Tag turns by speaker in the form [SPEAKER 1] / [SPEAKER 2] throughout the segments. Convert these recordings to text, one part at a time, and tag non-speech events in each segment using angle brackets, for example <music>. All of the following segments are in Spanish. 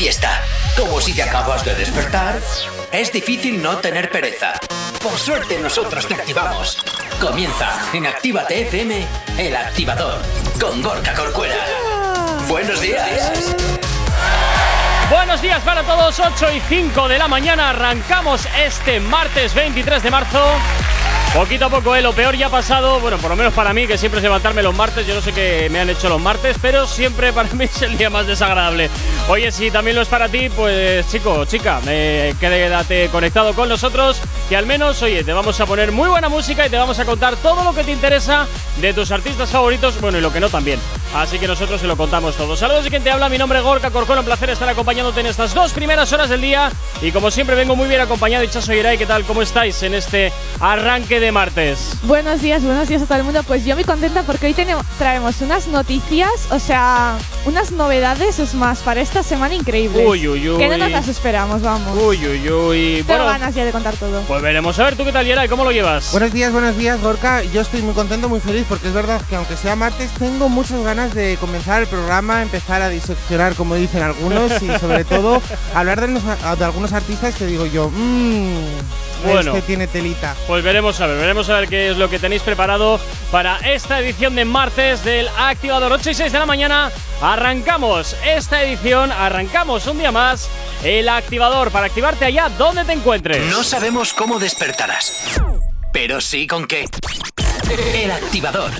[SPEAKER 1] fiesta. Como si te acabas de despertar, es difícil no tener pereza. Por suerte nosotros te activamos. Comienza en Actívate FM, el activador, con Gorka Corcuera. Buenos días.
[SPEAKER 2] Buenos días para todos, 8 y 5 de la mañana arrancamos este martes 23 de marzo. Poquito a poco, ¿eh? lo peor ya ha pasado, bueno, por lo menos para mí, que siempre es levantarme los martes, yo no sé qué me han hecho los martes, pero siempre para <laughs> mí es el día más desagradable. Oye, si también lo es para ti, pues chico, chica, eh, quédate conectado con nosotros, que al menos, oye, te vamos a poner muy buena música y te vamos a contar todo lo que te interesa de tus artistas favoritos, bueno, y lo que no también. Así que nosotros se lo contamos todo. Saludos y quien te habla, mi nombre es Gorka Corcola, un placer estar acompañándote en estas dos primeras horas del día. Y como siempre vengo muy bien acompañado, y Chaso ¿qué tal? ¿Cómo estáis en este arranque de martes?
[SPEAKER 3] Buenos días, buenos días a todo el mundo. Pues yo muy contenta porque hoy tenemos, traemos unas noticias, o sea, unas novedades, es más, para esta semana increíbles.
[SPEAKER 2] Uy, uy, uy.
[SPEAKER 3] Que no nos las esperamos, vamos.
[SPEAKER 2] Uy, uy, uy.
[SPEAKER 3] Tengo ganas ya de contar todo.
[SPEAKER 2] Pues veremos. A ver, ¿tú qué tal, Yeray? ¿Cómo lo llevas?
[SPEAKER 4] Buenos días, buenos días, Gorka. Yo estoy muy contento, muy feliz porque es verdad que aunque sea martes, tengo muchas ganas de comenzar el programa, empezar a diseccionar, como dicen algunos, y sobre <laughs> todo hablar de, de algunos artistas que digo yo, mmm,
[SPEAKER 2] bueno,
[SPEAKER 4] este tiene telita.
[SPEAKER 2] Pues veremos a ver, veremos a ver qué es lo que tenéis preparado para esta edición de martes del Activador 8 y 6 de la mañana. Arrancamos esta edición, arrancamos un día más el activador para activarte allá donde te encuentres.
[SPEAKER 1] No sabemos cómo despertarás, pero sí con qué. El activador.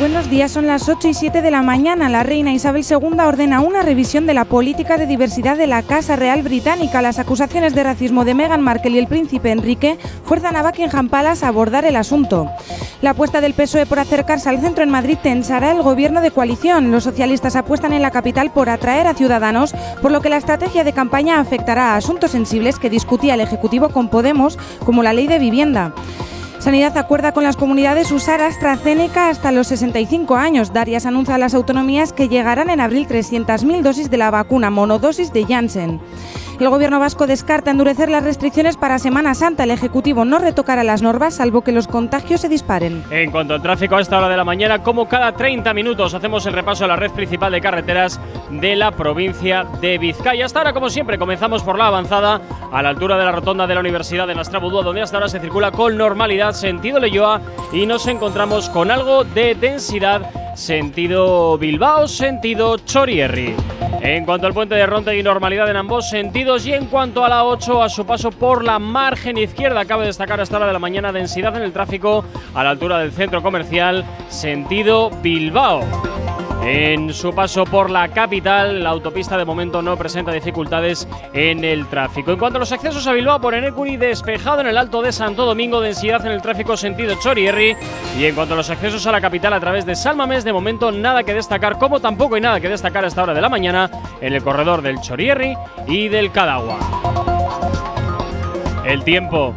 [SPEAKER 5] Buenos días, son las 8 y 7 de la mañana. La reina Isabel II ordena una revisión de la política de diversidad de la Casa Real Británica. Las acusaciones de racismo de Meghan Markle y el príncipe Enrique fuerzan a Buckingham Palace a abordar el asunto. La apuesta del PSOE por acercarse al centro en Madrid tensará el gobierno de coalición. Los socialistas apuestan en la capital por atraer a ciudadanos, por lo que la estrategia de campaña afectará a asuntos sensibles que discutía el Ejecutivo con Podemos, como la ley de vivienda. Sanidad acuerda con las comunidades usar AstraZeneca hasta los 65 años. Darias anuncia a las autonomías que llegarán en abril 300.000 dosis de la vacuna monodosis de Janssen. El gobierno vasco descarta endurecer las restricciones para Semana Santa. El Ejecutivo no retocará las normas salvo que los contagios se disparen.
[SPEAKER 2] En cuanto al tráfico a esta hora de la mañana, como cada 30 minutos hacemos el repaso a la red principal de carreteras de la provincia de Vizcaya. Hasta ahora, como siempre, comenzamos por la avanzada a la altura de la rotonda de la Universidad de Nastrabudúa, donde hasta ahora se circula con normalidad sentido Leyoa y nos encontramos con algo de densidad sentido Bilbao, sentido Chorierri. En cuanto al puente de Ronte y normalidad en ambos sentidos y en cuanto a la 8 a su paso por la margen izquierda, cabe destacar hasta hora de la mañana densidad en el tráfico a la altura del centro comercial sentido Bilbao. En su paso por la capital, la autopista de momento no presenta dificultades en el tráfico. En cuanto a los accesos a Bilbao por Enecuri, despejado en el Alto de Santo Domingo, densidad en el tráfico sentido Chorierri. Y en cuanto a los accesos a la capital a través de Salmamés, de momento nada que destacar, como tampoco hay nada que destacar a esta hora de la mañana en el corredor del Chorierri y del Cadagua. El tiempo.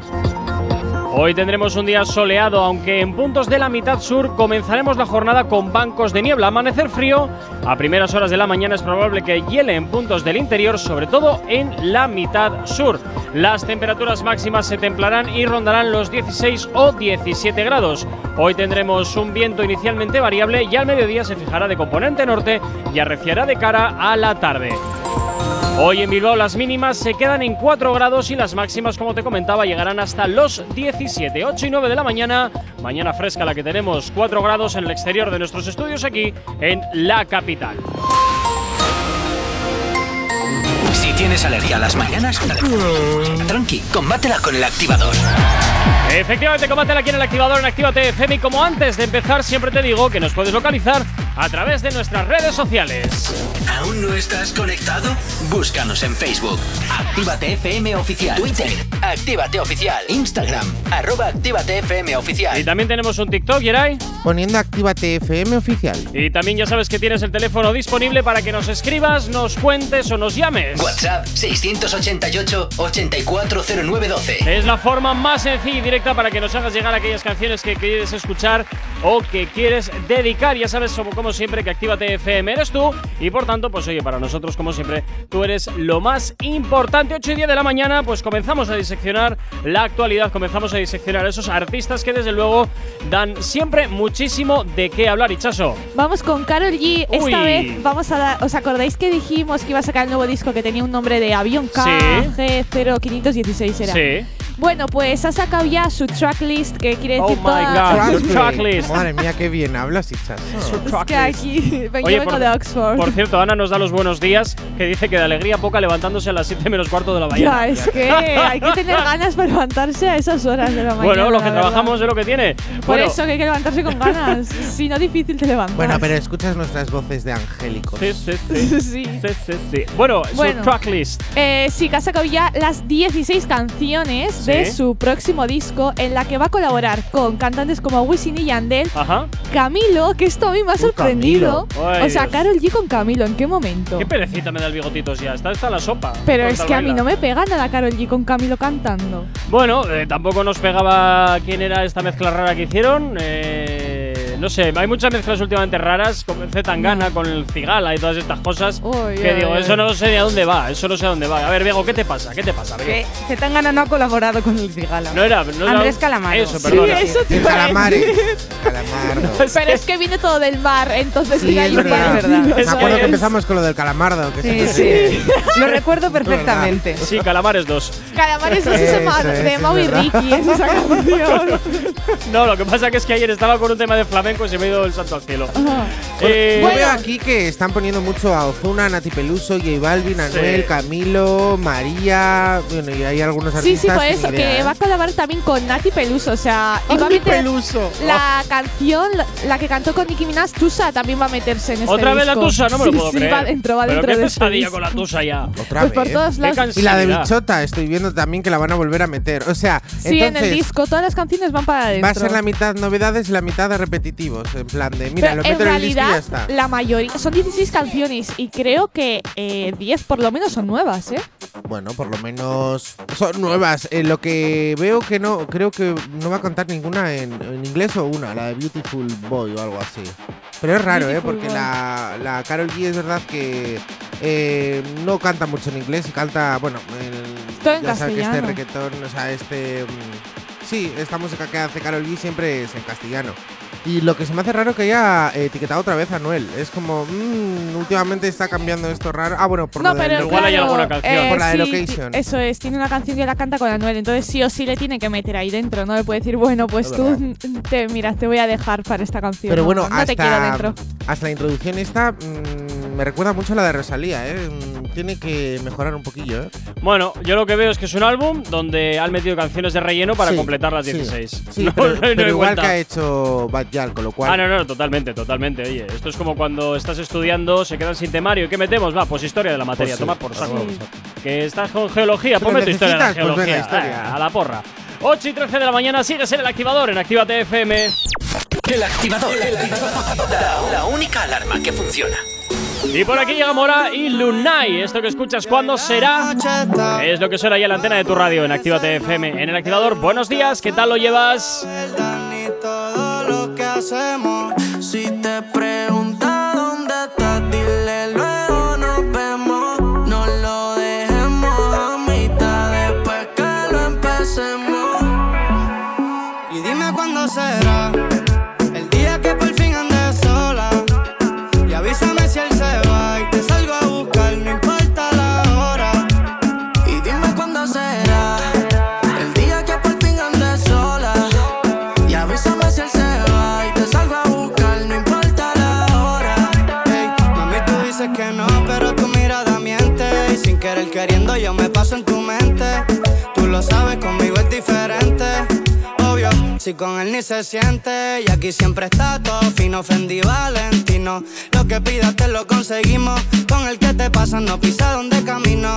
[SPEAKER 2] Hoy tendremos un día soleado, aunque en puntos de la mitad sur comenzaremos la jornada con bancos de niebla. Amanecer frío, a primeras horas de la mañana es probable que hiele en puntos del interior, sobre todo en la mitad sur. Las temperaturas máximas se templarán y rondarán los 16 o 17 grados. Hoy tendremos un viento inicialmente variable y al mediodía se fijará de componente norte y arreciará de cara a la tarde. Hoy en Bilbao las mínimas se quedan en 4 grados y las máximas, como te comentaba, llegarán hasta los 17, 8 y 9 de la mañana. Mañana fresca la que tenemos 4 grados en el exterior de nuestros estudios aquí en la capital.
[SPEAKER 1] Si tienes alergia a las mañanas, tranqui, combátela con el activador.
[SPEAKER 2] Efectivamente, combátela aquí en el activador en Actívate FM y como antes de empezar siempre te digo que nos puedes localizar a través de nuestras redes sociales.
[SPEAKER 1] ¿Aún no estás conectado? Búscanos en Facebook. Actívate FM Oficial. Twitter. Actívate Oficial. Instagram. Arroba Actívate FM Oficial.
[SPEAKER 2] Y también tenemos un TikTok, Yeray.
[SPEAKER 4] Poniendo Actívate FM oficial.
[SPEAKER 2] Y también ya sabes que tienes el teléfono disponible para que nos escribas, nos cuentes o nos llames.
[SPEAKER 1] WhatsApp 688-840912.
[SPEAKER 2] Es la forma más sencilla y directa para que nos hagas llegar aquellas canciones que quieres escuchar o que quieres dedicar. Ya sabes, como, como siempre, que Actívate FM eres tú y por tanto, pues oye, para nosotros, como siempre, tú eres lo más importante. 8 y 10 de la mañana, pues comenzamos a diseccionar la actualidad, comenzamos a diseccionar a esos artistas que desde luego dan siempre muchísimo de qué hablar. Hichaso.
[SPEAKER 3] Vamos con Carol G. Esta
[SPEAKER 2] Uy.
[SPEAKER 3] vez vamos a dar. ¿Os acordáis que dijimos que iba a sacar el nuevo disco que tenía un nombre de avión KG0516 era?
[SPEAKER 2] Sí.
[SPEAKER 3] Bueno, pues ha sacado ya su tracklist, que quiere
[SPEAKER 2] Oh
[SPEAKER 3] decir
[SPEAKER 2] my
[SPEAKER 3] toda-
[SPEAKER 2] God.
[SPEAKER 4] Tracklist.
[SPEAKER 2] tracklist.
[SPEAKER 4] Madre mía, qué bien hablas, Ichas.
[SPEAKER 3] Es que aquí yo
[SPEAKER 2] Oye,
[SPEAKER 3] vengo
[SPEAKER 2] por-
[SPEAKER 3] de Oxford.
[SPEAKER 2] Por cierto, Ana nos da los buenos días, que dice que de alegría poca levantándose a las 7 menos cuarto de la mañana.
[SPEAKER 3] ya, es que hay que tener ganas para levantarse a esas horas de la mañana.
[SPEAKER 2] bueno, los que trabajamos es lo que tiene.
[SPEAKER 3] Por
[SPEAKER 2] bueno,
[SPEAKER 3] eso que hay que levantarse con ganas. <laughs> si no, difícil te levantas.
[SPEAKER 4] Bueno, pero escuchas nuestras voces de angélicos.
[SPEAKER 2] Sí, sí, sí. <laughs>
[SPEAKER 3] sí.
[SPEAKER 2] sí, sí, sí. Bueno,
[SPEAKER 3] Bueno.
[SPEAKER 2] su tracklist.
[SPEAKER 3] Eh, sí, que ha sacado ya las 16 canciones de
[SPEAKER 2] Sí.
[SPEAKER 3] su próximo disco, en la que va a colaborar con cantantes como Wisin y Yandel,
[SPEAKER 2] Ajá.
[SPEAKER 3] Camilo, que esto a mí me ha
[SPEAKER 4] Uy,
[SPEAKER 3] sorprendido.
[SPEAKER 2] Ay,
[SPEAKER 3] o sea,
[SPEAKER 2] Dios.
[SPEAKER 3] Carol G con Camilo, ¿en qué momento?
[SPEAKER 2] Qué perecita me da el bigotitos ya. Está, está la sopa.
[SPEAKER 3] Pero es que a mí no me pega nada Carol G con Camilo cantando.
[SPEAKER 2] Bueno, eh, tampoco nos pegaba quién era esta mezcla rara que hicieron. Eh, no sé, hay muchas mezclas últimamente raras, con Z Tangana, con el Cigala y todas estas cosas.
[SPEAKER 3] Uy,
[SPEAKER 2] que
[SPEAKER 3] uy,
[SPEAKER 2] digo,
[SPEAKER 3] uy.
[SPEAKER 2] eso no sé ni a dónde va, eso no sé a dónde va. A ver, Diego, ¿qué te pasa? ¿Qué te pasa?
[SPEAKER 5] Que Zetangana no ha colaborado con el Cigala.
[SPEAKER 2] No era, no era-
[SPEAKER 5] Andrés Calamaro.
[SPEAKER 2] Eso,
[SPEAKER 5] Sí,
[SPEAKER 2] perdona.
[SPEAKER 3] eso te
[SPEAKER 4] calamares. Calamardo. <laughs>
[SPEAKER 3] Pero es que viene todo del mar, entonces
[SPEAKER 4] Sí, es verdad.
[SPEAKER 5] es verdad.
[SPEAKER 4] Me acuerdo que
[SPEAKER 2] es.
[SPEAKER 4] empezamos con lo del calamardo. Que
[SPEAKER 5] Sí,
[SPEAKER 4] siempre
[SPEAKER 5] sí. <laughs> Lo recuerdo perfectamente.
[SPEAKER 2] Sí, Calamares 2.
[SPEAKER 3] Calamares es ese
[SPEAKER 4] Eso
[SPEAKER 3] mar
[SPEAKER 4] es,
[SPEAKER 3] de
[SPEAKER 4] es
[SPEAKER 3] Mau y. Ricky, es esa <laughs> canción.
[SPEAKER 2] No, lo que pasa que es que ayer estaba con un tema de flamenco y se me ha ido el santo al cielo. Eh,
[SPEAKER 4] Yo veo aquí que están poniendo mucho a Ozuna, Nati Peluso, J Balvin, Anuel,
[SPEAKER 2] Sí.
[SPEAKER 4] Camilo, María. Bueno, y hay algunos
[SPEAKER 3] Sí,
[SPEAKER 4] artistas.
[SPEAKER 3] sí, por
[SPEAKER 4] sin
[SPEAKER 3] eso,
[SPEAKER 4] idea,
[SPEAKER 3] que
[SPEAKER 4] ¿eh?
[SPEAKER 3] va a colaborar también con Nati Peluso. O sea, y va a meter
[SPEAKER 4] Peluso.
[SPEAKER 3] la canción, la, la que cantó con Nicki Minaj, Tusa, también va a meterse en este
[SPEAKER 2] ¿Otra vez la
[SPEAKER 3] disco.
[SPEAKER 2] tusa? No me lo
[SPEAKER 3] Sí,
[SPEAKER 2] puedo
[SPEAKER 3] sí,
[SPEAKER 2] creer.
[SPEAKER 3] va dentro, va
[SPEAKER 2] Pero
[SPEAKER 3] dentro
[SPEAKER 2] qué
[SPEAKER 3] de este
[SPEAKER 2] pesadilla
[SPEAKER 3] disco.
[SPEAKER 2] con la tusa ya.
[SPEAKER 4] Otra
[SPEAKER 3] Pues por
[SPEAKER 4] vez.
[SPEAKER 3] todos
[SPEAKER 2] Qué
[SPEAKER 3] lados.
[SPEAKER 4] Y la de. Bichota, estoy viendo también que la van a volver a meter. O sea,
[SPEAKER 3] Sí, en el
[SPEAKER 4] entonces,
[SPEAKER 3] disco, todas las canciones van para adentro.
[SPEAKER 4] Va a ser la mitad novedades y la mitad de repetitivos. En plan de, mira,
[SPEAKER 3] Pero
[SPEAKER 4] lo meto en el disco y ya
[SPEAKER 3] realidad,
[SPEAKER 4] está.
[SPEAKER 3] la mayoría son 16 canciones y creo que eh, 10 por lo menos son nuevas, ¿eh?
[SPEAKER 4] Bueno, por lo menos son nuevas. Eh, lo que veo que no, creo que no va a cantar ninguna en, en inglés o una, la de Beautiful Boy o algo así. Pero es raro, ¿eh?
[SPEAKER 3] Beautiful
[SPEAKER 4] Porque
[SPEAKER 3] Boy.
[SPEAKER 4] la, la Carol G es verdad que eh, no canta mucho en inglés y canta, bueno, el,
[SPEAKER 3] Todo en
[SPEAKER 4] ya sabes que este reggaetón, o sea, este... mm, sí, esta música que hace Carol G siempre es en castellano. Y lo que se me hace raro que haya eh, etiquetado otra vez a Noel. Es como, mmm, últimamente está cambiando esto raro. Ah, bueno, por
[SPEAKER 3] no,
[SPEAKER 4] lo
[SPEAKER 3] pero
[SPEAKER 4] logo.
[SPEAKER 2] Igual hay
[SPEAKER 3] claro,
[SPEAKER 2] alguna canción.
[SPEAKER 3] eh,
[SPEAKER 4] Por la de Location.
[SPEAKER 3] ti- Eso es, tiene una canción que la canta con Anuel, entonces sí o sí le tiene que meter ahí dentro, no le puede decir, bueno, pues
[SPEAKER 4] Es
[SPEAKER 3] tú, te, mira, te voy a dejar para esta canción.
[SPEAKER 4] Pero
[SPEAKER 3] no,
[SPEAKER 4] bueno,
[SPEAKER 3] no
[SPEAKER 4] hasta,
[SPEAKER 3] te quiero dentro.
[SPEAKER 4] hasta la introducción esta mm, me recuerda mucho a la de Rosalía, ¿eh? Tiene que mejorar un poquillo, ¿eh?
[SPEAKER 2] Bueno, yo lo que veo es que es un álbum donde han metido canciones de relleno para
[SPEAKER 4] Sí,
[SPEAKER 2] completar las
[SPEAKER 4] sí,
[SPEAKER 2] 16.
[SPEAKER 4] Sí, <laughs>
[SPEAKER 2] No,
[SPEAKER 4] pero,
[SPEAKER 2] no no
[SPEAKER 4] igual que ha hecho Bad Yal, con lo cual...
[SPEAKER 2] Ah, no, no, totalmente, totalmente. Oye, esto es como cuando estás estudiando, se quedan sin temario. ¿Y qué metemos? Va, pues historia de la materia,
[SPEAKER 4] sí,
[SPEAKER 2] toma por
[SPEAKER 4] pues
[SPEAKER 2] saco.
[SPEAKER 3] sí.
[SPEAKER 2] Que estás con geología,
[SPEAKER 4] Pero
[SPEAKER 2] pues mete historia de la
[SPEAKER 4] pues
[SPEAKER 2] geología.
[SPEAKER 4] historia.
[SPEAKER 2] Ah, a la porra. 8 y 13 de la mañana, sigues en el activador en Actívate FM.
[SPEAKER 1] El activador. La, la única alarma que funciona.
[SPEAKER 2] Y por aquí llega Mora y Lunay. Esto que escuchas, ¿cuándo será? Es lo que suena ya la antena de tu radio en Actívate FM. En el activador, buenos días, ¿qué tal lo llevas?
[SPEAKER 6] todo lo que hacemos. Si te pregunta en tu mente. Tú lo sabes, conmigo es diferente. Obvio, si con él ni se siente. Y aquí siempre está todo fino, Fendi Valentino. Lo que pidas te lo conseguimos. Con el que te pasa, no pisa donde camino.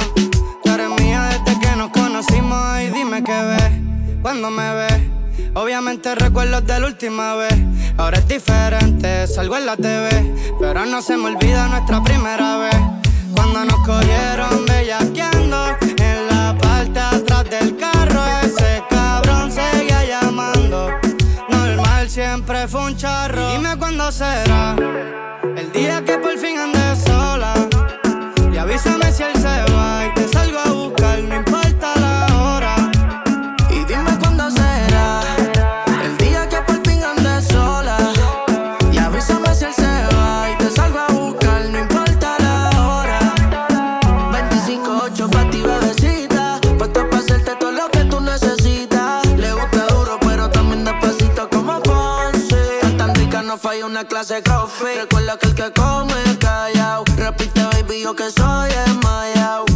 [SPEAKER 6] Tú mía desde que nos conocimos. Y dime qué ves cuando me ves. Obviamente recuerdos de la última vez. Ahora es diferente, salgo en la TV. Pero no se me olvida nuestra primera vez. Cuando nos cogieron bellaqueando del carro. Ese cabrón seguía llamando. Normal siempre fue un charro. dime cuándo será el día que por fin ande clase coffee. Recuerda que el que come callao. Repite, baby, yo que soy desmayao. Pa'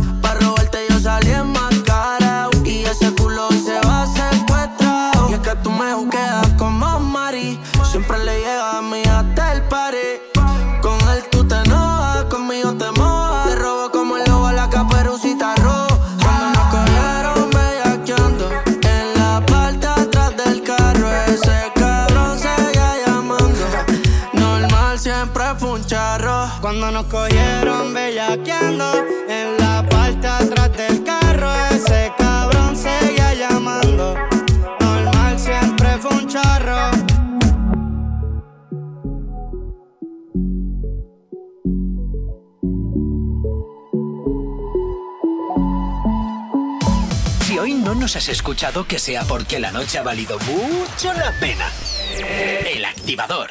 [SPEAKER 6] Cuando nos cogieron bellaqueando en la parte atrás del carro, ese cabrón seguía llamando. Normal siempre fue un charro.
[SPEAKER 1] Si hoy no nos has escuchado, que sea porque la noche ha valido mucho la pena. El activador.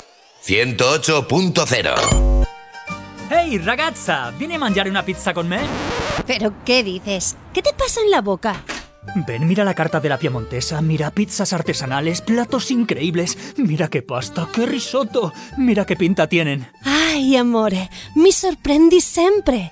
[SPEAKER 7] 108.0
[SPEAKER 8] Ehi ragazza, vieni a mangiare una pizza con me?
[SPEAKER 9] ¿Pero qué dices? ¿Qué te pasa en la boca?
[SPEAKER 8] Ven, mira la carta de la Piemontesa, mira pizzas artesanales, platos increíbles, mira qué pasta, qué risotto, mira qué pinta tienen.
[SPEAKER 9] Ay, amore, mi sorprendi sempre.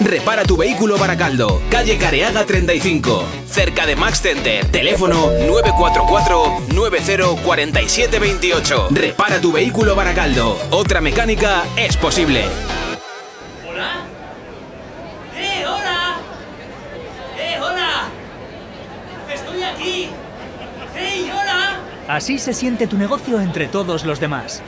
[SPEAKER 10] Repara tu vehículo Baracaldo, calle Careaga 35, cerca de Max Center. Teléfono 944-904728. Repara tu vehículo Baracaldo. Otra mecánica es posible.
[SPEAKER 11] ¿Hola? ¡Eh, hola! ¡Eh, hola! ¡Estoy aquí! ¡Hey, hola!
[SPEAKER 8] Así se siente tu negocio entre todos los demás.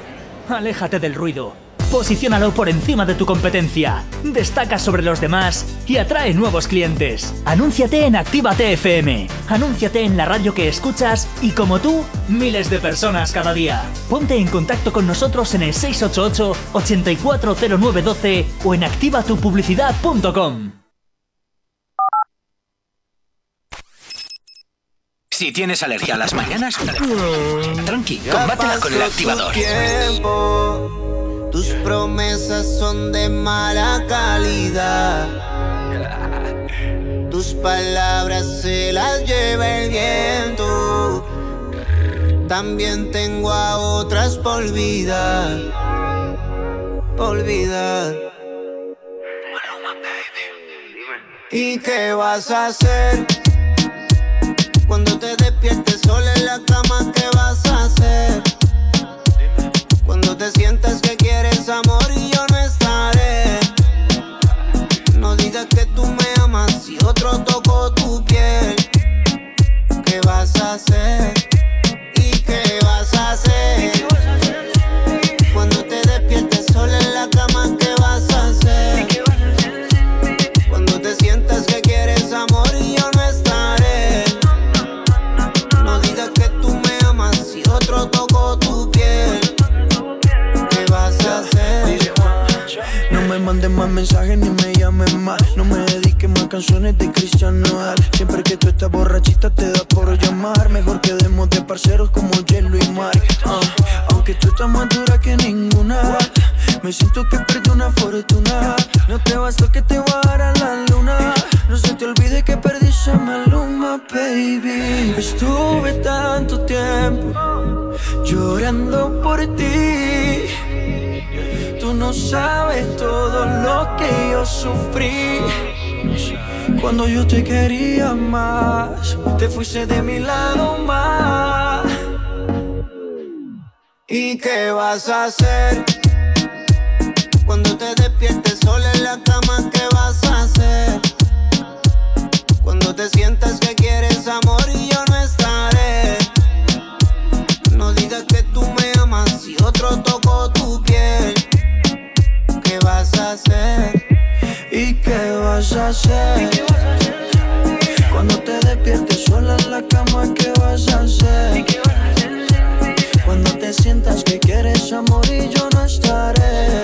[SPEAKER 8] Aléjate del ruido. Posiciónalo por encima de tu competencia. Destaca sobre los demás y atrae nuevos clientes. Anúnciate en Actívate FM. Anúnciate en la radio que escuchas y como tú, miles de personas cada día. Ponte en contacto con nosotros en el 688 840912 o en activatupublicidad.com.
[SPEAKER 1] Si tienes alergia a las mañanas, tranqui, combátela con el activador.
[SPEAKER 12] Tus promesas son de mala calidad. Tus palabras se las lleva el viento. También tengo a otras por vida. Por vida. ¿Y qué vas a hacer? Cuando te despiertes sola en la cama, ¿qué vas a hacer? Cuando te sientas que quieres amor y yo no estaré. No digas que tú me amas si otro tocó tu piel. ¿Qué vas a hacer?
[SPEAKER 6] Más mensajes ni me llames más. No me dediques más canciones de Cristian Nodal. Siempre que tú estás borrachita te da por llamar. Mejor quedemos de parceros como Hielo y Mar. Ah, aunque tú estás más dura que ninguna. Me siento que perdí una fortuna. No te bastó que te voy a dar a la luna. No se te olvide que perdí esa maluma, baby. Estuve tanto tiempo llorando por ti. Tú no sabes todo lo que yo sufrí. Cuando yo te quería más, te fuiste de mi lado más.
[SPEAKER 12] ¿Y qué vas a hacer? Cuando te despiertes sola en la cama, ¿qué vas a hacer? Cuando te sientas vas a hacer?
[SPEAKER 6] ¿Y qué vas a hacer? Cuando te despiertes sola en la cama, ¿qué vas a hacer? Cuando te sientas que quieres amor y yo no estaré.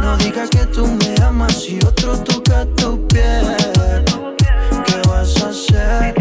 [SPEAKER 6] No digas que tú me amas y otro toca tu piel. ¿Qué vas a hacer?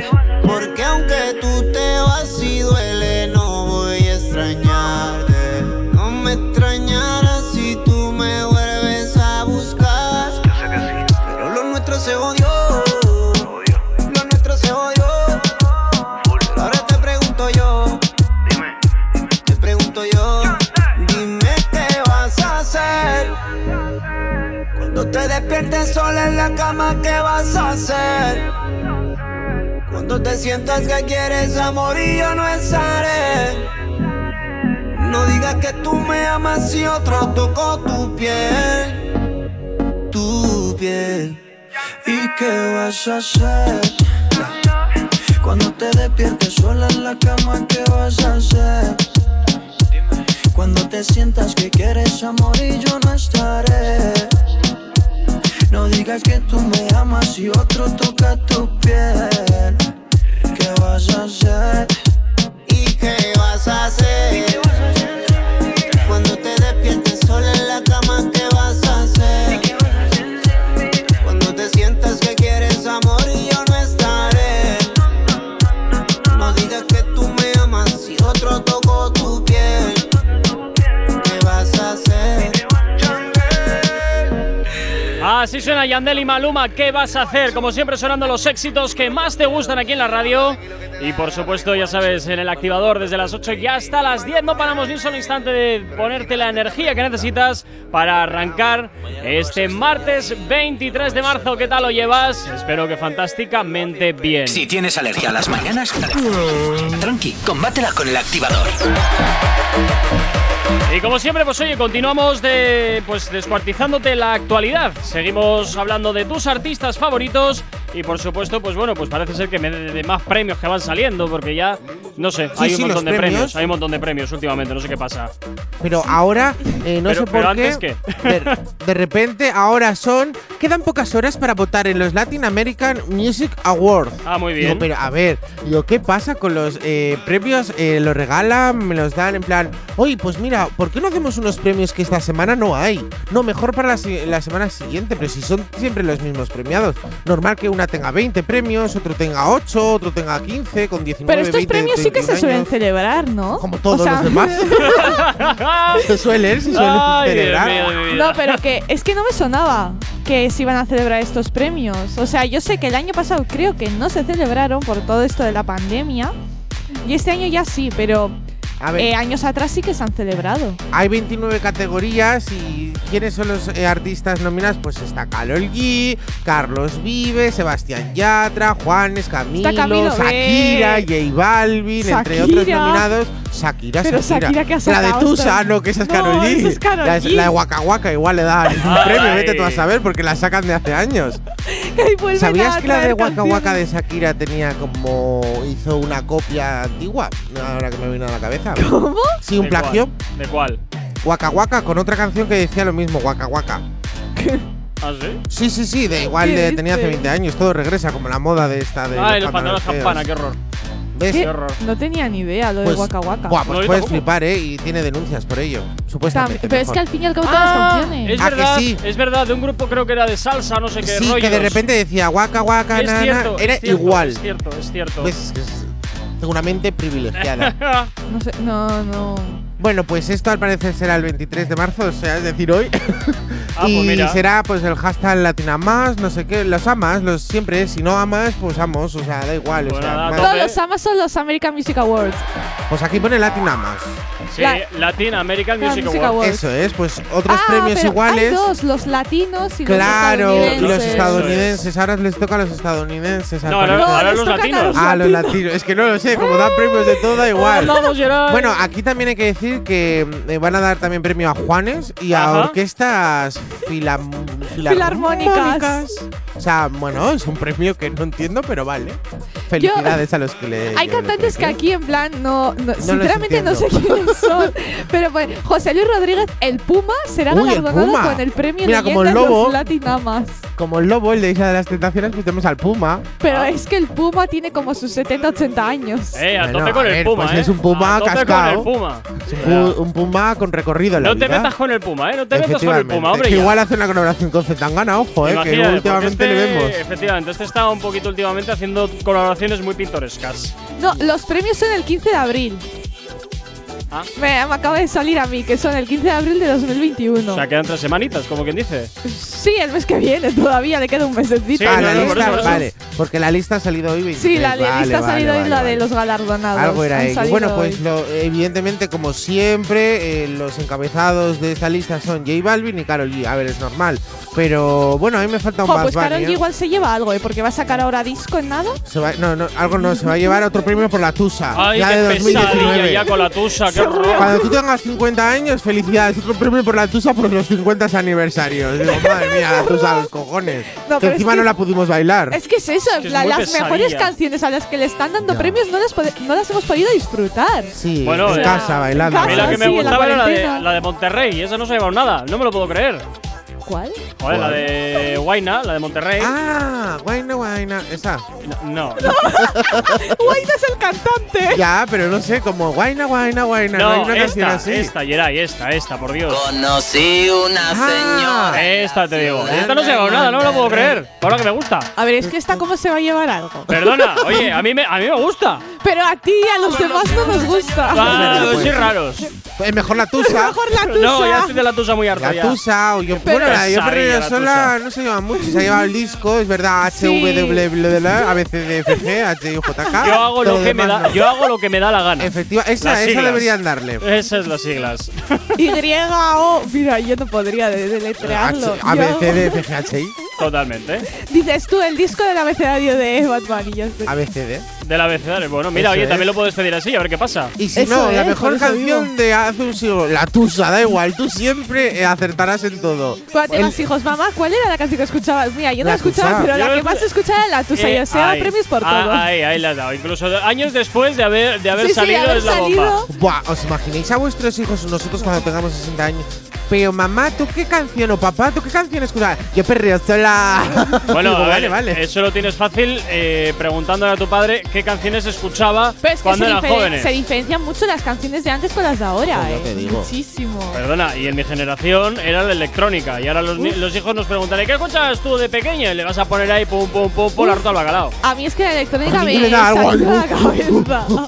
[SPEAKER 12] Cuando te despiertes sola en la cama, ¿qué vas a hacer? Cuando te sientas que quieres amor y yo no estaré. No digas que tú me amas si otro tocó tu piel. Tu piel.
[SPEAKER 6] ¿Y qué vas a hacer? Cuando te despiertes sola en la cama, ¿qué vas a hacer? Cuando te sientas que quieres amor y yo no estaré. No digas que tú me amas y otro toca tu piel. ¿Qué vas a hacer?
[SPEAKER 12] ¿Y qué vas a hacer?
[SPEAKER 2] Así suena Yandel y Maluma. ¿Qué vas a hacer? Como siempre, sonando los éxitos que más te gustan aquí en la radio. Y por supuesto, ya sabes, en el activador desde las 8 y hasta las 10 no paramos ni un solo instante de ponerte la energía que necesitas para arrancar este martes 23 de marzo. ¿Qué tal lo llevas? Espero que fantásticamente bien.
[SPEAKER 1] Si tienes alergia a las mañanas, tranqui, combátela con el activador.
[SPEAKER 2] Y como siempre, pues oye, continuamos de pues descuartizándote la actualidad. Seguimos hablando de tus artistas favoritos y por supuesto, pues bueno, pues parece ser que me de, de más premios que van saliendo porque ya no sé,
[SPEAKER 4] Sí,
[SPEAKER 2] hay un
[SPEAKER 4] sí,
[SPEAKER 2] montón de premios.
[SPEAKER 4] premios.
[SPEAKER 2] hay un montón de premios últimamente, no sé qué pasa.
[SPEAKER 4] Pero ahora, eh, no
[SPEAKER 2] Pero-
[SPEAKER 4] sé por
[SPEAKER 2] pero
[SPEAKER 4] qué.
[SPEAKER 2] antes, ¿qué?
[SPEAKER 4] De, <laughs> de repente, ahora son. Quedan pocas horas para votar en los Latin American Music Awards.
[SPEAKER 2] Ah, muy bien.
[SPEAKER 4] Digo, pero a ver, digo, ¿qué pasa con los eh, premios? Eh, ¿Los regalan? ¿Me los dan en plan? Oye, pues mira, ¿por qué no hacemos unos premios que esta semana no hay? No, mejor para la, semana siguiente, pero si son siempre los mismos premiados. Normal que una tenga 20 premios, otro tenga 8, otro tenga 15, con 19,
[SPEAKER 3] Pero estos
[SPEAKER 4] 20,
[SPEAKER 3] premios sí que se
[SPEAKER 4] 21
[SPEAKER 3] suelen
[SPEAKER 4] años.
[SPEAKER 3] celebrar, ¿no?
[SPEAKER 4] Como todos
[SPEAKER 3] O sea,
[SPEAKER 4] los demás. <laughs> Se suelen, se suelen
[SPEAKER 2] Ay,
[SPEAKER 4] celebrar.
[SPEAKER 3] No, pero que es que no me sonaba que se iban a celebrar estos premios. O sea, yo sé que el año pasado creo que no se celebraron por todo esto de la pandemia. Y este año ya sí, pero eh, años atrás sí que se han celebrado.
[SPEAKER 4] hay 29 categorías y ¿quiénes son los eh, artistas nominados? Pues está Carol G, Carlos Vive, Sebastián Yatra, Juanes, Camilo,
[SPEAKER 3] Camilo,
[SPEAKER 4] Shakira,
[SPEAKER 3] ve.
[SPEAKER 4] J Balvin, entre otros
[SPEAKER 3] Shakira.
[SPEAKER 4] nominados. Shakira,
[SPEAKER 3] Pero Shakira, ¿qué ha
[SPEAKER 4] La de Tusa, no, que esa es
[SPEAKER 3] No,
[SPEAKER 4] Karol G.
[SPEAKER 3] esa es Karol
[SPEAKER 4] la,
[SPEAKER 3] G.
[SPEAKER 4] la de Waka Waka igual le dan un premio, vete tú a saber, porque la sacan de hace años. <laughs> ¿Sabías que la de Waka Waka de Shakira tenía como. hizo una copia antigua? Ahora que me viene a la cabeza.
[SPEAKER 3] ¿Cómo?
[SPEAKER 4] Sí, un
[SPEAKER 2] ¿De
[SPEAKER 4] plagio.
[SPEAKER 2] cuál? ¿De cuál?
[SPEAKER 4] Waka Waka con otra canción que decía lo mismo, Waka Waka.
[SPEAKER 2] ¿Ah, sí?
[SPEAKER 4] Sí, sí, sí, de igual
[SPEAKER 3] ¿Qué
[SPEAKER 4] de, tenía hace
[SPEAKER 3] dices?
[SPEAKER 4] 20 años, todo regresa, como la moda de esta de.
[SPEAKER 2] Ay, los pantalones
[SPEAKER 4] feos.
[SPEAKER 2] campana, qué horror.
[SPEAKER 4] ¿Ves?
[SPEAKER 3] ¿Qué?
[SPEAKER 2] Qué horror.
[SPEAKER 3] No tenía ni idea lo de
[SPEAKER 4] Pues,
[SPEAKER 3] Waka Waka.
[SPEAKER 4] Buah, pues
[SPEAKER 2] No,
[SPEAKER 4] puedes
[SPEAKER 2] tampoco.
[SPEAKER 4] flipar, ¿eh? Y tiene denuncias por ello,
[SPEAKER 3] Tam-
[SPEAKER 4] supuestamente.
[SPEAKER 3] pero es que al fin y al cabo todas las
[SPEAKER 2] Ah,
[SPEAKER 3] canciones.
[SPEAKER 2] es
[SPEAKER 4] Ah, que
[SPEAKER 2] verdad,
[SPEAKER 4] sí.
[SPEAKER 2] es verdad, de un grupo creo que era de salsa, no sé qué
[SPEAKER 4] Sí,
[SPEAKER 2] rollos.
[SPEAKER 4] que de repente decía Waka Waka,
[SPEAKER 2] es
[SPEAKER 4] na, na,
[SPEAKER 2] cierto,
[SPEAKER 4] era
[SPEAKER 2] es cierto,
[SPEAKER 4] igual.
[SPEAKER 2] Es cierto, es cierto.
[SPEAKER 4] ¿Ves? Que es- Tengo una mente privilegiada. <laughs>
[SPEAKER 3] No sé, no, no.
[SPEAKER 4] Bueno, pues esto al parecer será el 23 de marzo, o sea, es decir, hoy. <laughs>
[SPEAKER 2] Ah, pues
[SPEAKER 4] y
[SPEAKER 2] mira.
[SPEAKER 4] será pues el hashtag Latinamas, no sé qué, los amas, los siempre, si no amas, pues amos, o sea, da igual, o
[SPEAKER 2] Pues
[SPEAKER 4] sea,
[SPEAKER 2] nada,
[SPEAKER 3] Todos los amas son los American Music Awards.
[SPEAKER 4] pues aquí pone Latinamas.
[SPEAKER 2] Sí,
[SPEAKER 3] La-
[SPEAKER 2] Latin American Music
[SPEAKER 3] Music
[SPEAKER 2] Awards.
[SPEAKER 3] Awards.
[SPEAKER 4] Eso es, pues otros
[SPEAKER 3] ah,
[SPEAKER 4] premios
[SPEAKER 3] pero
[SPEAKER 4] iguales.
[SPEAKER 3] Hay dos, los latinos y
[SPEAKER 4] Claro,
[SPEAKER 3] los estadounidenses.
[SPEAKER 4] los estadounidenses, ahora les toca a los estadounidenses.
[SPEAKER 2] No, ahora,
[SPEAKER 4] parecer.
[SPEAKER 2] ahora los
[SPEAKER 3] a
[SPEAKER 2] latinos.
[SPEAKER 3] los-
[SPEAKER 4] Ah, los latinos. Es que no lo sé, como dan premios de todo, da igual. Bueno, aquí también hay que decir que eh, van a dar también premio a Juanes y a
[SPEAKER 2] Ajá.
[SPEAKER 4] orquestas filam-
[SPEAKER 3] Filarmónicas.
[SPEAKER 4] O sea, bueno, es un premio que no entiendo, pero vale. Felicidades a los que le.
[SPEAKER 3] Hay cantantes que aquí en plan no, no-
[SPEAKER 4] los
[SPEAKER 3] sinceramente no sé quiénes son. Pero pues José Luis Rodríguez, el Puma, será
[SPEAKER 4] Uy, el
[SPEAKER 3] galardonado
[SPEAKER 4] Puma.
[SPEAKER 3] con el premio
[SPEAKER 4] Mira, como el
[SPEAKER 3] de
[SPEAKER 4] lobo.
[SPEAKER 3] los Latinamas.
[SPEAKER 4] Como el lobo, el de Isla de las Tentaciones, pues tenemos al Puma.
[SPEAKER 3] Pero es que el Puma tiene como sus 70, 80 años.
[SPEAKER 2] Eh, a
[SPEAKER 4] Bueno,
[SPEAKER 2] tope con
[SPEAKER 4] a
[SPEAKER 2] el Puma,
[SPEAKER 4] pues
[SPEAKER 2] eh.
[SPEAKER 4] es un Puma
[SPEAKER 2] a Puma.
[SPEAKER 4] Es un, un Puma con recorrido en la
[SPEAKER 2] No te
[SPEAKER 4] vida.
[SPEAKER 2] metas con el Puma, eh. No te metas con el. Puma, hombre.
[SPEAKER 4] Que
[SPEAKER 2] ya.
[SPEAKER 4] igual hace una colaboración con Zetangana, ojo, eh, que
[SPEAKER 2] Imagínate,
[SPEAKER 4] últimamente
[SPEAKER 2] este,
[SPEAKER 4] le vemos.
[SPEAKER 2] Efectivamente, este está un poquito últimamente haciendo colaboraciones muy pintorescas.
[SPEAKER 3] No, los premios son el 15 de abril.
[SPEAKER 2] Ah.
[SPEAKER 3] Me, me acaba de salir a mí, que son el 15 de abril de 2021.
[SPEAKER 2] O sea, quedan tres semanitas, como quien dice.
[SPEAKER 3] sí, el mes que viene todavía, le queda un mesecito.
[SPEAKER 2] Sí,
[SPEAKER 4] ah,
[SPEAKER 2] no,
[SPEAKER 4] la
[SPEAKER 2] no, por eso, por eso.
[SPEAKER 4] vale. Porque la lista ha salido hoy 23.
[SPEAKER 3] Sí, la
[SPEAKER 4] vale,
[SPEAKER 3] lista ha
[SPEAKER 4] vale,
[SPEAKER 3] salido hoy
[SPEAKER 4] vale,
[SPEAKER 3] la
[SPEAKER 4] vale.
[SPEAKER 3] de los galardonados.
[SPEAKER 4] Algo era
[SPEAKER 3] salido
[SPEAKER 4] Bueno, pues
[SPEAKER 3] hoy.
[SPEAKER 4] lo- evidentemente, como siempre, eh, los encabezados de esta lista son J Balvin y Karol G. A ver, es normal. Pero bueno, a mí me falta un Bad
[SPEAKER 3] pues Karol G
[SPEAKER 4] ¿eh?
[SPEAKER 3] igual se lleva algo, ¿eh? Porque va a sacar ahora disco en nada.
[SPEAKER 4] Se va- no, no, algo no, se va a llevar otro premio por la Tusa.
[SPEAKER 2] Ay, qué
[SPEAKER 4] de
[SPEAKER 2] pesadilla
[SPEAKER 4] 2019.
[SPEAKER 2] ya con la tusa.
[SPEAKER 4] Cuando tú tengas 50 años, felicidades. Otro premio por la Tusa por los 50 aniversarios. Digo, <laughs> madre mía, la Tusa, los cojones.
[SPEAKER 3] No,
[SPEAKER 4] que
[SPEAKER 3] pero es
[SPEAKER 4] encima
[SPEAKER 3] que-
[SPEAKER 4] no la pudimos bailar.
[SPEAKER 3] Es que es eso, en
[SPEAKER 2] es
[SPEAKER 3] plan, las
[SPEAKER 2] pesadilla.
[SPEAKER 3] mejores canciones a las que le están dando
[SPEAKER 4] Ya.
[SPEAKER 3] premios no las, no las hemos podido disfrutar.
[SPEAKER 4] Sí,
[SPEAKER 2] Bueno,
[SPEAKER 4] en
[SPEAKER 2] eh,
[SPEAKER 4] casa, bailando.
[SPEAKER 2] A mí la que me
[SPEAKER 3] sí, en la
[SPEAKER 2] gustaba era la de, la de Monterrey, esa no se ha llevado nada, no me lo puedo creer.
[SPEAKER 3] ¿Cuál?
[SPEAKER 2] Joder, la de Guaina, la de Monterrey.
[SPEAKER 4] Ah, guayna, guayna. Esa.
[SPEAKER 2] No,
[SPEAKER 3] Wayne es el cantante.
[SPEAKER 4] Ya, pero no sé, como guayna, guayna, guayna. No, hay
[SPEAKER 2] no,
[SPEAKER 4] una canción
[SPEAKER 2] esta,
[SPEAKER 4] así.
[SPEAKER 2] esta, Yeray, esta, esta, por Dios.
[SPEAKER 7] Conocí una
[SPEAKER 4] Ah,
[SPEAKER 2] Esta te digo. Esta no se ha llevado nada, no me lo puedo creer. Ahora que me gusta.
[SPEAKER 3] A ver, es que esta cómo se va a llevar algo.
[SPEAKER 2] Perdona, oye, a mí me, a mí me gusta.
[SPEAKER 3] Pero a ti y a los demás no nos gusta.
[SPEAKER 2] Ah,
[SPEAKER 4] pues.
[SPEAKER 2] sois raros.
[SPEAKER 4] Es mejor la tusa.
[SPEAKER 3] Mejor la tuya.
[SPEAKER 2] No, ya estoy de la tusa muy harta
[SPEAKER 4] La tusa o yo.
[SPEAKER 3] Pero
[SPEAKER 4] la yo yo
[SPEAKER 2] la
[SPEAKER 4] sola no se lleva mucho. Se ha llevado el disco, es verdad. <laughs> H,
[SPEAKER 3] Sí.
[SPEAKER 4] V, W, W, A, B, C, D, F, G, H, I, J, K.
[SPEAKER 2] Yo hago lo que me da, yo hago lo que me da la gana.
[SPEAKER 4] Efectiva, esa, esa
[SPEAKER 2] siglas.
[SPEAKER 4] deberían darle.
[SPEAKER 2] Esas las siglas.
[SPEAKER 3] Y O. Mira, yo no podría de- deletrearlo.
[SPEAKER 4] H, A,
[SPEAKER 3] Yo
[SPEAKER 4] B,
[SPEAKER 3] hago-
[SPEAKER 4] C, D, F, G, H, I.
[SPEAKER 2] Totalmente.
[SPEAKER 3] Dices tú, el disco del abecedario de Bad Bunny. ya sé.
[SPEAKER 4] A, B, C, D.
[SPEAKER 2] Del abecedario. Bueno, mira,
[SPEAKER 4] Eso
[SPEAKER 2] oye,
[SPEAKER 4] es.
[SPEAKER 2] también lo puedes pedir así, a ver qué pasa.
[SPEAKER 4] Y si
[SPEAKER 3] Eso
[SPEAKER 4] no, la
[SPEAKER 3] es,
[SPEAKER 4] mejor
[SPEAKER 3] por eso
[SPEAKER 4] canción
[SPEAKER 3] digo.
[SPEAKER 4] de hace un siglo, la tusa, da igual, tú siempre eh, acertarás en todo.
[SPEAKER 3] Cuando Hijos, mamá, ¿cuál era la canción que escuchabas? Mira, yo no
[SPEAKER 4] La
[SPEAKER 3] la escuchaba, pero
[SPEAKER 2] Yo
[SPEAKER 3] la que más
[SPEAKER 2] escucha-
[SPEAKER 3] escuchaba era la tusa.
[SPEAKER 2] Eh,
[SPEAKER 3] y os he dado
[SPEAKER 2] ahí.
[SPEAKER 3] premios por
[SPEAKER 2] Ah,
[SPEAKER 3] todo.
[SPEAKER 2] Ahí, ahí la has dado. Incluso años después de haber, de haber
[SPEAKER 3] Sí, sí,
[SPEAKER 2] salido
[SPEAKER 3] haber
[SPEAKER 2] es la
[SPEAKER 3] salido.
[SPEAKER 2] bomba.
[SPEAKER 4] Buah, ¿os imagináis a vuestros hijos, nosotros cuando tengamos 60 años, Pero mamá, ¿tú qué canción? O papá, ¿tú qué canción escuchas? Yo perreo sola. <laughs>
[SPEAKER 2] Bueno, <laughs>
[SPEAKER 4] Digo,
[SPEAKER 2] a ver,
[SPEAKER 4] vale, vale.
[SPEAKER 2] eso lo tienes fácil eh, preguntándole a tu padre qué canciones escuchaba
[SPEAKER 3] Pero es que
[SPEAKER 2] cuando
[SPEAKER 3] se,
[SPEAKER 2] eran jóvenes.
[SPEAKER 3] se diferencian mucho las canciones de antes con las de ahora,
[SPEAKER 4] Pues
[SPEAKER 3] eh.
[SPEAKER 4] te digo.
[SPEAKER 3] Muchísimo.
[SPEAKER 2] Perdona, y en mi generación era la electrónica. Y ahora los, ni- los hijos nos preguntan, ¿y qué escuchabas tú de pequeño? Y le vas a poner ahí pum, pum, pum, pum, la ruta al bacalao.
[SPEAKER 3] A mí es que la electrónica me
[SPEAKER 4] me da algo,
[SPEAKER 3] salta la cabeza.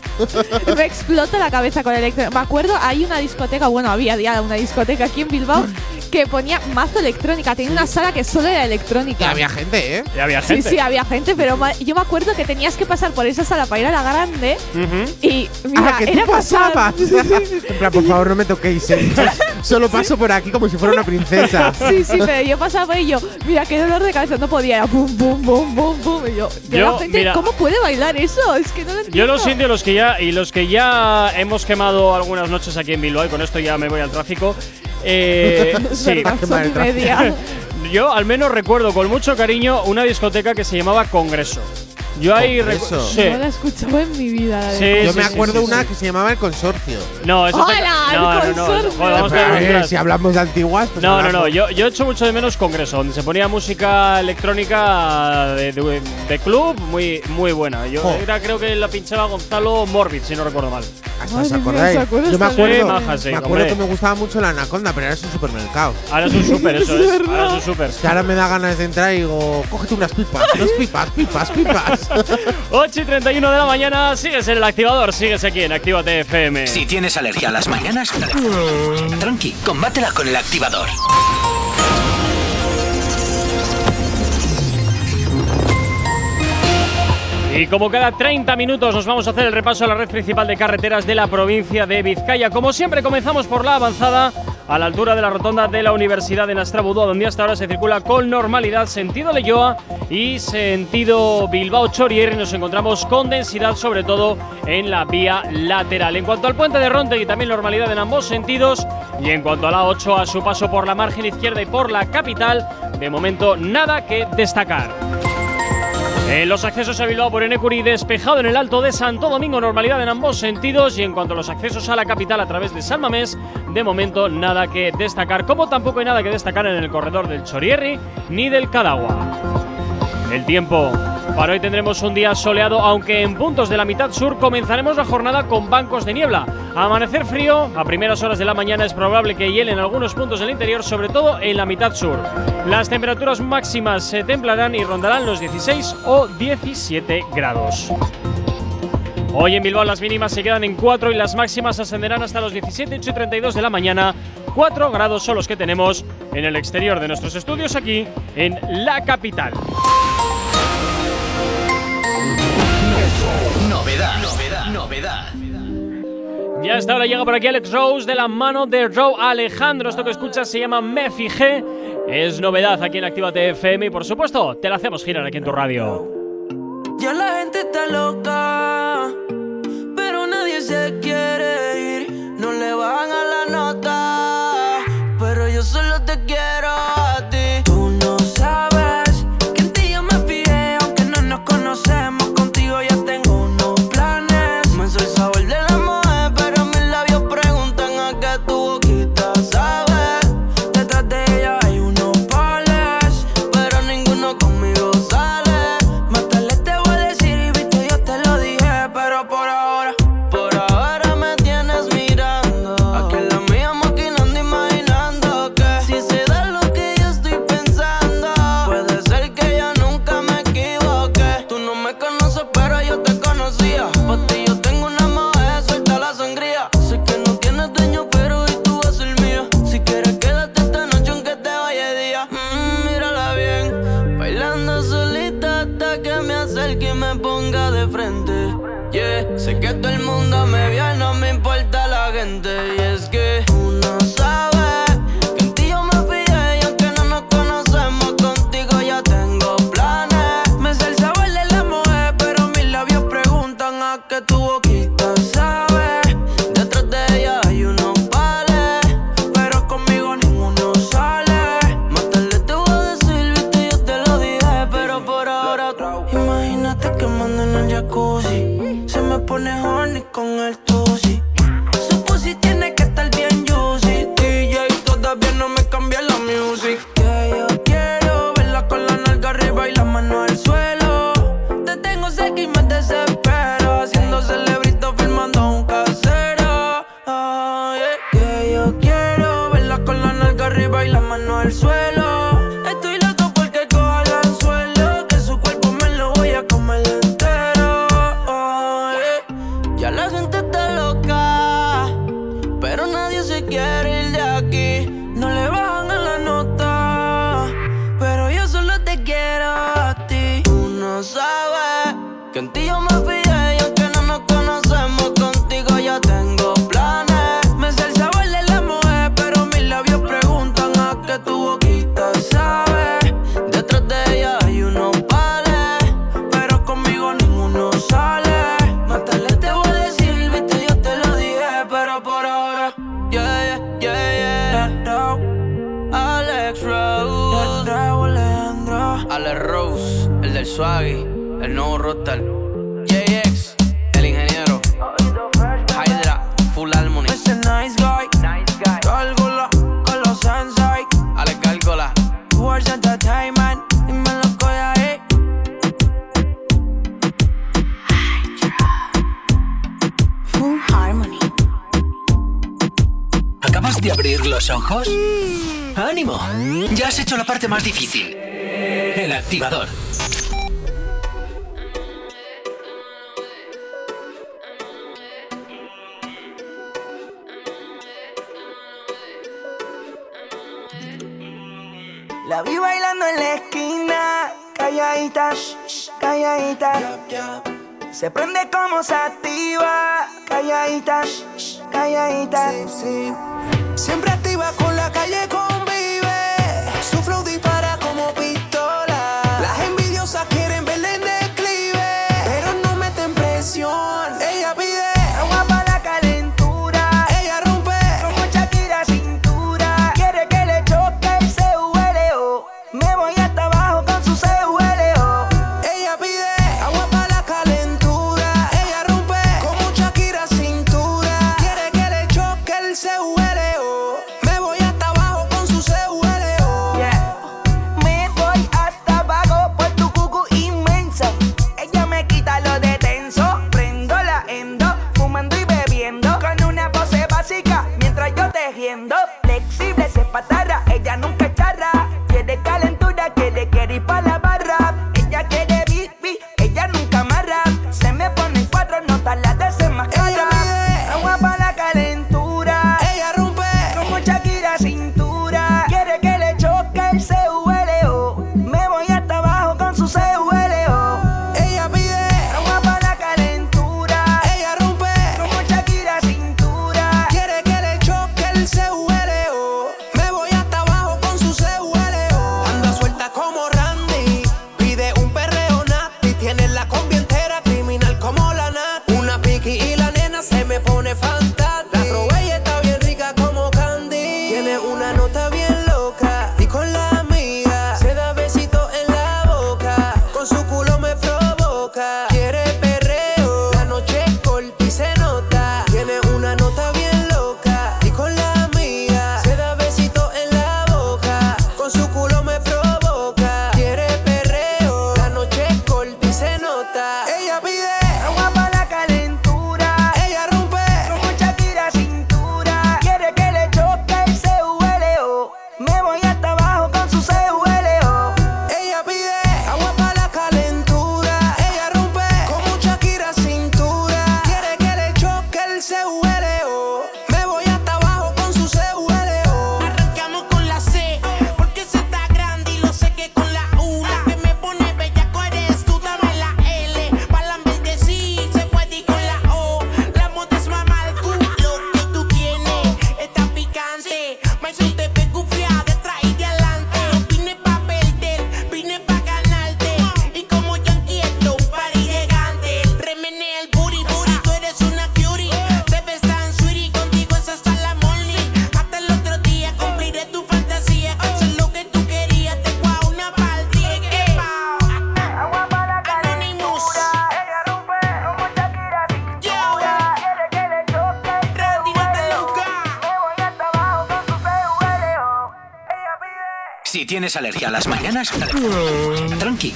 [SPEAKER 3] <laughs> me explota la cabeza con la electrónica. Me acuerdo, hay una discoteca, bueno, había ya una discoteca aquí en Bilbao que ponía mazo electrónica. Tenía una sala que solo era electrónica.
[SPEAKER 4] había gente, ¿eh?
[SPEAKER 2] Y había
[SPEAKER 3] Sí,
[SPEAKER 2] gente.
[SPEAKER 3] sí, había gente, pero yo me acuerdo que tenías que pasar por esa sala para ir a la grande
[SPEAKER 2] Ujú.
[SPEAKER 3] y mira,
[SPEAKER 4] ah, que
[SPEAKER 3] era
[SPEAKER 4] tú pasabas. en plan, por favor, no me toquéis. ¿eh? <laughs> Solo paso por aquí como si fuera una princesa.
[SPEAKER 3] Sí, sí, pero yo pasaba por ahí y yo, mira, qué dolor de cabeza, no podía, era pum, pum, pum, pum, pum. Y yo, y
[SPEAKER 2] Yo,
[SPEAKER 3] la gente,
[SPEAKER 2] mira-
[SPEAKER 3] ¿cómo puede bailar eso? Es que no lo entiendo.
[SPEAKER 2] Yo los indios los que ya y los que ya hemos quemado algunas noches aquí en Bilbao y con esto ya me voy al tráfico. Eh, <laughs> sí. Yo al menos recuerdo con mucho cariño una discoteca que se llamaba Congreso. Yo ahí
[SPEAKER 4] ¿Congreso?
[SPEAKER 2] recu- sí.
[SPEAKER 3] No la he escuchado en mi vida. La de
[SPEAKER 2] Sí,
[SPEAKER 4] Yo
[SPEAKER 2] sí,
[SPEAKER 4] me acuerdo
[SPEAKER 2] sí,
[SPEAKER 4] una
[SPEAKER 2] sí.
[SPEAKER 4] que se llamaba El Consorcio.
[SPEAKER 2] No, eso te-
[SPEAKER 3] ¡Hola, el
[SPEAKER 2] no, no, no,
[SPEAKER 3] consorcio!
[SPEAKER 2] joder, vamos a
[SPEAKER 4] Pero,
[SPEAKER 2] ver atrás.
[SPEAKER 4] si hablamos de antiguas, pues
[SPEAKER 2] No, no, no. Yo, yo echo mucho de menos Congreso, donde se ponía música electrónica de, de- de club muy, muy buena. Yo
[SPEAKER 4] Jo.
[SPEAKER 2] era, creo que la pinchaba Gonzalo Morbid, si no recuerdo mal.
[SPEAKER 4] Hasta os acordáis.
[SPEAKER 3] ¿se acuerda
[SPEAKER 4] Yo me acuerdo,
[SPEAKER 2] Sí, maja, sí,
[SPEAKER 4] me acuerdo
[SPEAKER 2] hombre.
[SPEAKER 4] que me gustaba mucho la Anaconda, pero ahora es un supermercado.
[SPEAKER 2] Ahora es un súper, eso <laughs> es. Ahora es un súper.
[SPEAKER 4] Que ahora me da ganas de entrar y digo, cógete unas pipas, unas pipas, pipas, pipas.
[SPEAKER 2] 8 y 31 de la mañana, sigues en el activador, sigues aquí en Actívate FM.
[SPEAKER 1] Si tienes alergia a las mañanas, tranqui, combátela con el activador.
[SPEAKER 2] Y como cada 30 minutos nos vamos a hacer el repaso a la red principal de carreteras de la provincia de Vizcaya. Como siempre comenzamos por la avanzada a la altura de la rotonda de la Universidad de Nastrabudúa, donde hasta ahora se circula con normalidad sentido Leyoa y sentido Bilbao Chorier nos encontramos con densidad sobre todo en la vía lateral. En cuanto al puente de Ronte y también normalidad en ambos sentidos y en cuanto a la 8 a su paso por la margen izquierda y por la capital, de momento nada que destacar. En los accesos a Bilbao por Enecuri, despejado en el Alto de Santo Domingo, normalidad en ambos sentidos. Y en cuanto a los accesos a la capital a través de San Mamés, de momento nada que destacar. Como tampoco hay nada que destacar en el corredor del Chorierri ni del Cadagua. El tiempo. Para hoy tendremos un día soleado, aunque en puntos de la mitad sur comenzaremos la jornada con bancos de niebla. A amanecer frío, a primeras horas de la mañana es probable que hielen algunos puntos del interior, sobre todo en la mitad sur. Las temperaturas máximas se templarán y rondarán los 16 o 17 grados. Hoy en Bilbao las mínimas se quedan en 4 y las máximas ascenderán hasta los 17, 8 y 32 de la mañana. 4 grados son los que tenemos en el exterior de nuestros estudios aquí en la capital. Ya hasta ahora llega por aquí Alex Rose de la mano de Joe Alejandro. Esto que escuchas se llama Me Fijé. Es novedad aquí en Actívate FM y por supuesto te la hacemos girar aquí en tu radio.
[SPEAKER 6] Ya la gente está loca, pero nadie se quiere preguntan a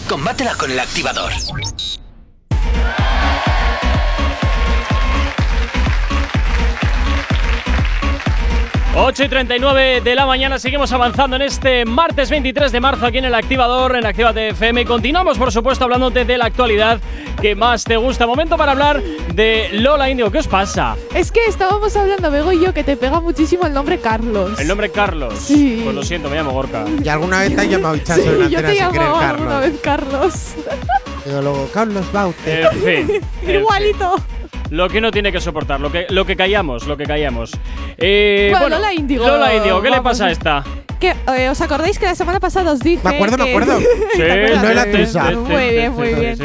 [SPEAKER 1] Combátela con el activador.
[SPEAKER 2] Ocho y 39 de la mañana, seguimos avanzando en este martes 23 de marzo aquí en el Activador, en Activa FM. Continuamos, por supuesto, hablándote de la actualidad que más te gusta. Momento para hablar de Lola Indigo. ¿Qué os pasa?
[SPEAKER 3] Es que estábamos hablando, Bego y yo, que te pega muchísimo el nombre Carlos.
[SPEAKER 2] El nombre Carlos.
[SPEAKER 3] Sí.
[SPEAKER 2] Pues lo siento, me llamo Gorka.
[SPEAKER 4] ¿Y alguna vez te has llamado Chacho sí, en
[SPEAKER 3] yo te
[SPEAKER 4] sin querer Carlos?
[SPEAKER 3] vez Carlos.
[SPEAKER 4] Pero luego Carlos Baute.
[SPEAKER 2] En <laughs> fin.
[SPEAKER 3] Igualito.
[SPEAKER 2] Lo que no tiene que soportar, lo que, lo que callamos, lo que callamos. Eh,
[SPEAKER 3] bueno, bueno, Lola Indigo.
[SPEAKER 2] Lola Indigo, ¿qué
[SPEAKER 3] Vamos.
[SPEAKER 2] le pasa a esta?
[SPEAKER 3] Que, eh, ¿Os acordáis que la semana pasada os dije.
[SPEAKER 4] Me acuerdo,
[SPEAKER 3] que me
[SPEAKER 4] acuerdo. <laughs>
[SPEAKER 2] sí,
[SPEAKER 4] no era
[SPEAKER 2] tuya.
[SPEAKER 3] Muy bien, muy bien.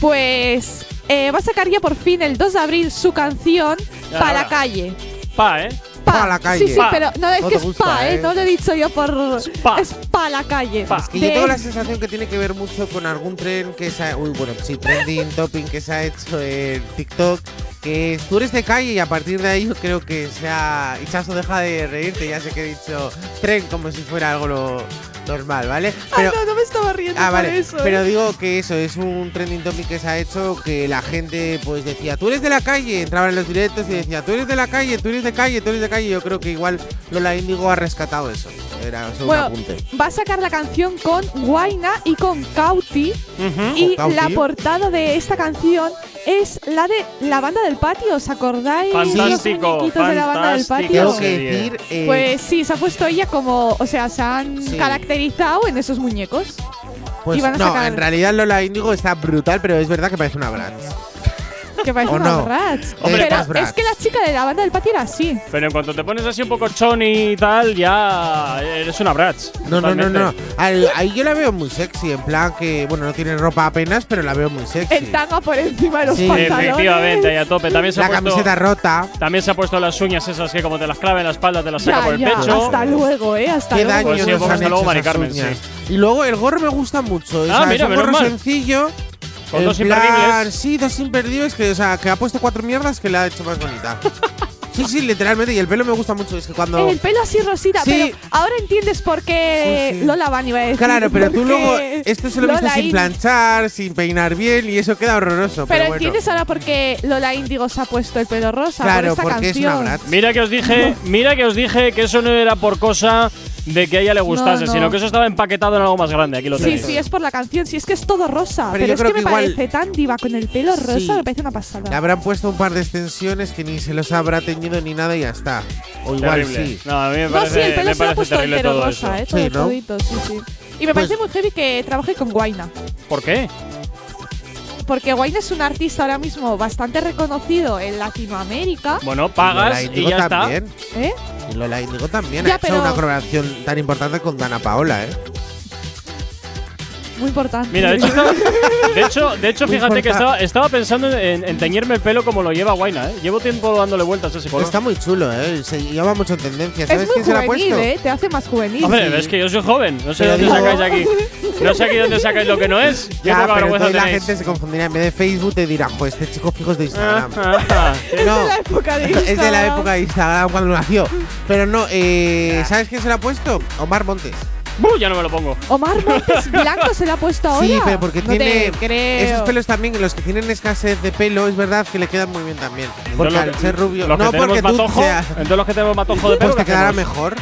[SPEAKER 3] Pues eh, va a sacar ya por fin el 2 de abril su canción
[SPEAKER 2] Ya,
[SPEAKER 3] Pa' la
[SPEAKER 2] ahora.
[SPEAKER 3] calle.
[SPEAKER 2] Pa, ¿eh?
[SPEAKER 4] Pa' la calle.
[SPEAKER 3] Sí, sí,
[SPEAKER 2] Pa.
[SPEAKER 3] pero no es
[SPEAKER 4] No
[SPEAKER 3] que
[SPEAKER 4] te
[SPEAKER 3] es
[SPEAKER 4] gusta,
[SPEAKER 3] pa, ¿eh?
[SPEAKER 4] ¿eh?
[SPEAKER 3] No lo he dicho yo por.
[SPEAKER 2] pa.
[SPEAKER 3] Es pa la calle.
[SPEAKER 2] Pa.
[SPEAKER 4] Que
[SPEAKER 3] De-
[SPEAKER 4] yo tengo la sensación que tiene que ver mucho con algún tren que se ha, uy, bueno, sí, trending <laughs> topping que se ha hecho en TikTok, que es, tú eres de calle y a partir de ahí yo creo que sea Ichazo deja de reírte, ya sé que he dicho tren como si fuera algo lo normal, ¿vale?
[SPEAKER 3] Ay, no, no me estaba riendo
[SPEAKER 4] Ah,
[SPEAKER 3] por
[SPEAKER 4] vale.
[SPEAKER 3] eso.
[SPEAKER 4] Pero
[SPEAKER 3] ¿eh?
[SPEAKER 4] digo que eso es un trending topic que se ha hecho que la gente pues decía, tú eres de la calle, entraban en los directos y decía, tú eres de la calle, tú eres de calle, tú eres de calle. Yo creo que igual Lola Índigo ha rescatado eso. Era
[SPEAKER 3] Bueno,
[SPEAKER 4] un apunte.
[SPEAKER 3] va a sacar la canción con Guaina y con Cauti. Y
[SPEAKER 4] Cauti.
[SPEAKER 3] la portada de esta canción es la de la banda del patio. ¿Os acordáis?
[SPEAKER 2] Fantástico,
[SPEAKER 3] Los muñequitos de la banda del patio.
[SPEAKER 4] Tengo que decir, eh,
[SPEAKER 3] Pues sí, se ha puesto ella como. O sea, se han
[SPEAKER 4] Sí.
[SPEAKER 3] caracterizado en esos muñecos.
[SPEAKER 4] pues no,
[SPEAKER 3] sacar-
[SPEAKER 4] en realidad Lola Índigo está brutal, pero es verdad que parece una Bratz.
[SPEAKER 3] Que parece
[SPEAKER 4] ¿O
[SPEAKER 3] una
[SPEAKER 4] no?
[SPEAKER 3] Bratz.
[SPEAKER 2] Hombre,
[SPEAKER 3] Pero
[SPEAKER 4] más
[SPEAKER 3] es que la chica de la banda del patio era así.
[SPEAKER 2] Pero en cuanto te pones así un poco choni y tal, ya eres una Bratz.
[SPEAKER 4] No, no, no, no. Al- ahí yo la veo muy sexy, en plan que, bueno, no tiene ropa apenas, pero la veo muy sexy.
[SPEAKER 3] El tanga por encima de los
[SPEAKER 4] Sí,
[SPEAKER 3] pantalones.
[SPEAKER 2] Efectivamente, ahí a tope. También se,
[SPEAKER 4] la
[SPEAKER 2] ha puesto,
[SPEAKER 4] camiseta rota.
[SPEAKER 2] también se ha puesto las uñas esas que como te las clava en la espalda te las saca
[SPEAKER 3] Ya,
[SPEAKER 2] por el
[SPEAKER 3] ya,
[SPEAKER 2] pecho.
[SPEAKER 3] hasta luego, eh, hasta
[SPEAKER 4] Qué
[SPEAKER 3] luego.
[SPEAKER 4] daño
[SPEAKER 2] Pues sí,
[SPEAKER 4] nos
[SPEAKER 2] pues
[SPEAKER 4] han
[SPEAKER 2] hasta
[SPEAKER 4] hecho
[SPEAKER 2] luego, Mari
[SPEAKER 4] esas
[SPEAKER 2] Carmen,
[SPEAKER 4] uñas. Y luego el gorro me gusta mucho. o
[SPEAKER 2] Ah,
[SPEAKER 4] sea,
[SPEAKER 2] mira,
[SPEAKER 4] es un
[SPEAKER 2] menos
[SPEAKER 4] gorro
[SPEAKER 2] mal.
[SPEAKER 4] sencillo.
[SPEAKER 2] Con
[SPEAKER 4] en
[SPEAKER 2] dos imperdibles.
[SPEAKER 4] Sí, dos imperdibles que, o sea, que ha puesto cuatro mierdas que le ha hecho más bonita. <laughs> sí, sí, literalmente. Y el pelo me gusta mucho. Es que cuando.
[SPEAKER 3] El pelo así rosita,
[SPEAKER 4] Sí.
[SPEAKER 3] pero ahora entiendes por qué
[SPEAKER 4] Sí, sí.
[SPEAKER 3] Lola Van iba a decir.
[SPEAKER 4] Claro, pero tú luego. Esto se lo
[SPEAKER 3] Lola
[SPEAKER 4] sin planchar, sin peinar bien y eso queda horroroso. Pero,
[SPEAKER 3] Pero
[SPEAKER 4] bueno.
[SPEAKER 3] entiendes ahora por qué Lola Índigo se ha puesto el pelo rosa
[SPEAKER 4] Claro,
[SPEAKER 3] por esta
[SPEAKER 4] porque es una
[SPEAKER 3] canción.
[SPEAKER 4] Bratz.
[SPEAKER 2] Mira que os dije, mira que os dije que eso no era por cosa de que a ella le gustase,
[SPEAKER 3] no.
[SPEAKER 2] sino que eso estaba empaquetado en algo más grande. Aquí lo
[SPEAKER 3] Sí,
[SPEAKER 2] tenéis.
[SPEAKER 3] sí, es por la canción. Sí, es que es todo rosa.
[SPEAKER 4] Pero
[SPEAKER 3] Pero,
[SPEAKER 4] yo
[SPEAKER 3] es
[SPEAKER 4] creo
[SPEAKER 3] que me
[SPEAKER 4] que igual-
[SPEAKER 3] parece tan diva con el pelo rosa,
[SPEAKER 4] Sí.
[SPEAKER 3] me parece una pasada.
[SPEAKER 4] Le habrán puesto un par de extensiones que ni se los habrá teñido ni nada y ya está. O igual
[SPEAKER 2] Terrible.
[SPEAKER 4] sí.
[SPEAKER 2] No, a mí me
[SPEAKER 3] no,
[SPEAKER 2] parece,
[SPEAKER 3] sí, el pelo
[SPEAKER 2] me
[SPEAKER 3] se lo ha
[SPEAKER 2] parece
[SPEAKER 3] puesto
[SPEAKER 2] terrible
[SPEAKER 3] entero
[SPEAKER 2] todo
[SPEAKER 3] rosa,
[SPEAKER 2] eso.
[SPEAKER 3] eh, todo
[SPEAKER 4] Sí, ¿no?
[SPEAKER 3] todito, sí, sí. Y me
[SPEAKER 4] Pues-
[SPEAKER 3] parece muy heavy que trabaje con Guaina.
[SPEAKER 2] ¿Por qué?
[SPEAKER 3] Porque Guaina es un artista ahora mismo bastante reconocido en Latinoamérica.
[SPEAKER 2] Bueno,
[SPEAKER 4] Lola
[SPEAKER 2] pagas y
[SPEAKER 4] Índigo
[SPEAKER 2] ya
[SPEAKER 4] también.
[SPEAKER 3] ¿Eh?
[SPEAKER 4] Y Lola Índigo también
[SPEAKER 3] Ya,
[SPEAKER 4] ha hecho
[SPEAKER 3] pero-
[SPEAKER 4] una colaboración tan importante con Dana Paola, ¿eh?
[SPEAKER 3] Muy importante.
[SPEAKER 2] está. Mira, de hecho, estaba- <laughs> de hecho, de hecho
[SPEAKER 4] Muy
[SPEAKER 2] fíjate que
[SPEAKER 4] importa-
[SPEAKER 2] estaba, estaba pensando en, en teñirme el pelo como lo lleva Guaina, ¿eh? Llevo tiempo dándole vueltas a ese color.
[SPEAKER 4] Está muy chulo, ¿eh? Se lleva mucho en tendencia.
[SPEAKER 3] es
[SPEAKER 4] ¿Sabes
[SPEAKER 3] muy
[SPEAKER 4] quién se la ha
[SPEAKER 3] juvenil,
[SPEAKER 4] puesto?
[SPEAKER 3] ¿eh? Te hace más juvenil.
[SPEAKER 2] Hombre,
[SPEAKER 4] Sí.
[SPEAKER 2] es que yo soy joven, no sé
[SPEAKER 4] Pero
[SPEAKER 2] dónde
[SPEAKER 4] digo-
[SPEAKER 2] sacáis aquí. No sé aquí dónde sacáis lo que no es.
[SPEAKER 4] Ya, pero entonces la gente se confundirá. En vez de Facebook te dirá, pues este chico fijo es de Instagram.
[SPEAKER 2] Ah, <laughs>
[SPEAKER 3] Es
[SPEAKER 4] no,
[SPEAKER 3] de la época de <laughs>
[SPEAKER 4] es de la
[SPEAKER 3] Instagram.
[SPEAKER 4] época de Instagram cuando nació. Pero no, eh, ¿sabes quién se la ha puesto? Omar Montes.
[SPEAKER 2] Buh, ya no me lo pongo.
[SPEAKER 3] Omar Montes <laughs> Blanco se le ha puesto ahora.
[SPEAKER 4] Sí, pero porque
[SPEAKER 3] no
[SPEAKER 4] tiene
[SPEAKER 3] te
[SPEAKER 4] esos pelos también, los que tienen escasez de pelo, es verdad que le quedan muy bien también. Porque al ser rubio, no porque tú seas,
[SPEAKER 2] entonces los que tenemos matojo de pelo,
[SPEAKER 4] pues te
[SPEAKER 2] ¿qué
[SPEAKER 4] quedará mejor.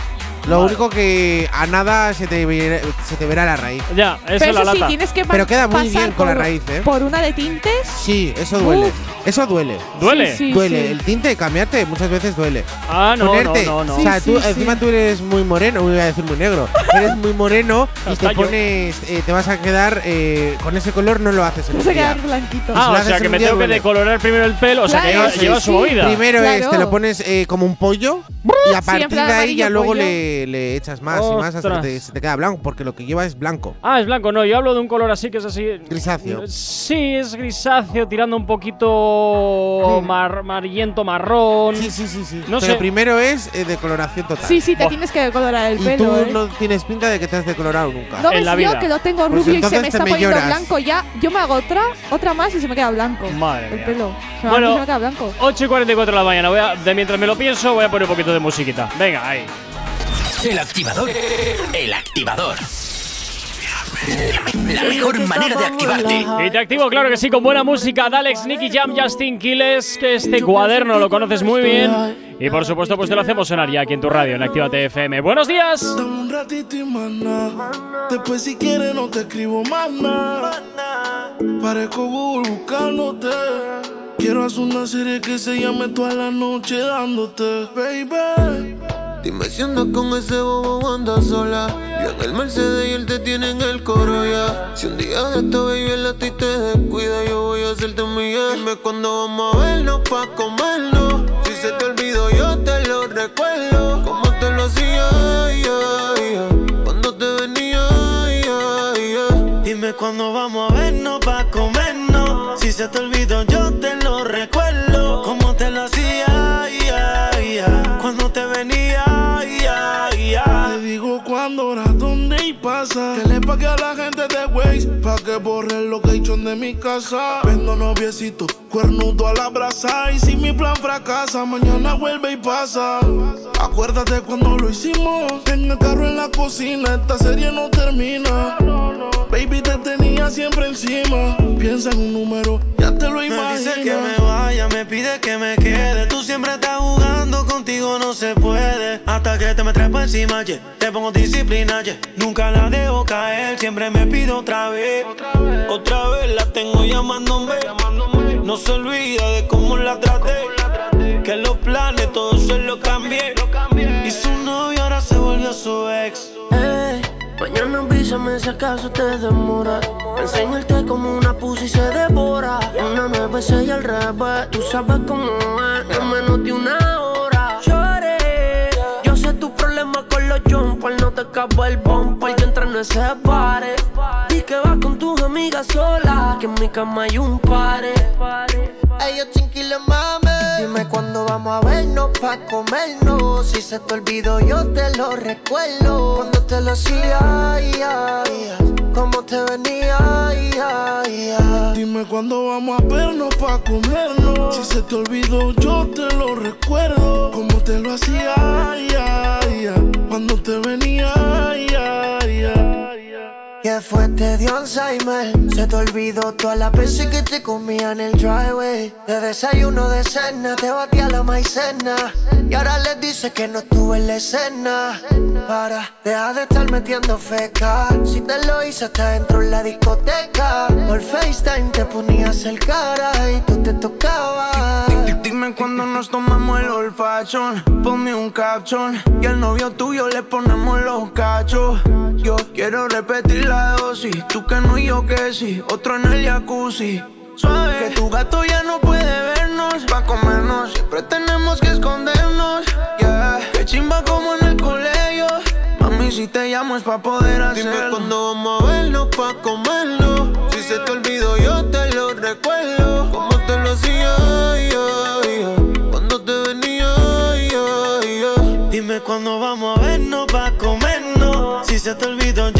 [SPEAKER 4] Lo
[SPEAKER 2] Vale.
[SPEAKER 4] único que a nada se te, verá- se te verá la raíz.
[SPEAKER 2] Ya, eso
[SPEAKER 3] Pero
[SPEAKER 2] es la
[SPEAKER 3] eso sí,
[SPEAKER 2] lata.
[SPEAKER 3] tienes que
[SPEAKER 4] Pero queda muy bien con la raíz, ¿eh?
[SPEAKER 3] Por una de tintes.
[SPEAKER 4] Sí, eso duele.
[SPEAKER 3] Uf.
[SPEAKER 4] Eso duele.
[SPEAKER 2] ¿Duele?
[SPEAKER 3] Sí, sí,
[SPEAKER 4] duele.
[SPEAKER 3] sí.
[SPEAKER 4] El tinte, cambiarte, muchas veces duele.
[SPEAKER 2] Ah, no,
[SPEAKER 4] Ponerte.
[SPEAKER 2] no, no, no.
[SPEAKER 4] O sea,
[SPEAKER 3] Sí,
[SPEAKER 4] tú
[SPEAKER 3] sí,
[SPEAKER 4] encima
[SPEAKER 3] sí.
[SPEAKER 4] tú eres muy moreno, iba a decir muy negro. <laughs> eres muy moreno y te pones, eh, te vas a quedar eh, con ese color, no lo haces en
[SPEAKER 3] se
[SPEAKER 4] día.
[SPEAKER 3] quedar blanquito.
[SPEAKER 2] Ah,
[SPEAKER 4] si
[SPEAKER 2] o sea que me tengo que decolorar primero el pelo. O sea que lleva, su movida.
[SPEAKER 4] Primero es, te lo pones eh, como un pollo y a partir de ahí ya luego
[SPEAKER 3] pollo.
[SPEAKER 4] Le, le echas más y más hasta
[SPEAKER 2] Ostras.
[SPEAKER 4] que te- se te queda blanco, porque lo que lleva es blanco.
[SPEAKER 2] Ah, es blanco, no. Yo hablo de un color así que es así.
[SPEAKER 4] Grisáceo.
[SPEAKER 2] Sí, es grisáceo, tirando un poquito mar, amarillento, marrón.
[SPEAKER 4] Sí, sí, sí, sí.
[SPEAKER 2] No
[SPEAKER 4] Pero
[SPEAKER 2] sé.
[SPEAKER 4] primero es eh, decoloración total.
[SPEAKER 3] Sí, sí, te
[SPEAKER 2] Buah.
[SPEAKER 3] tienes que decolorar el
[SPEAKER 4] y
[SPEAKER 3] pelo.
[SPEAKER 4] tú
[SPEAKER 3] ¿eh?
[SPEAKER 4] no tienes pinta de que te has decolorado nunca.
[SPEAKER 3] No
[SPEAKER 2] en
[SPEAKER 3] ves yo que lo tengo
[SPEAKER 4] Pues
[SPEAKER 3] rubio y se me está
[SPEAKER 4] me
[SPEAKER 3] poniendo
[SPEAKER 4] lloras.
[SPEAKER 3] blanco ya. Yo me hago otra, otra más y se me queda blanco.
[SPEAKER 2] Madre
[SPEAKER 3] el
[SPEAKER 2] mía.
[SPEAKER 3] pelo. Se me,
[SPEAKER 2] Bueno.
[SPEAKER 3] se me queda blanco.
[SPEAKER 2] 8 y 44 de la mañana. Voy a, de mientras me lo pienso, voy a poner un poquito de musiquita. Venga, ahí.
[SPEAKER 1] El activador. El activador. La mejor manera de activarte.
[SPEAKER 2] Y te activo, claro que sí, con buena música de Alex, Nicky Jam, Justin Quiles, que este cuaderno lo conoces muy bien. Y por supuesto, pues te lo hacemos sonar ya aquí en tu radio, en Actívate FM. ¡Buenos días!
[SPEAKER 6] Dame un ratito y nada. Después si quieres no te escribo nada. Parezco Google buscándote. Quiero hacer una serie que se llame toda la noche dándote. Baby,
[SPEAKER 12] Dime si andas con ese bobo o andas sola. Yo en el Mercedes y él te tiene en el coro ya. Si un día de esta baby el a ti te descuida, yo voy a hacerte mía. Dime cuándo vamos a vernos pa' comernos. Si se te olvidó, yo te lo recuerdo. Como te lo hacía, ya. Cuando te venía, ya.
[SPEAKER 13] Dime cuándo vamos a vernos pa' comernos. Si se te olvidó, yo te lo recuerdo.
[SPEAKER 14] Dónde pague a la gente de Waze pa' que borre el location de mi casa. Vendo noviecito, cuernudo a la brasa. Y si mi plan fracasa, mañana vuelve y pasa. Acuérdate cuando lo hicimos. En el carro en la cocina, esta serie no termina. Baby, te tenía siempre encima. Piensa en un número, ya te lo
[SPEAKER 13] Me
[SPEAKER 14] imaginas.
[SPEAKER 13] dice que me vaya, me pide que me quede. Tú siempre estás jugando, contigo no se puede. Hasta que te me trepo encima, yeah. te pongo disciplina, yeah. Nunca la dejo caer, siempre me pido otra vez. Otra vez la tengo llamándome. No se olvida de cómo la traté. Que los planes todos se los cambié. Y su novio ahora se volvió su ex.
[SPEAKER 15] Ey, mañana avísame si acaso te demora. Enseñarte como una pussy se devora. Una nueve, seis al revés. Tú sabes cómo es, en menos de una hora. Lloré. Yo sé tu problema con los jumpers. No te acabo el bumper. Yo entro en ese pare. Y que vas con tus amigas sola. Que en mi cama hay un pare. Ellos chinquiles mame. Dime cuándo vamos a vernos pa' comernos. Si se te olvidó, yo te lo recuerdo. Cuando te lo hacía, ya, ya. Cómo te venía, ya, ya.
[SPEAKER 14] Dime cuándo vamos a vernos pa' comernos. Si se te olvidó, yo te lo recuerdo. Como te lo hacía, ya, ya. Cuando te venía, ya, ya.
[SPEAKER 15] Que fue, te dio Alzheimer. Se te olvidó todas las veces que te comía en el driveway. De desayuno de cena, te batía la maicena. Y ahora les dice que no estuve en la escena. Para, deja de estar metiendo feca. Si te lo hice hasta dentro en la discoteca. Por FaceTime te ponías el cara y tú te tocabas.
[SPEAKER 6] Dime cuando nos tomamos el olfachón. Ponme un caption. Y al novio tuyo le ponemos los cachos. Yo quiero repetir la dosis. Tú que no y yo que sí. Otro en el jacuzzi. Suave. Que tu gato ya no puede vernos. Pa' comernos. Siempre tenemos que escondernos. Yeah. Que chimba como en el colegio. Mami, si te llamo es pa' poder hacerlo.
[SPEAKER 12] Dime cuándo vamos a vernos pa' comernos. Si se te olvidó, yo te lo recuerdo. Como te lo hacía, ya, ya. Cuando te venía.
[SPEAKER 13] Dime cuándo vamos a vernos pa' comernos. Si se te olvidó, yo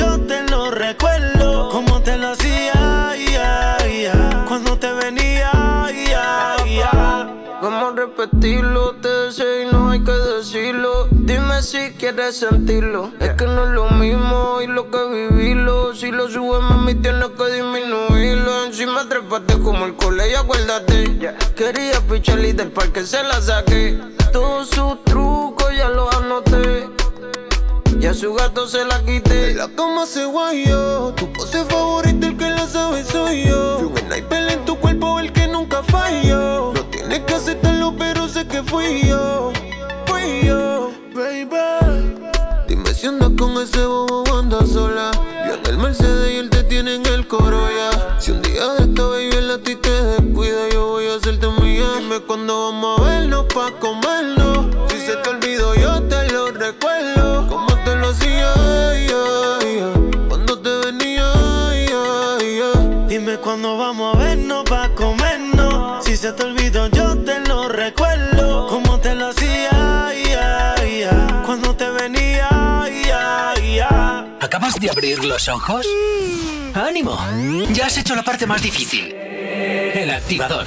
[SPEAKER 15] quieres sentirlo. Es que no es lo mismo y lo que vivirlo. Si lo subes, mami, tienes que disminuirlo. Encima trepaste como el colegio, acuérdate. Quería pichar y del parque se la saqué. Todos sus trucos ya los anoté. Y a su gato se la quité.
[SPEAKER 12] La cama se guayó. Pa' comernos. Si se te olvidó, yo te lo recuerdo. Como te lo hacía, ya, ya. Cuando te venía, ya.
[SPEAKER 13] Dime cuándo vamos a vernos pa' comernos. Si se te olvidó, yo te lo recuerdo. Como te lo hacía. Cuando te venía.
[SPEAKER 1] ¿Acabas de abrir los ojos? ¡Ánimo! Ya has hecho la parte más difícil. El activador.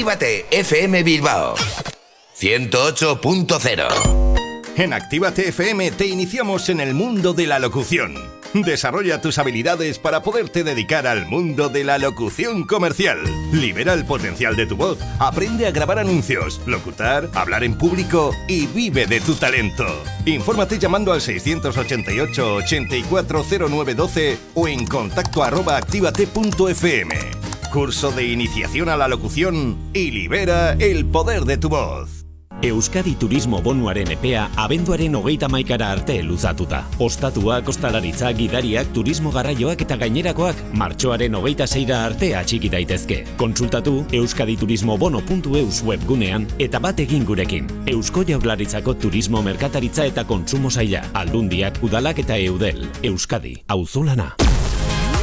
[SPEAKER 7] Actívate FM Bilbao 108.0
[SPEAKER 16] En Actívate FM te iniciamos en el mundo de la locución. Desarrolla tus habilidades para poderte dedicar al mundo de la locución comercial. Libera el potencial de tu voz, aprende a grabar anuncios, locutar, hablar en público y vive de tu talento. Infórmate llamando al 688 840912 o en contacto arroba actívate.fm. Curso de iniciación a la locución y libera el poder de tu voz.
[SPEAKER 17] Euskadi Turismo Bonuaren epea abenduaren hogeita maikara arte luzatuta. Ostatuak, ostalaritza, gidariak, turismo garraioak eta gainerakoak martxoaren hogeita zeira arte atxiki daitezke. Kontsultatu euskaditurismobono.eus webgunean eta bat egin gurekin. Eusko Jaurlaritzako Turismo Merkataritza eta Kontsumo Zaila, Aldundiak, Udalak eta Eudel. Euskadi, auzolana.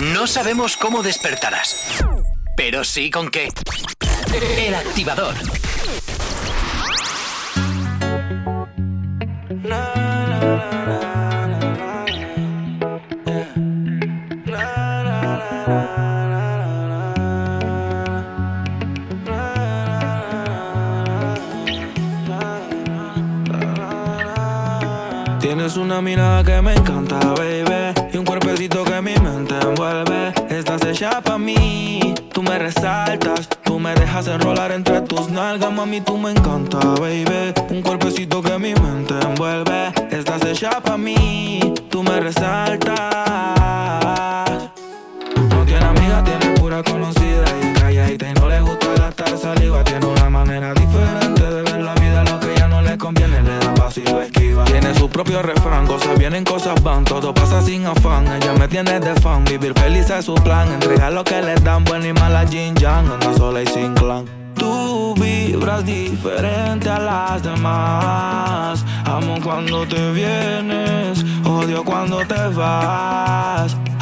[SPEAKER 1] No sabemos cómo despertarás, pero sí con qué. El activador.
[SPEAKER 18] Tienes una mirada que me encanta, baby. Pa' mí. Tú me resaltas. Tú me dejas enrolar entre tus nalgas, mami. Tú me encanta, baby. Un cuerpecito que mi mente envuelve. Estás hecha pa' mí. Tú me resaltas. No tiene amiga, tiene pura conocida. Y calladita y no le gusta gastar saliva. Tiene una manera diferente de ver la vida. Lo que ya no le conviene, le da paso y lo esquiva. Tiene su propio refrán, cosas vienen, cosas van. Todo pasa sin afán. Ella me tiene de fan. Vivir feliz es su plan. Entregar lo que le dan, buena y mala Jin Yang. Anda sola y sin clan. Tú vibras diferente a las demás. Amo cuando te vienes, odio cuando te vas.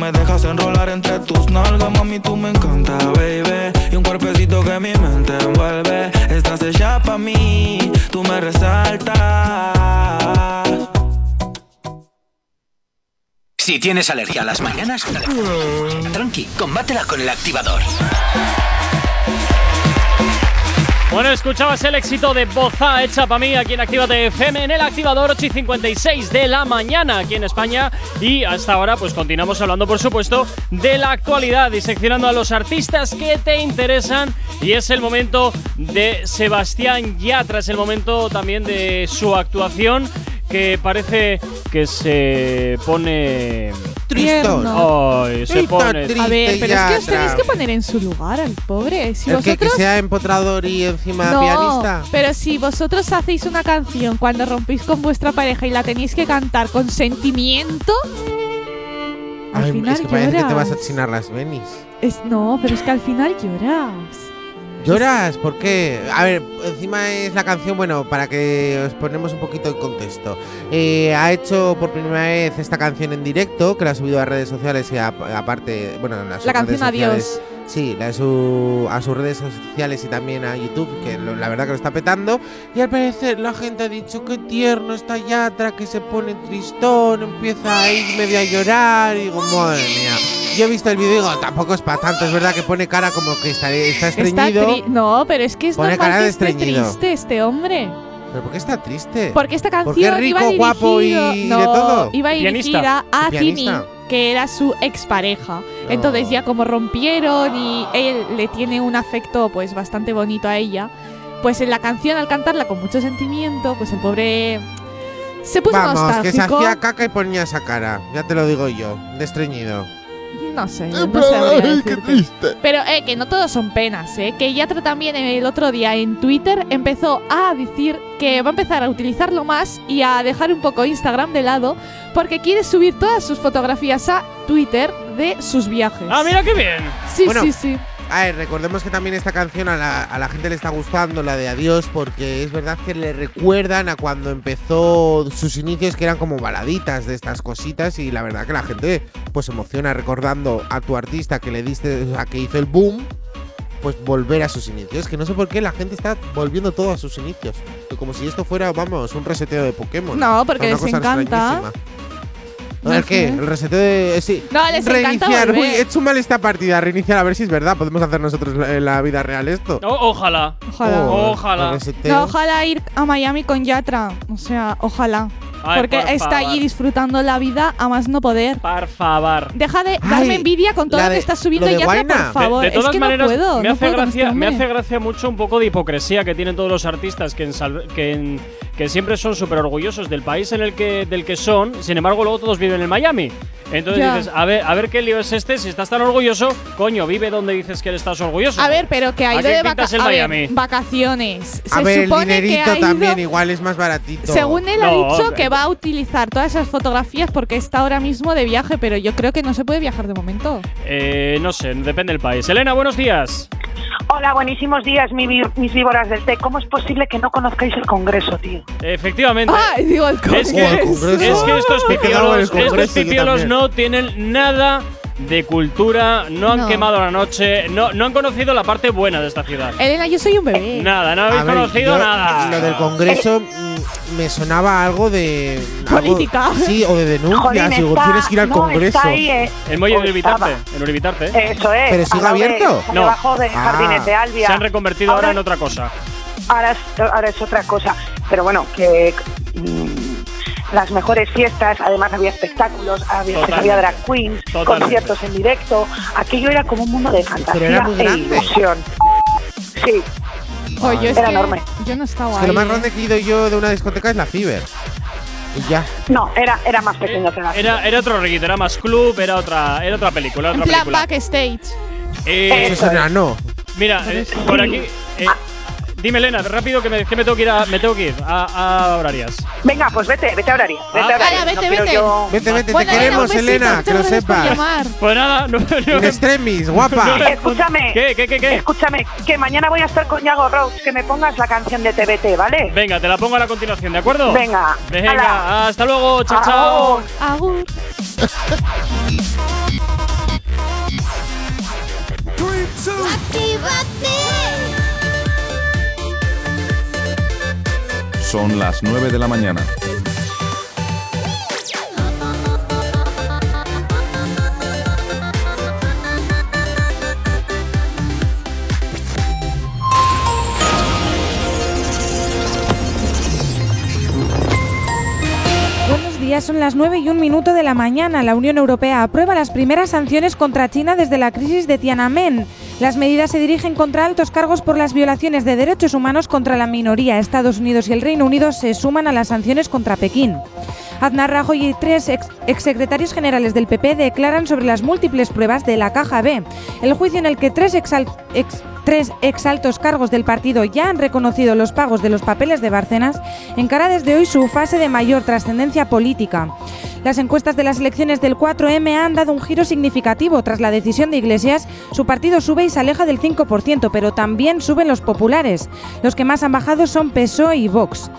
[SPEAKER 18] Me dejas enrolar entre tus nalgas, mami, tú me encanta, baby. Y un cuerpecito que mi mente envuelve. Estás hecha pa' mí, tú me resaltas.
[SPEAKER 1] Si tienes alergia a las mañanas, tranqui, combátela con el activador.
[SPEAKER 2] Bueno, escuchabas el éxito de Boza hecha para mí aquí en Actívate FM en el activador 8 y 56 de la mañana aquí en España. Y hasta ahora, pues continuamos hablando, por supuesto, de la actualidad, diseccionando a los artistas que te interesan. Y es el momento de Sebastián Yatra, es el momento también de su actuación que parece que se pone.
[SPEAKER 4] Tristón.
[SPEAKER 2] Ay, se
[SPEAKER 4] Está
[SPEAKER 2] pone.
[SPEAKER 4] triste
[SPEAKER 3] A ver, pero es que os tenéis que poner en su lugar al pobre. Si
[SPEAKER 4] El que, que
[SPEAKER 3] vosotros
[SPEAKER 4] sea empotrador y encima
[SPEAKER 3] no,
[SPEAKER 4] pianista.
[SPEAKER 3] pero si vosotros hacéis una canción cuando rompéis con vuestra pareja y la tenéis que cantar con sentimiento, al
[SPEAKER 4] Ay,
[SPEAKER 3] final
[SPEAKER 4] es que parece que te vas a
[SPEAKER 3] lloras.
[SPEAKER 4] chinar las venis.
[SPEAKER 3] es no, pero es que al final lloras.
[SPEAKER 4] ¿Lloras? ¿Por qué? A ver, encima es la canción, bueno, para que os ponemos un poquito en contexto. Eh, ha hecho por primera vez esta canción en directo, que la ha subido a redes sociales y aparte, bueno, a sus
[SPEAKER 3] La canción
[SPEAKER 4] redes sociales.
[SPEAKER 3] Adiós.
[SPEAKER 4] Sí, la de su- a sus redes sociales y también a YouTube, que lo- la verdad que lo está petando. Y al parecer la gente ha dicho que tierno está Yatra, que se pone tristón, empieza ahí medio a llorar. Y digo, madre mía. Yo he visto el vídeo y digo, tampoco es para tanto. Es verdad que pone cara como que está, está
[SPEAKER 3] Está
[SPEAKER 4] estreñido.
[SPEAKER 3] tri- no, pero es que es
[SPEAKER 4] Pone
[SPEAKER 3] normal
[SPEAKER 4] cara
[SPEAKER 3] que
[SPEAKER 4] de
[SPEAKER 3] esté
[SPEAKER 4] estreñido.
[SPEAKER 3] triste este hombre.
[SPEAKER 4] ¿Pero por qué está triste?
[SPEAKER 3] Porque esta canción
[SPEAKER 4] Porque es rico,
[SPEAKER 3] iba
[SPEAKER 4] guapo y,
[SPEAKER 3] dirigido-
[SPEAKER 4] y
[SPEAKER 3] no,
[SPEAKER 4] de todo.
[SPEAKER 3] iba dirigida a Tini. Que era su expareja. Entonces ya como rompieron y él le tiene un afecto pues bastante bonito a ella, pues en la canción al cantarla con mucho sentimiento, pues el pobre se puso
[SPEAKER 4] Vamos, que se
[SPEAKER 3] nostálgico.
[SPEAKER 4] hacía caca y ponía esa cara. Ya te lo digo yo, de estreñido.
[SPEAKER 3] No sé, no sabría decirte. Pero eh, que no todos son penas, ¿eh? Que Yatra también el otro día en Twitter empezó a decir que va a empezar a utilizarlo más y a dejar un poco Instagram de lado porque quiere subir todas sus fotografías a Twitter de sus viajes.
[SPEAKER 2] Ah, mira qué bien.
[SPEAKER 3] Sí,
[SPEAKER 4] Bueno,
[SPEAKER 3] sí, sí.
[SPEAKER 4] A ver, recordemos que también esta canción a la, a la gente le está gustando, la de Adiós, porque es verdad que le recuerdan a cuando empezó sus inicios, que eran como baladitas de estas cositas, y la verdad que la gente pues emociona recordando a tu artista que le diste, a que hizo el boom, pues volver a sus inicios. Que no sé por qué la gente está volviendo todo a sus inicios. Como si esto fuera, vamos, un reseteo de Pokémon.
[SPEAKER 3] No, porque les encanta.
[SPEAKER 4] extrañísima.
[SPEAKER 3] No
[SPEAKER 4] ¿El qué? El reseteo de. eh, Sí.
[SPEAKER 3] No, les encanta
[SPEAKER 4] Reiniciar. Uy, he hecho mal esta partida. Reiniciar a ver si es verdad. Podemos hacer nosotros la- en la vida real esto.
[SPEAKER 2] O- ojalá.
[SPEAKER 3] Ojalá.
[SPEAKER 4] Oh,
[SPEAKER 2] Ojalá.
[SPEAKER 4] reseteo.
[SPEAKER 3] No, ojalá ir a Miami con Yatra. O sea, ojalá.
[SPEAKER 2] Ay,
[SPEAKER 3] porque
[SPEAKER 2] por
[SPEAKER 3] está
[SPEAKER 2] favor.
[SPEAKER 3] allí disfrutando la vida a más no poder.
[SPEAKER 2] Por favor.
[SPEAKER 3] Deja de
[SPEAKER 4] Ay,
[SPEAKER 3] darme envidia con todo
[SPEAKER 4] la
[SPEAKER 3] lo que
[SPEAKER 4] de-
[SPEAKER 3] está subiendo
[SPEAKER 4] lo de
[SPEAKER 3] Yatra, por
[SPEAKER 4] De-
[SPEAKER 3] favor.
[SPEAKER 2] De, todas
[SPEAKER 3] es que
[SPEAKER 2] maneras,
[SPEAKER 3] no puedo.
[SPEAKER 2] me,
[SPEAKER 3] no
[SPEAKER 2] hace
[SPEAKER 3] puedo con este
[SPEAKER 2] gracia, me
[SPEAKER 3] hombre.
[SPEAKER 2] hace gracia mucho un poco de hipocresía que tienen todos los artistas que, en sal- que, en- que siempre son súper orgullosos del país en el que, del que son, sin embargo, luego todos viven en Miami. Entonces
[SPEAKER 3] Ya.
[SPEAKER 2] dices, a ver, a ver qué lío es este, si estás tan orgulloso, coño, vive donde dices que estás orgulloso.
[SPEAKER 3] A ver, pero que ha
[SPEAKER 2] ¿A
[SPEAKER 3] ido de vaca-
[SPEAKER 2] en
[SPEAKER 3] a ver,
[SPEAKER 2] Miami?
[SPEAKER 3] vacaciones.
[SPEAKER 4] A
[SPEAKER 3] Se
[SPEAKER 4] ver, el
[SPEAKER 3] supone que
[SPEAKER 4] dinerito
[SPEAKER 3] ha ido-
[SPEAKER 4] también igual es más baratito.
[SPEAKER 3] Según él ha dicho que va a utilizar todas esas fotografías porque está ahora mismo de viaje, pero yo creo que no se puede viajar de momento.
[SPEAKER 2] Eh, no sé, depende del país. Elena, buenos días.
[SPEAKER 19] Hola, buenísimos días, mis víboras del té. ¿Cómo es posible que no conozcáis el Congreso, tío?
[SPEAKER 2] Efectivamente.
[SPEAKER 3] Ay, digo el
[SPEAKER 2] Es que,
[SPEAKER 4] Oh,
[SPEAKER 2] es que estos <laughs> pipiolos, estos pipiolos no tienen nada, de cultura, no han
[SPEAKER 3] No.
[SPEAKER 2] quemado la noche, no, no han conocido la parte buena de esta ciudad.
[SPEAKER 3] Elena, yo soy un bebé.
[SPEAKER 2] Nada, no habéis
[SPEAKER 4] ver,
[SPEAKER 2] conocido
[SPEAKER 4] yo,
[SPEAKER 2] nada.
[SPEAKER 4] Lo del Congreso mm, me sonaba algo de. algo-
[SPEAKER 3] Política.
[SPEAKER 4] sí, o de Digo,
[SPEAKER 19] está-
[SPEAKER 4] tienes que ir al
[SPEAKER 19] no,
[SPEAKER 4] Congreso.
[SPEAKER 19] está ahí, eh,
[SPEAKER 2] El muelle de Uribitarte, en Uribitarte.
[SPEAKER 19] Eso es.
[SPEAKER 4] ¿Pero sigue
[SPEAKER 19] de-
[SPEAKER 4] abierto?
[SPEAKER 2] No.
[SPEAKER 19] Debajo de
[SPEAKER 4] Ah.
[SPEAKER 19] Jardines de Albia.
[SPEAKER 2] Se han reconvertido ahora, en otra cosa.
[SPEAKER 19] ahora es, ahora es otra cosa. Pero bueno, que mm, las mejores fiestas, además había espectáculos, había, había drag queens,
[SPEAKER 2] Totalmente.
[SPEAKER 19] conciertos en directo. Aquello era como un mundo de fantasía
[SPEAKER 4] era
[SPEAKER 19] e ilusión. Sí,
[SPEAKER 3] Oye, es
[SPEAKER 19] Era enorme.
[SPEAKER 3] yo no estaba
[SPEAKER 4] Es
[SPEAKER 3] ahí.
[SPEAKER 4] lo más
[SPEAKER 3] ¿eh?
[SPEAKER 4] grande que he ido yo de una discoteca es la Fiber. Y ya.
[SPEAKER 19] no, era, era más pequeño que la
[SPEAKER 2] Era, era otro rollito, era más club, era otra, era otra película,
[SPEAKER 3] En
[SPEAKER 2] otra
[SPEAKER 3] plan
[SPEAKER 2] película.
[SPEAKER 3] backstage.
[SPEAKER 2] Eh,
[SPEAKER 4] Eso es enano.
[SPEAKER 2] mira, eh, por aquí. eh, dime, Elena, rápido que me, que me tengo que ir a, me tengo que ir a, a horarias.
[SPEAKER 19] Venga, pues vete, vete a horarios. Vete
[SPEAKER 2] Ah.
[SPEAKER 19] a
[SPEAKER 3] vete,
[SPEAKER 19] No
[SPEAKER 3] vete.
[SPEAKER 19] yo-
[SPEAKER 4] Vete, vete,
[SPEAKER 3] Bueno,
[SPEAKER 4] te queremos, Elena, que lo sepas.
[SPEAKER 3] llamar.
[SPEAKER 2] Pues nada, no, no-
[SPEAKER 4] extremis, guapa.
[SPEAKER 19] Escúchame.
[SPEAKER 2] ¿Qué, qué, qué, qué?
[SPEAKER 19] Escúchame, que mañana voy a estar con Yago Rose, que me pongas la canción de TBT, ¿vale?
[SPEAKER 2] Venga, te la pongo a la continuación, ¿de acuerdo?
[SPEAKER 19] Venga,
[SPEAKER 2] Venga, hasta luego, chao, chao.
[SPEAKER 19] Agur.
[SPEAKER 3] Agur.
[SPEAKER 20] Son las 9 de la mañana.
[SPEAKER 21] Son las 9 y un minuto de la mañana. La Unión Europea aprueba las primeras sanciones contra China desde la crisis de Tiananmen. Las medidas se dirigen contra altos cargos por las violaciones de derechos humanos contra la minoría. Estados Unidos y el Reino Unido se suman a las sanciones contra Pekín. Aznar Rajoy y tres ex- exsecretarios generales del PP declaran sobre las múltiples pruebas de la Caja B. El juicio en el que tres, ex- tres exaltos cargos del partido ya han reconocido los pagos de los papeles de Bárcenas encara desde hoy su fase de mayor trascendencia política. Las encuestas de las elecciones del 4M han dado un giro significativo tras la decisión de Iglesias. Su partido sube y se aleja del 5%, pero también suben los populares. Los que más han bajado son PSOE y Vox.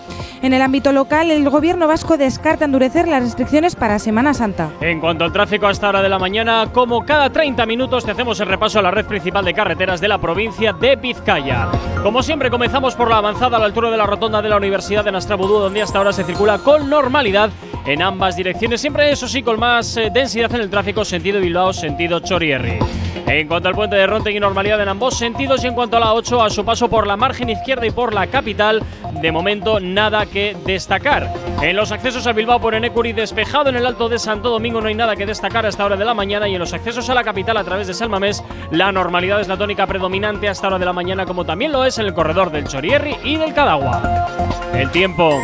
[SPEAKER 21] En el ámbito local, el gobierno vasco descarta endurecer las restricciones para Semana Santa.
[SPEAKER 2] En cuanto al tráfico a esta hora de la mañana, como cada 30 minutos te hacemos el repaso a la red principal de carreteras de la provincia de Vizcaya. Como siempre, comenzamos por la avanzada a la altura de la rotonda de la Universidad de Nastrabudú, donde hasta ahora se circula con normalidad en ambas direcciones. Siempre, eso sí, con más eh, densidad en el tráfico, sentido Bilbao, sentido Chorierri. En cuanto al puente de Rontegui, normalidad en ambos sentidos. Y en cuanto a la 8, a su paso por la margen izquierda y por la capital, de momento nada que destacar. En los accesos a Bilbao por Enecuri, despejado en el Alto de Santo Domingo, no hay nada que destacar a esta hora de la mañana. Y en los accesos a la capital a través de Salmamés, la normalidad es la tónica predominante a esta hora de la mañana, como también lo es en el corredor del Chorierri y del Cadagua. El tiempo.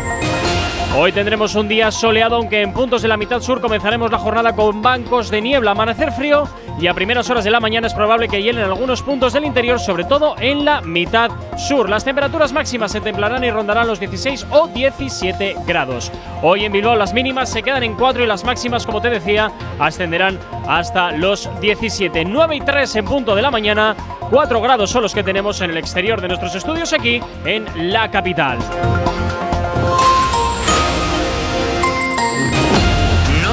[SPEAKER 2] Hoy tendremos un día soleado, aunque en puntos de la mitad sur comenzaremos la jornada con bancos de niebla, amanecer frío y a primeras horas de la mañana es probable que hielen algunos puntos del interior, sobre todo en la mitad sur. Las temperaturas máximas se templarán y rondarán los 16 o 17 grados. Hoy en Bilbao las mínimas se quedan en 4 y las máximas, como te decía, ascenderán hasta los 17. 9 y 3 en punto de la mañana, 4 grados son los que tenemos en el exterior de nuestros estudios aquí en la capital.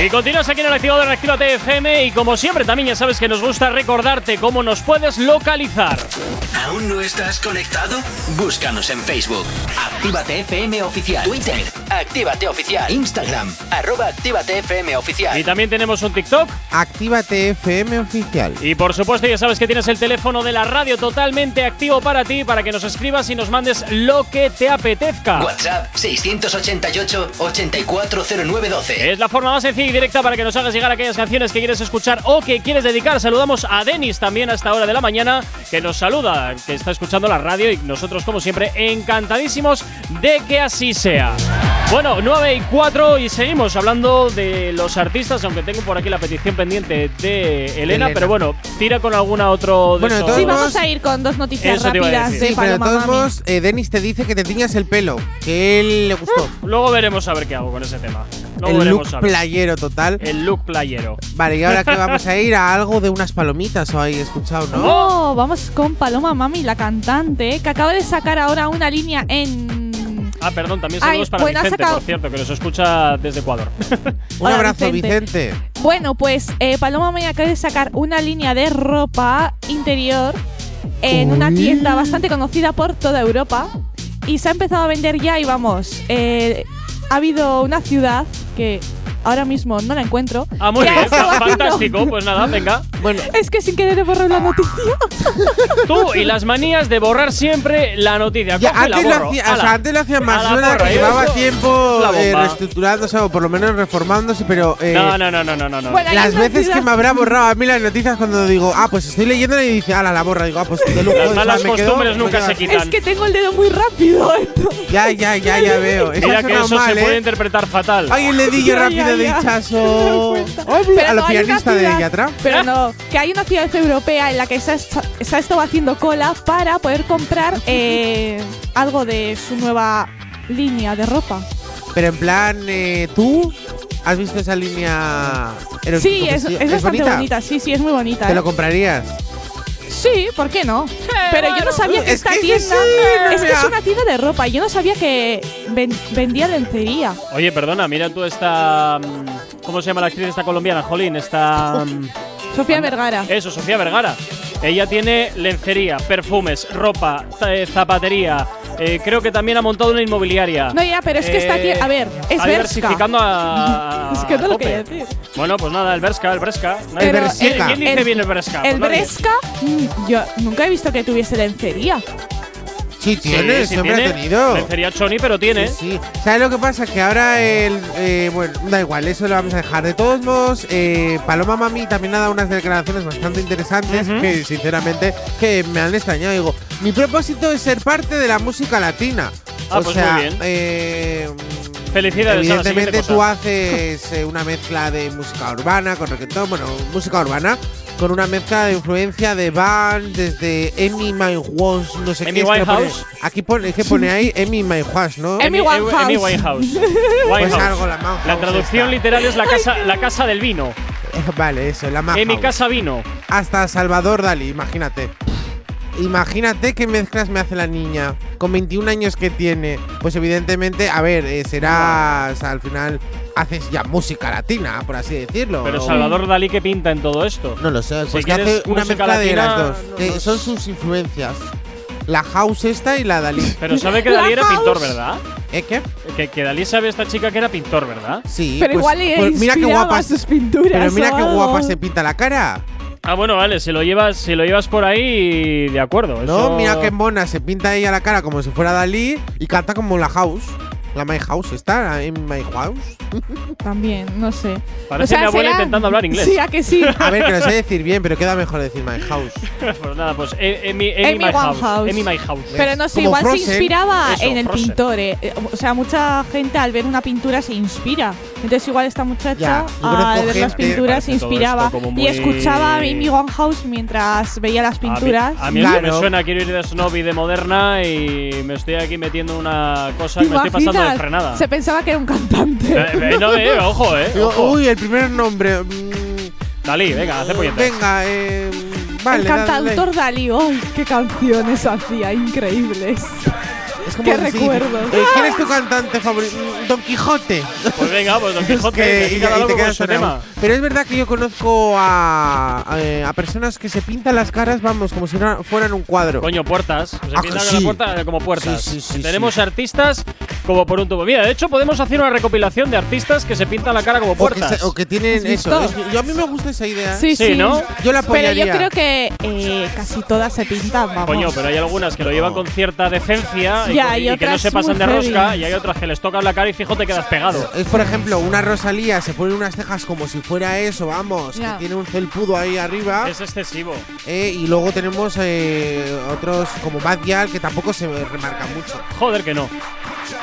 [SPEAKER 2] Y continúas aquí en el activador en Actívate FM y como siempre también ya sabes que nos gusta recordarte cómo nos puedes localizar.
[SPEAKER 1] ¿Aún no estás conectado? Búscanos en Facebook. Actívate FM Oficial. Twitter. Actívate Oficial. Instagram. Arroba Actívate FM Oficial.
[SPEAKER 2] Y también tenemos un TikTok.
[SPEAKER 4] Actívate FM oficial.
[SPEAKER 2] Y por supuesto ya sabes que tienes el teléfono de la radio totalmente activo para ti, para que nos escribas y nos mandes lo que te apetezca.
[SPEAKER 1] WhatsApp 688-840912.
[SPEAKER 2] Es la forma más sencilla directa para que nos hagas llegar aquellas canciones que quieres escuchar o que quieres dedicar. Saludamos a Denis también a esta hora de la mañana, que nos saluda, que está escuchando la radio y nosotros, como siempre, encantadísimos de que así sea. Bueno, 9 y 4 y seguimos hablando de los artistas, aunque tengo por aquí la petición pendiente de Elena,
[SPEAKER 4] Elena.
[SPEAKER 2] pero bueno, tira con alguna otro de
[SPEAKER 4] Bueno,
[SPEAKER 2] esos-
[SPEAKER 3] Sí, vamos a ir con dos noticias
[SPEAKER 2] Eso te iba a
[SPEAKER 3] rápidas
[SPEAKER 4] Sí, pero de todos modos, eh, Denis te dice que te tiñas el pelo, que él le gustó.
[SPEAKER 2] Luego veremos a ver qué hago con ese tema. Luego
[SPEAKER 4] el look
[SPEAKER 2] a ver.
[SPEAKER 4] playero total.
[SPEAKER 2] El look playero.
[SPEAKER 4] Vale, y ahora que vamos a ir a algo de unas palomitas, o habéis escuchado, ¿no?
[SPEAKER 3] Oh, vamos con Paloma Mami, la cantante, que acaba de sacar ahora una línea en
[SPEAKER 2] Ah, perdón, también
[SPEAKER 3] Ay,
[SPEAKER 2] saludos para
[SPEAKER 3] bueno,
[SPEAKER 2] Vicente, por cierto, que nos escucha desde Ecuador. <laughs>
[SPEAKER 4] Un
[SPEAKER 3] Hola,
[SPEAKER 4] abrazo,
[SPEAKER 3] Vicente.
[SPEAKER 4] Vicente.
[SPEAKER 3] Bueno, pues eh, Paloma Maya acaba de sacar una línea de ropa interior en una tienda bastante conocida por toda Europa y se ha empezado a vender ya y vamos, eh, ha habido una ciudad que ahora mismo no la encuentro.
[SPEAKER 2] Ah, muy bien, fantástico. Pues nada, venga.
[SPEAKER 4] Bueno,
[SPEAKER 3] Es que sin querer he borrado la noticia. <laughs>
[SPEAKER 2] Tú y las manías de borrar siempre la noticia.
[SPEAKER 4] ya,
[SPEAKER 2] Coge y la
[SPEAKER 4] antes,
[SPEAKER 2] borro.
[SPEAKER 4] hacía, o
[SPEAKER 2] Ala.
[SPEAKER 4] sea, antes lo hacía más suena
[SPEAKER 2] porra,
[SPEAKER 4] que llevaba tiempo eh, reestructurándose o por lo menos reformándose, pero eh,
[SPEAKER 2] No, no, no, no, no, no. no.
[SPEAKER 3] Bueno,
[SPEAKER 4] las veces que me habrá borrado a mí las noticias cuando digo, ah, pues estoy leyendo y dice, ah, la borra, digo, ah, pues de lujo.
[SPEAKER 2] Las
[SPEAKER 4] o sea,
[SPEAKER 2] malas
[SPEAKER 4] quedo-
[SPEAKER 2] costumbres nunca se quitan.
[SPEAKER 3] Es que tengo el dedo muy rápido. <laughs> entonces-
[SPEAKER 4] Ya, ya, ya, ya veo.
[SPEAKER 2] Mira que eso
[SPEAKER 4] mal,
[SPEAKER 2] se puede
[SPEAKER 4] ¿eh?
[SPEAKER 2] interpretar fatal.
[SPEAKER 4] Ay, el dedillo
[SPEAKER 3] Ya,
[SPEAKER 4] rápido de <laughs>
[SPEAKER 3] Pero
[SPEAKER 4] a
[SPEAKER 3] una
[SPEAKER 4] pianista de Yatra.
[SPEAKER 3] Pero no, que hay una ciudad europea en la que se ha, se ha estado haciendo cola para poder comprar <laughs> eh, algo de su nueva línea de ropa.
[SPEAKER 4] Pero en plan, eh, ¿tú has visto esa línea?
[SPEAKER 3] Sí, es,
[SPEAKER 4] Pues
[SPEAKER 3] es bastante bonita? Sí, sí, es muy bonita.
[SPEAKER 4] ¿Te
[SPEAKER 3] ¿eh?
[SPEAKER 4] lo comprarías?
[SPEAKER 3] Sí, ¿por qué no? Pero yo no sabía que
[SPEAKER 4] es
[SPEAKER 3] esta
[SPEAKER 4] que sí,
[SPEAKER 3] tienda.
[SPEAKER 4] sí, no
[SPEAKER 3] es que es una tienda de ropa. Yo no sabía que ven- vendía lencería.
[SPEAKER 2] Oye, perdona, mira tú esta. mm, ¿Cómo se llama la actriz esta colombiana? Jolín, esta. mm,
[SPEAKER 3] Sofía Vergara.
[SPEAKER 2] Eso, Sofía Vergara. Ella tiene lencería, perfumes, ropa, eh, zapatería. eh, creo que también ha montado una inmobiliaria.
[SPEAKER 3] No, ya, pero es que
[SPEAKER 2] Eh,
[SPEAKER 3] tienda. A ver, es
[SPEAKER 2] está diversificando a. <laughs>
[SPEAKER 3] Es que no lo quería decir.
[SPEAKER 2] Bueno, pues nada, el Berska, el Bresca.
[SPEAKER 3] Pero
[SPEAKER 2] ¿Quién,
[SPEAKER 3] el-
[SPEAKER 2] quién dice
[SPEAKER 3] el-
[SPEAKER 2] bien el Bresca?
[SPEAKER 3] El
[SPEAKER 2] Pues nadie.
[SPEAKER 3] Bresca, mm, yo nunca he visto que tuviese lencería.
[SPEAKER 4] Sí, tiene,
[SPEAKER 2] Sí, sí
[SPEAKER 4] siempre
[SPEAKER 2] tiene.
[SPEAKER 4] ha tenido.
[SPEAKER 2] Lencería Choni, pero tiene.
[SPEAKER 4] Sí, sí. ¿Sabes lo que pasa? Que ahora el. eh, bueno, da igual, eso lo vamos a dejar. De todos modos, eh, Paloma Mami también ha dado unas declaraciones bastante interesantes que, sinceramente, que me han extrañado. Digo, mi propósito es ser parte de la música latina.
[SPEAKER 2] Ah,
[SPEAKER 4] o
[SPEAKER 2] pues
[SPEAKER 4] sea,
[SPEAKER 2] muy bien.
[SPEAKER 4] eh,
[SPEAKER 2] Felicidades a la siguiente
[SPEAKER 4] Evidentemente tú haces eh, una mezcla de música urbana con reggaetón, bueno, música urbana, con una mezcla de influencia de band desde Amy My Winehouse, no sé
[SPEAKER 2] Amy
[SPEAKER 4] qué. lo pone-
[SPEAKER 2] Winehouse.
[SPEAKER 4] aquí pone, es que pone ahí Amy My Winehouse, ¿no?
[SPEAKER 3] Amy Winehouse.
[SPEAKER 2] Amy Winehouse. <laughs>
[SPEAKER 4] Pues
[SPEAKER 2] Winehouse.
[SPEAKER 4] algo, la Winehouse
[SPEAKER 2] La traducción
[SPEAKER 4] esta.
[SPEAKER 2] literal es la casa, la casa del vino.
[SPEAKER 4] Vale, eso, la
[SPEAKER 2] En mi
[SPEAKER 4] Winehouse.
[SPEAKER 2] casa vino.
[SPEAKER 4] Hasta Salvador Dalí, imagínate. Imagínate qué mezclas me hace la niña con 21 años que tiene. Pues evidentemente, a ver, eh, será, o sea, al final haces ya música latina, por así decirlo.
[SPEAKER 2] Pero Salvador Dalí, ¿qué pinta en todo esto?
[SPEAKER 4] No lo sé,
[SPEAKER 2] Si
[SPEAKER 4] pues que
[SPEAKER 2] quieres
[SPEAKER 4] hace una mezcla de
[SPEAKER 2] latina,
[SPEAKER 4] las dos.
[SPEAKER 2] no
[SPEAKER 4] que
[SPEAKER 2] lo
[SPEAKER 4] son sus influencias. La house esta y la Dalí. <laughs>
[SPEAKER 2] Pero sabe que Dalí era
[SPEAKER 3] house.
[SPEAKER 2] pintor, ¿verdad?
[SPEAKER 4] ¿Eh, qué?
[SPEAKER 2] Que, que Dalí sabe esta chica que era pintor, ¿verdad?
[SPEAKER 4] Sí,
[SPEAKER 3] Pero
[SPEAKER 4] pues,
[SPEAKER 3] igual
[SPEAKER 4] pues mira qué
[SPEAKER 3] inspiraba
[SPEAKER 4] guapa.
[SPEAKER 3] sus pinturas.
[SPEAKER 4] Pero mira qué guapa se pinta la cara.
[SPEAKER 2] Ah, bueno, vale, si lo llevas, si lo llevas por ahí, de acuerdo.
[SPEAKER 4] No,
[SPEAKER 2] eso-
[SPEAKER 4] mira qué mona, se pinta ella la cara como si fuera Dalí y canta como la house. La My House está en My House.
[SPEAKER 3] También, no sé.
[SPEAKER 2] Parece
[SPEAKER 3] O sea,
[SPEAKER 2] mi abuela
[SPEAKER 3] será-
[SPEAKER 2] intentando hablar inglés.
[SPEAKER 3] Sí, a que sí.
[SPEAKER 4] A ver, que lo sé decir bien, pero queda mejor decir My House. <laughs>
[SPEAKER 2] pues nada, pues eh, Amy, Amy,
[SPEAKER 3] Amy
[SPEAKER 2] My House.
[SPEAKER 3] Winehouse.
[SPEAKER 2] Amy My House.
[SPEAKER 3] Pero no sé,
[SPEAKER 4] Como
[SPEAKER 3] igual se
[SPEAKER 4] Frozen.
[SPEAKER 3] inspiraba
[SPEAKER 2] Eso,
[SPEAKER 3] en el
[SPEAKER 2] Frozen.
[SPEAKER 3] pintor. eh. Eh, O sea, mucha gente al ver una pintura se inspira. Entonces, igual esta muchacha
[SPEAKER 4] Ya,
[SPEAKER 3] al ver las pinturas se inspiraba y escuchaba a Amy Winehouse mientras veía las
[SPEAKER 2] A mí-
[SPEAKER 3] pinturas.
[SPEAKER 2] A mí,
[SPEAKER 4] Claro.
[SPEAKER 2] me suena, quiero ir de snob y de moderna y me estoy aquí metiendo una cosa
[SPEAKER 3] ¿Te
[SPEAKER 2] y me estoy pasando de frenada.
[SPEAKER 3] Se pensaba que era un cantante.
[SPEAKER 2] Eh, eh, no, eh, ojo, eh. Ojo.
[SPEAKER 4] Uy, el primer nombre. mm,
[SPEAKER 2] Dalí, venga, hace puñetas.
[SPEAKER 4] Venga, eh, vale.
[SPEAKER 3] el
[SPEAKER 4] dale.
[SPEAKER 3] cantautor Dalí, ¡ay, qué canciones hacía! Increíbles.
[SPEAKER 4] Es
[SPEAKER 3] qué
[SPEAKER 4] decir,
[SPEAKER 3] recuerdos.
[SPEAKER 4] eh, ¿Quién es tu cantante favorito? Don Quijote.
[SPEAKER 2] Pues venga, pues Don Quijote,
[SPEAKER 4] que- y-
[SPEAKER 2] cada
[SPEAKER 4] y te quedas
[SPEAKER 2] tema.
[SPEAKER 4] Pero es verdad que yo conozco a, a, a personas que se pintan las caras, vamos, como si no- fueran un cuadro.
[SPEAKER 2] Coño, puertas. Se
[SPEAKER 4] Ah,
[SPEAKER 2] pintan
[SPEAKER 4] sí.
[SPEAKER 2] la puerta como puertas.
[SPEAKER 4] Sí, sí, sí,
[SPEAKER 2] Tenemos
[SPEAKER 4] sí.
[SPEAKER 2] artistas como por un tubo. Mira, de hecho, podemos hacer una recopilación de artistas que se pintan la cara como
[SPEAKER 4] o, que
[SPEAKER 2] puertas.
[SPEAKER 4] se- o que tienen
[SPEAKER 3] ¿Has
[SPEAKER 4] eso. Es yo a mí me gusta esa idea.
[SPEAKER 3] Sí,
[SPEAKER 2] Sí,
[SPEAKER 3] sí.
[SPEAKER 2] ¿no?
[SPEAKER 4] Yo la
[SPEAKER 3] Pero
[SPEAKER 4] apoyaría.
[SPEAKER 3] yo creo que eh, casi todas se pintan, vamos.
[SPEAKER 2] Coño, pero hay algunas que lo llevan con cierta decencia y,
[SPEAKER 3] Ya,
[SPEAKER 2] con-
[SPEAKER 3] y
[SPEAKER 2] y que no se pasan de rosca,
[SPEAKER 3] heavy.
[SPEAKER 2] y hay otras que les tocan la cara y fijo te quedas pegado.
[SPEAKER 4] Es por ejemplo, una Rosalía se pone unas cejas como si fuera eso, vamos, que tiene un felpudo ahí arriba.
[SPEAKER 2] Es excesivo.
[SPEAKER 4] eh, y luego tenemos eh, otros como Bad Gyal que tampoco se remarcan mucho.
[SPEAKER 2] Joder que no.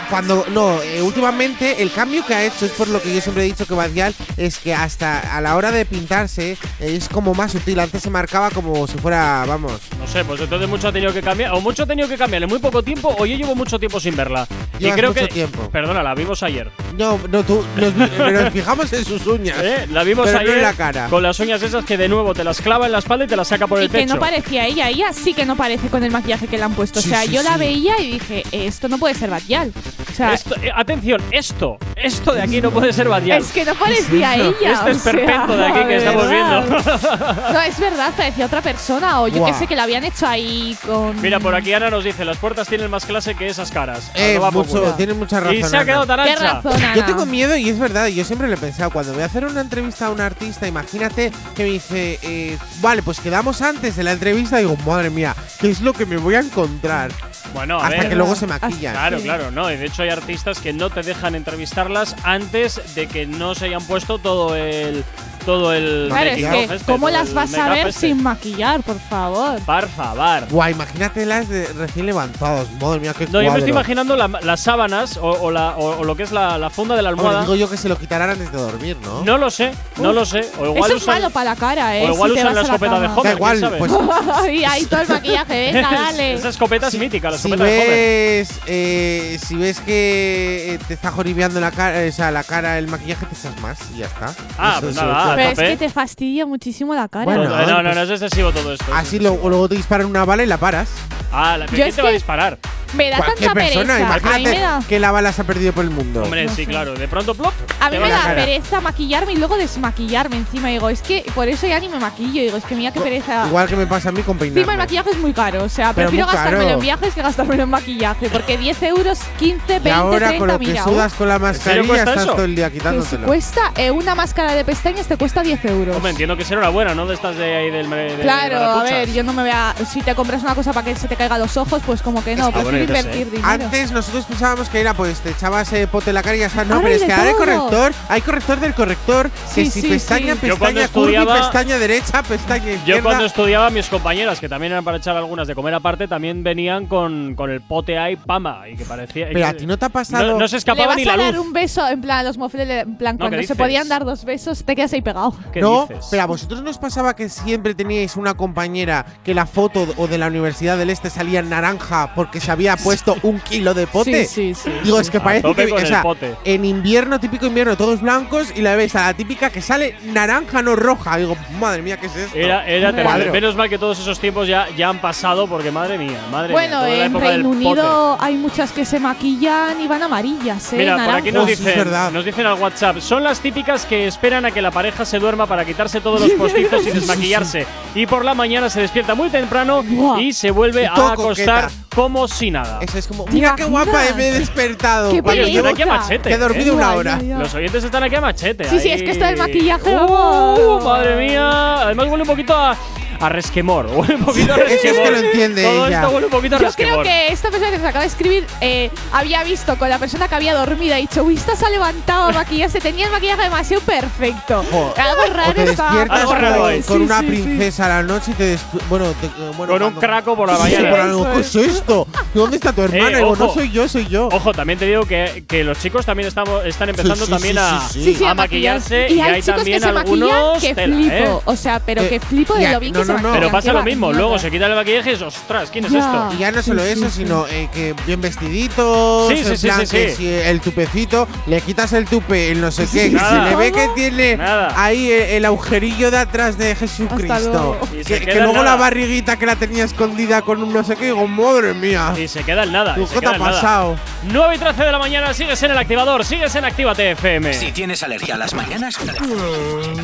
[SPEAKER 4] Cuando, no, eh, últimamente el cambio que ha hecho es por lo que yo siempre he dicho que Badial es que hasta a la hora de pintarse eh, es como más sutil. Antes se marcaba como si fuera, vamos.
[SPEAKER 2] No sé, pues entonces mucho ha tenido que cambiar. O mucho ha tenido que cambiar en muy poco tiempo, o yo llevo mucho tiempo sin verla. y creo
[SPEAKER 4] mucho
[SPEAKER 2] que.
[SPEAKER 4] tiempo.
[SPEAKER 2] Perdona, la vimos ayer.
[SPEAKER 4] No, no, tú, nos, nos fijamos en sus uñas.
[SPEAKER 2] ¿eh? La vimos
[SPEAKER 4] Pero no
[SPEAKER 2] ayer
[SPEAKER 4] en la cara.
[SPEAKER 2] con las uñas esas que de nuevo te las clava en la espalda y te las saca por
[SPEAKER 3] Y
[SPEAKER 2] el
[SPEAKER 3] que no parecía ella. Ella sí que no parece con el maquillaje que le han puesto.
[SPEAKER 4] Sí,
[SPEAKER 3] o sea,
[SPEAKER 4] sí,
[SPEAKER 3] yo la veía y dije, esto no puede ser Batial. O sea,
[SPEAKER 2] Esto- eh, atención, esto, esto de aquí no puede ser Badial.
[SPEAKER 3] es que no parecía ella.
[SPEAKER 2] Este
[SPEAKER 3] o
[SPEAKER 2] de
[SPEAKER 3] sea,
[SPEAKER 2] aquí que estamos
[SPEAKER 3] verdad.
[SPEAKER 2] viendo.
[SPEAKER 3] No, es verdad, parecía otra persona. O yo que sé que la habían hecho ahí con.
[SPEAKER 2] Mira, por aquí Ana nos dice, las puertas tienen más clase que esas caras.
[SPEAKER 4] Eh, mucho, tiene mucha razón.
[SPEAKER 2] Y se ha quedado tan
[SPEAKER 3] Qué
[SPEAKER 2] ancha.
[SPEAKER 3] razón, Ana.
[SPEAKER 4] Yo tengo miedo y es verdad, yo siempre lo he pensado. Cuando voy a hacer una entrevista a un artista, imagínate que me dice, eh, vale, pues quedamos antes de la entrevista. Digo, madre mía, ¿qué es lo que me voy a encontrar?
[SPEAKER 2] Bueno, a
[SPEAKER 4] Hasta
[SPEAKER 2] ver.
[SPEAKER 4] que luego se maquillan.
[SPEAKER 2] Claro, claro, no. De hecho hay artistas que no te dejan entrevistarlas antes de que no se hayan puesto todo el todo el
[SPEAKER 3] Claro, es que,
[SPEAKER 2] este,
[SPEAKER 3] ¿cómo
[SPEAKER 2] todo
[SPEAKER 3] las
[SPEAKER 2] el
[SPEAKER 3] vas a ver
[SPEAKER 2] este.
[SPEAKER 3] sin maquillar, por favor?
[SPEAKER 2] Por favor.
[SPEAKER 4] Guau, imagínate las de recién levantados. Madre mía, qué
[SPEAKER 2] No, yo me estoy imaginando la- las sábanas o, o la, o, o lo que es la, la funda de la
[SPEAKER 4] Hombre,
[SPEAKER 2] almohada.
[SPEAKER 4] digo yo que se lo quitarán antes de dormir, ¿no?
[SPEAKER 2] No lo sé, no lo sé. O igual
[SPEAKER 3] Eso es malo para la cara, ¿eh?
[SPEAKER 2] o igual
[SPEAKER 3] si
[SPEAKER 2] usan la escopeta de. Homer,
[SPEAKER 4] Da igual,
[SPEAKER 2] ¿quién sabe?
[SPEAKER 3] y ahí todo el maquillaje, <laughs> venga, dale.
[SPEAKER 2] Esa escopeta es mítica, la
[SPEAKER 4] Si
[SPEAKER 2] de Homer.
[SPEAKER 4] ves, eh, si ves que eh, te está joribeando la cara, o sea, la cara, el maquillaje, te echas más y ya está.
[SPEAKER 2] Ah, pues
[SPEAKER 4] es
[SPEAKER 2] nada,
[SPEAKER 3] Pero es que te fastidia muchísimo la cara.
[SPEAKER 4] Bueno,
[SPEAKER 2] no, no, no,
[SPEAKER 4] pues-
[SPEAKER 2] no es excesivo todo esto.
[SPEAKER 4] Así lo- luego te disparan una bala y la paras.
[SPEAKER 2] Ah, la,
[SPEAKER 3] Yo
[SPEAKER 2] ¿quién
[SPEAKER 3] es
[SPEAKER 2] te va a
[SPEAKER 3] que-
[SPEAKER 2] disparar?
[SPEAKER 3] Me da
[SPEAKER 4] Cualquier
[SPEAKER 3] tanta
[SPEAKER 4] persona,
[SPEAKER 3] pereza. A mí
[SPEAKER 4] imagínate
[SPEAKER 3] me da,
[SPEAKER 4] que la bala se ha perdido por el mundo.
[SPEAKER 2] Hombre, sí, claro. De pronto, plop.
[SPEAKER 3] a mí
[SPEAKER 2] te
[SPEAKER 3] me da
[SPEAKER 2] cara.
[SPEAKER 3] pereza maquillarme y luego desmaquillarme encima. Digo, es que por eso ya ni me maquillo. Digo, es que mira qué pereza.
[SPEAKER 4] Igual que me pasa a mí con
[SPEAKER 3] Encima el
[SPEAKER 4] peinarme.
[SPEAKER 3] maquillaje es muy caro, o sea,
[SPEAKER 4] Pero
[SPEAKER 3] prefiero
[SPEAKER 4] muy
[SPEAKER 3] gastármelo en viajes que gastármelo en maquillaje, porque 10 euros, 15, 20,
[SPEAKER 4] Y ahora
[SPEAKER 3] 30,
[SPEAKER 4] con lo que
[SPEAKER 3] mira.
[SPEAKER 4] sudas con la mascarilla
[SPEAKER 2] cuesta
[SPEAKER 4] estás
[SPEAKER 2] eso?
[SPEAKER 4] todo el día
[SPEAKER 3] uf, que
[SPEAKER 4] quitándotelo.
[SPEAKER 3] cuesta eh, una máscara de pestañas te cuesta 10 euros.
[SPEAKER 2] Hombre, entiendo que será una buena, ¿no? De estas de ahí del. de
[SPEAKER 3] Claro, a ver, yo no me voy a. Si te compras una cosa para que se te caigan los ojos, pues como que no, prefiero invertir dinero.
[SPEAKER 4] Antes nosotros pensábamos que era pues te echabas eh, pote en la cara y ya está. No,
[SPEAKER 3] Ahora
[SPEAKER 4] pero es que ahora hay corrector, hay corrector del corrector.
[SPEAKER 3] Sí,
[SPEAKER 4] que si
[SPEAKER 3] sí,
[SPEAKER 4] pestaña,
[SPEAKER 3] sí.
[SPEAKER 4] Pestaña
[SPEAKER 2] estudiaba-
[SPEAKER 4] pestaña derecha, pestaña izquierda.
[SPEAKER 2] Yo cuando estudiaba, mis compañeras, que también eran para echar algunas de comer aparte, también venían con, con el pote ahí, pamba, y que parecía.
[SPEAKER 4] Pero a ti no te ha pasado.
[SPEAKER 2] No, no se
[SPEAKER 3] Le
[SPEAKER 2] escapaba
[SPEAKER 3] vas
[SPEAKER 2] ni
[SPEAKER 3] a dar
[SPEAKER 2] luz.
[SPEAKER 3] un beso, en plan, los mofles, en plan,
[SPEAKER 2] No,
[SPEAKER 3] cuando
[SPEAKER 2] ¿qué
[SPEAKER 3] se podían dar dos besos, te quedas ahí pegado.
[SPEAKER 2] ¿Qué
[SPEAKER 4] no,
[SPEAKER 2] dices?
[SPEAKER 4] pero a vosotros nos pasaba que siempre teníais una compañera que la foto o de la Universidad del Este salía en naranja porque se había puesto un kilo de pote.
[SPEAKER 3] Sí, sí, sí.
[SPEAKER 4] Digo, es que
[SPEAKER 2] A
[SPEAKER 4] parece que o sea, en invierno, típico invierno, todos blancos y la ves a la típica que sale naranja, no roja. Digo, madre mía, ¿qué es esto?
[SPEAKER 2] Era, era terrible. Menos mal que todos esos tiempos ya, ya han pasado, porque madre mía, madre
[SPEAKER 3] Bueno,
[SPEAKER 2] mía. la
[SPEAKER 3] en Reino
[SPEAKER 2] pote.
[SPEAKER 3] Unido hay muchas que se maquillan y van amarillas, ¿eh?
[SPEAKER 2] Mira, por aquí nos
[SPEAKER 4] Oh,
[SPEAKER 2] dicen, nos dicen al WhatsApp, son las típicas que esperan a que la pareja se duerma para quitarse todos los postizos y <laughs> desmaquillarse. Y por la mañana se despierta muy temprano y se vuelve a acostar
[SPEAKER 4] coqueta.
[SPEAKER 2] como si nada.
[SPEAKER 4] Eso es como,
[SPEAKER 3] ¿Te
[SPEAKER 4] mira qué guapa
[SPEAKER 3] imaginas?
[SPEAKER 4] me he despertado.
[SPEAKER 3] Qué
[SPEAKER 2] Oye, están aquí a machete.
[SPEAKER 4] que he dormido
[SPEAKER 2] ¿eh?
[SPEAKER 4] una hora.
[SPEAKER 2] Los oyentes están aquí a machete.
[SPEAKER 3] Sí, sí,
[SPEAKER 2] ahí.
[SPEAKER 3] es que esto del maquillaje,
[SPEAKER 2] ¡Uh,
[SPEAKER 3] vamos.
[SPEAKER 2] madre mía. Además huele un poquito a, a resquemor. <laughs> Huele un poquito a
[SPEAKER 4] Es que
[SPEAKER 2] resquemor.
[SPEAKER 4] es que lo entiende
[SPEAKER 2] Todo
[SPEAKER 4] ella.
[SPEAKER 2] esto huele un poquito a
[SPEAKER 3] Yo
[SPEAKER 2] resquemor.
[SPEAKER 3] creo que esta persona que nos acaba de escribir eh, había visto con la persona que había dormido y dicho, uy, esta se ha levantado a maquillarse, tenía el maquillaje demasiado perfecto. Algo
[SPEAKER 4] o
[SPEAKER 3] raro
[SPEAKER 4] te
[SPEAKER 3] está
[SPEAKER 4] despiertas
[SPEAKER 2] Algo
[SPEAKER 4] con,
[SPEAKER 2] raro
[SPEAKER 4] con
[SPEAKER 3] Sí,
[SPEAKER 4] una
[SPEAKER 3] sí, sí.
[SPEAKER 4] princesa a la noche y te desp- bueno, te- bueno,
[SPEAKER 2] Con un
[SPEAKER 4] cuando-
[SPEAKER 2] craco por la
[SPEAKER 4] Sí,
[SPEAKER 2] mañana.
[SPEAKER 4] por algo, ¿Qué es esto? ¿Dónde está tu hermana? <laughs>
[SPEAKER 2] Eh,
[SPEAKER 4] Digo, no
[SPEAKER 2] ojo.
[SPEAKER 4] soy yo, soy yo.
[SPEAKER 2] Ojo, también te digo que, que los chicos también estamos, están empezando
[SPEAKER 4] sí,
[SPEAKER 2] también
[SPEAKER 4] sí,
[SPEAKER 2] a,
[SPEAKER 4] sí,
[SPEAKER 3] Sí, sí,
[SPEAKER 2] a
[SPEAKER 3] a
[SPEAKER 2] maquillarse
[SPEAKER 3] maquillar.
[SPEAKER 2] y,
[SPEAKER 3] Y hay
[SPEAKER 2] hay
[SPEAKER 3] chicos
[SPEAKER 2] también
[SPEAKER 3] que se maquillan
[SPEAKER 2] algunos
[SPEAKER 3] que
[SPEAKER 2] tela,
[SPEAKER 3] flipo.
[SPEAKER 2] ¿eh?
[SPEAKER 3] O sea, pero
[SPEAKER 4] Eh,
[SPEAKER 3] que flipo de
[SPEAKER 4] ya,
[SPEAKER 3] lo bien
[SPEAKER 4] no,
[SPEAKER 3] que se
[SPEAKER 4] no, no.
[SPEAKER 3] maquillan.
[SPEAKER 2] Pero pasa lo mismo, luego se quita el maquillaje y dices, ostras, ¿quién es esto?
[SPEAKER 4] Y ya no solo eso, sino eh, que bien vestiditos,
[SPEAKER 2] Sí, sí,
[SPEAKER 4] en
[SPEAKER 2] sí,
[SPEAKER 4] plan
[SPEAKER 2] sí,
[SPEAKER 4] que
[SPEAKER 2] sí.
[SPEAKER 4] si el tupecito, le quitas el tupe, el no sé qué, se le ve que tiene
[SPEAKER 2] Nada.
[SPEAKER 4] ahí el, el agujerillo de atrás de Jesucristo.
[SPEAKER 3] luego.
[SPEAKER 4] Que, luego
[SPEAKER 2] nada.
[SPEAKER 4] la barriguita que la tenía escondida con un no sé qué, digo, madre mía.
[SPEAKER 2] Y se queda en nada. y
[SPEAKER 4] ¿Tú
[SPEAKER 2] se
[SPEAKER 4] ¿Qué te ha pasado?
[SPEAKER 2] 9 y 13 de la mañana, sigues en el activador, sigues en Actívate FM.
[SPEAKER 1] Si tienes alergia a las mañanas,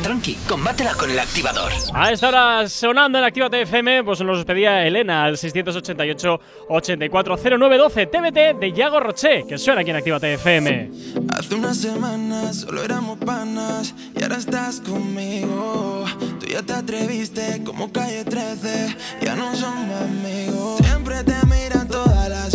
[SPEAKER 1] tranqui, combátela con el activador.
[SPEAKER 2] A esta hora sonando en Actívate FM, pues nos pedía Elena al 688 840912 TBT de Yago Roche, que suena aquí en Actívate FM.
[SPEAKER 18] Hace unas semanas solo éramos panas y ahora estás conmigo. Tú ya te atreviste como calle 13, ya no somos amigos. Siempre te miran todas las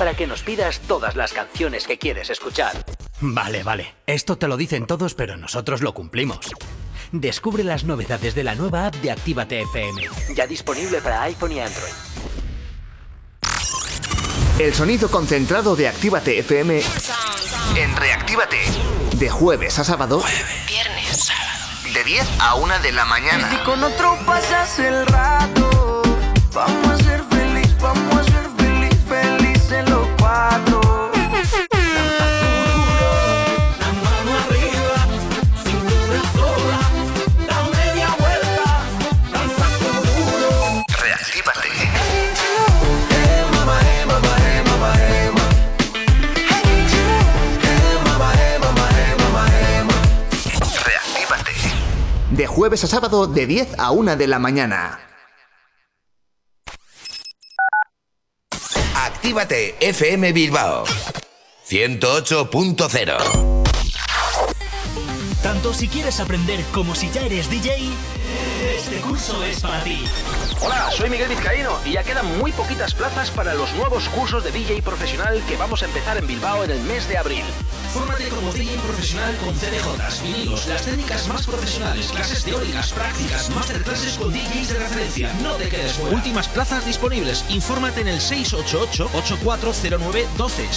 [SPEAKER 1] Y para que nos pidas todas las canciones que quieres escuchar.
[SPEAKER 22] Vale, vale. Esto te lo dicen todos, pero nosotros lo cumplimos. Descubre las novedades de la nueva app de Actívate FM.
[SPEAKER 1] Ya disponible para iPhone y Android.
[SPEAKER 23] El sonido concentrado de Actívate FM en Reactívate. De jueves a sábado.
[SPEAKER 6] Viernes, sábado.
[SPEAKER 23] De 10 a 1 de la mañana.
[SPEAKER 6] Si con otro pasas el rato, vamos a ser
[SPEAKER 23] sábado de 10 a 1 de la mañana.
[SPEAKER 24] Actívate FM Bilbao 108.0
[SPEAKER 8] Tanto si quieres aprender como si ya eres DJ, este curso es para ti.
[SPEAKER 25] Hola, soy Miguel Vizcaíno y ya quedan muy poquitas plazas para los nuevos cursos de DJ profesional que vamos a empezar en Bilbao en el mes de abril.
[SPEAKER 26] Fórmate como DJ profesional con CDJs, vinilos, las técnicas más profesionales, clases teóricas, prácticas, masterclasses con DJs de referencia. No te quedes fuera.
[SPEAKER 25] Últimas plazas disponibles. Infórmate en el 688-8409-12,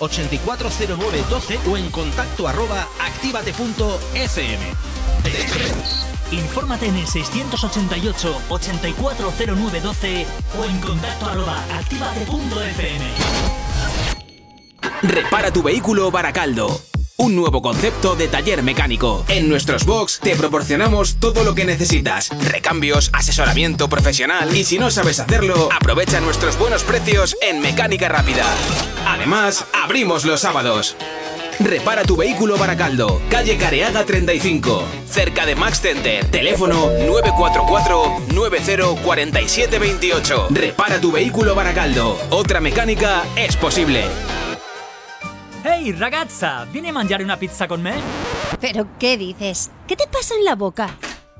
[SPEAKER 25] 688-8409-12 o en contacto arroba actívate.fm.
[SPEAKER 8] Infórmate en el 688 840912 o en contacto arroba activate.fm.
[SPEAKER 10] Repara tu vehículo Baracaldo. Un nuevo concepto de taller mecánico. En nuestros box te proporcionamos todo lo que necesitas. Recambios, asesoramiento profesional y si no sabes hacerlo, aprovecha nuestros buenos precios en Mecánica Rápida. Además, abrimos los sábados. Repara tu vehículo Baracaldo, calle Careaga 35, cerca de Max Center. Teléfono 944-904728. Repara tu vehículo Baracaldo. Otra mecánica es posible.
[SPEAKER 8] Hey, ragazza, ¿viene a mangiare una pizza con me?
[SPEAKER 27] ¿Pero qué dices? ¿Qué te pasa en la boca?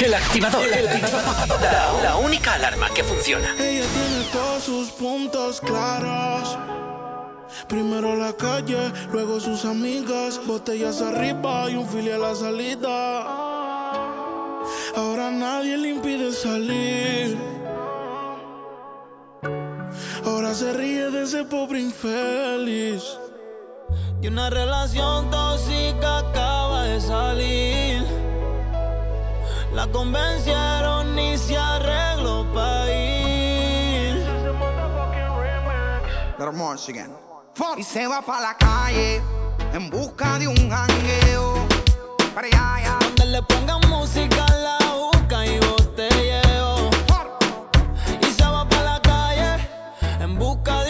[SPEAKER 1] El activador. La, la única alarma que funciona.
[SPEAKER 14] Ella tiene todos sus puntos claros.
[SPEAKER 12] Primero la calle, luego sus amigas, botellas arriba y un filial a la salida. Ahora nadie le impide salir. Ahora se ríe de ese pobre infeliz.
[SPEAKER 14] Y una relación tóxica acaba de salir. La convencieron y se arregló para ir.
[SPEAKER 28] Y se va para la calle en busca de un jangueo. Para allá, allá.
[SPEAKER 14] Donde le pongan música, la busca y botelleo. Y se va para la calle en busca de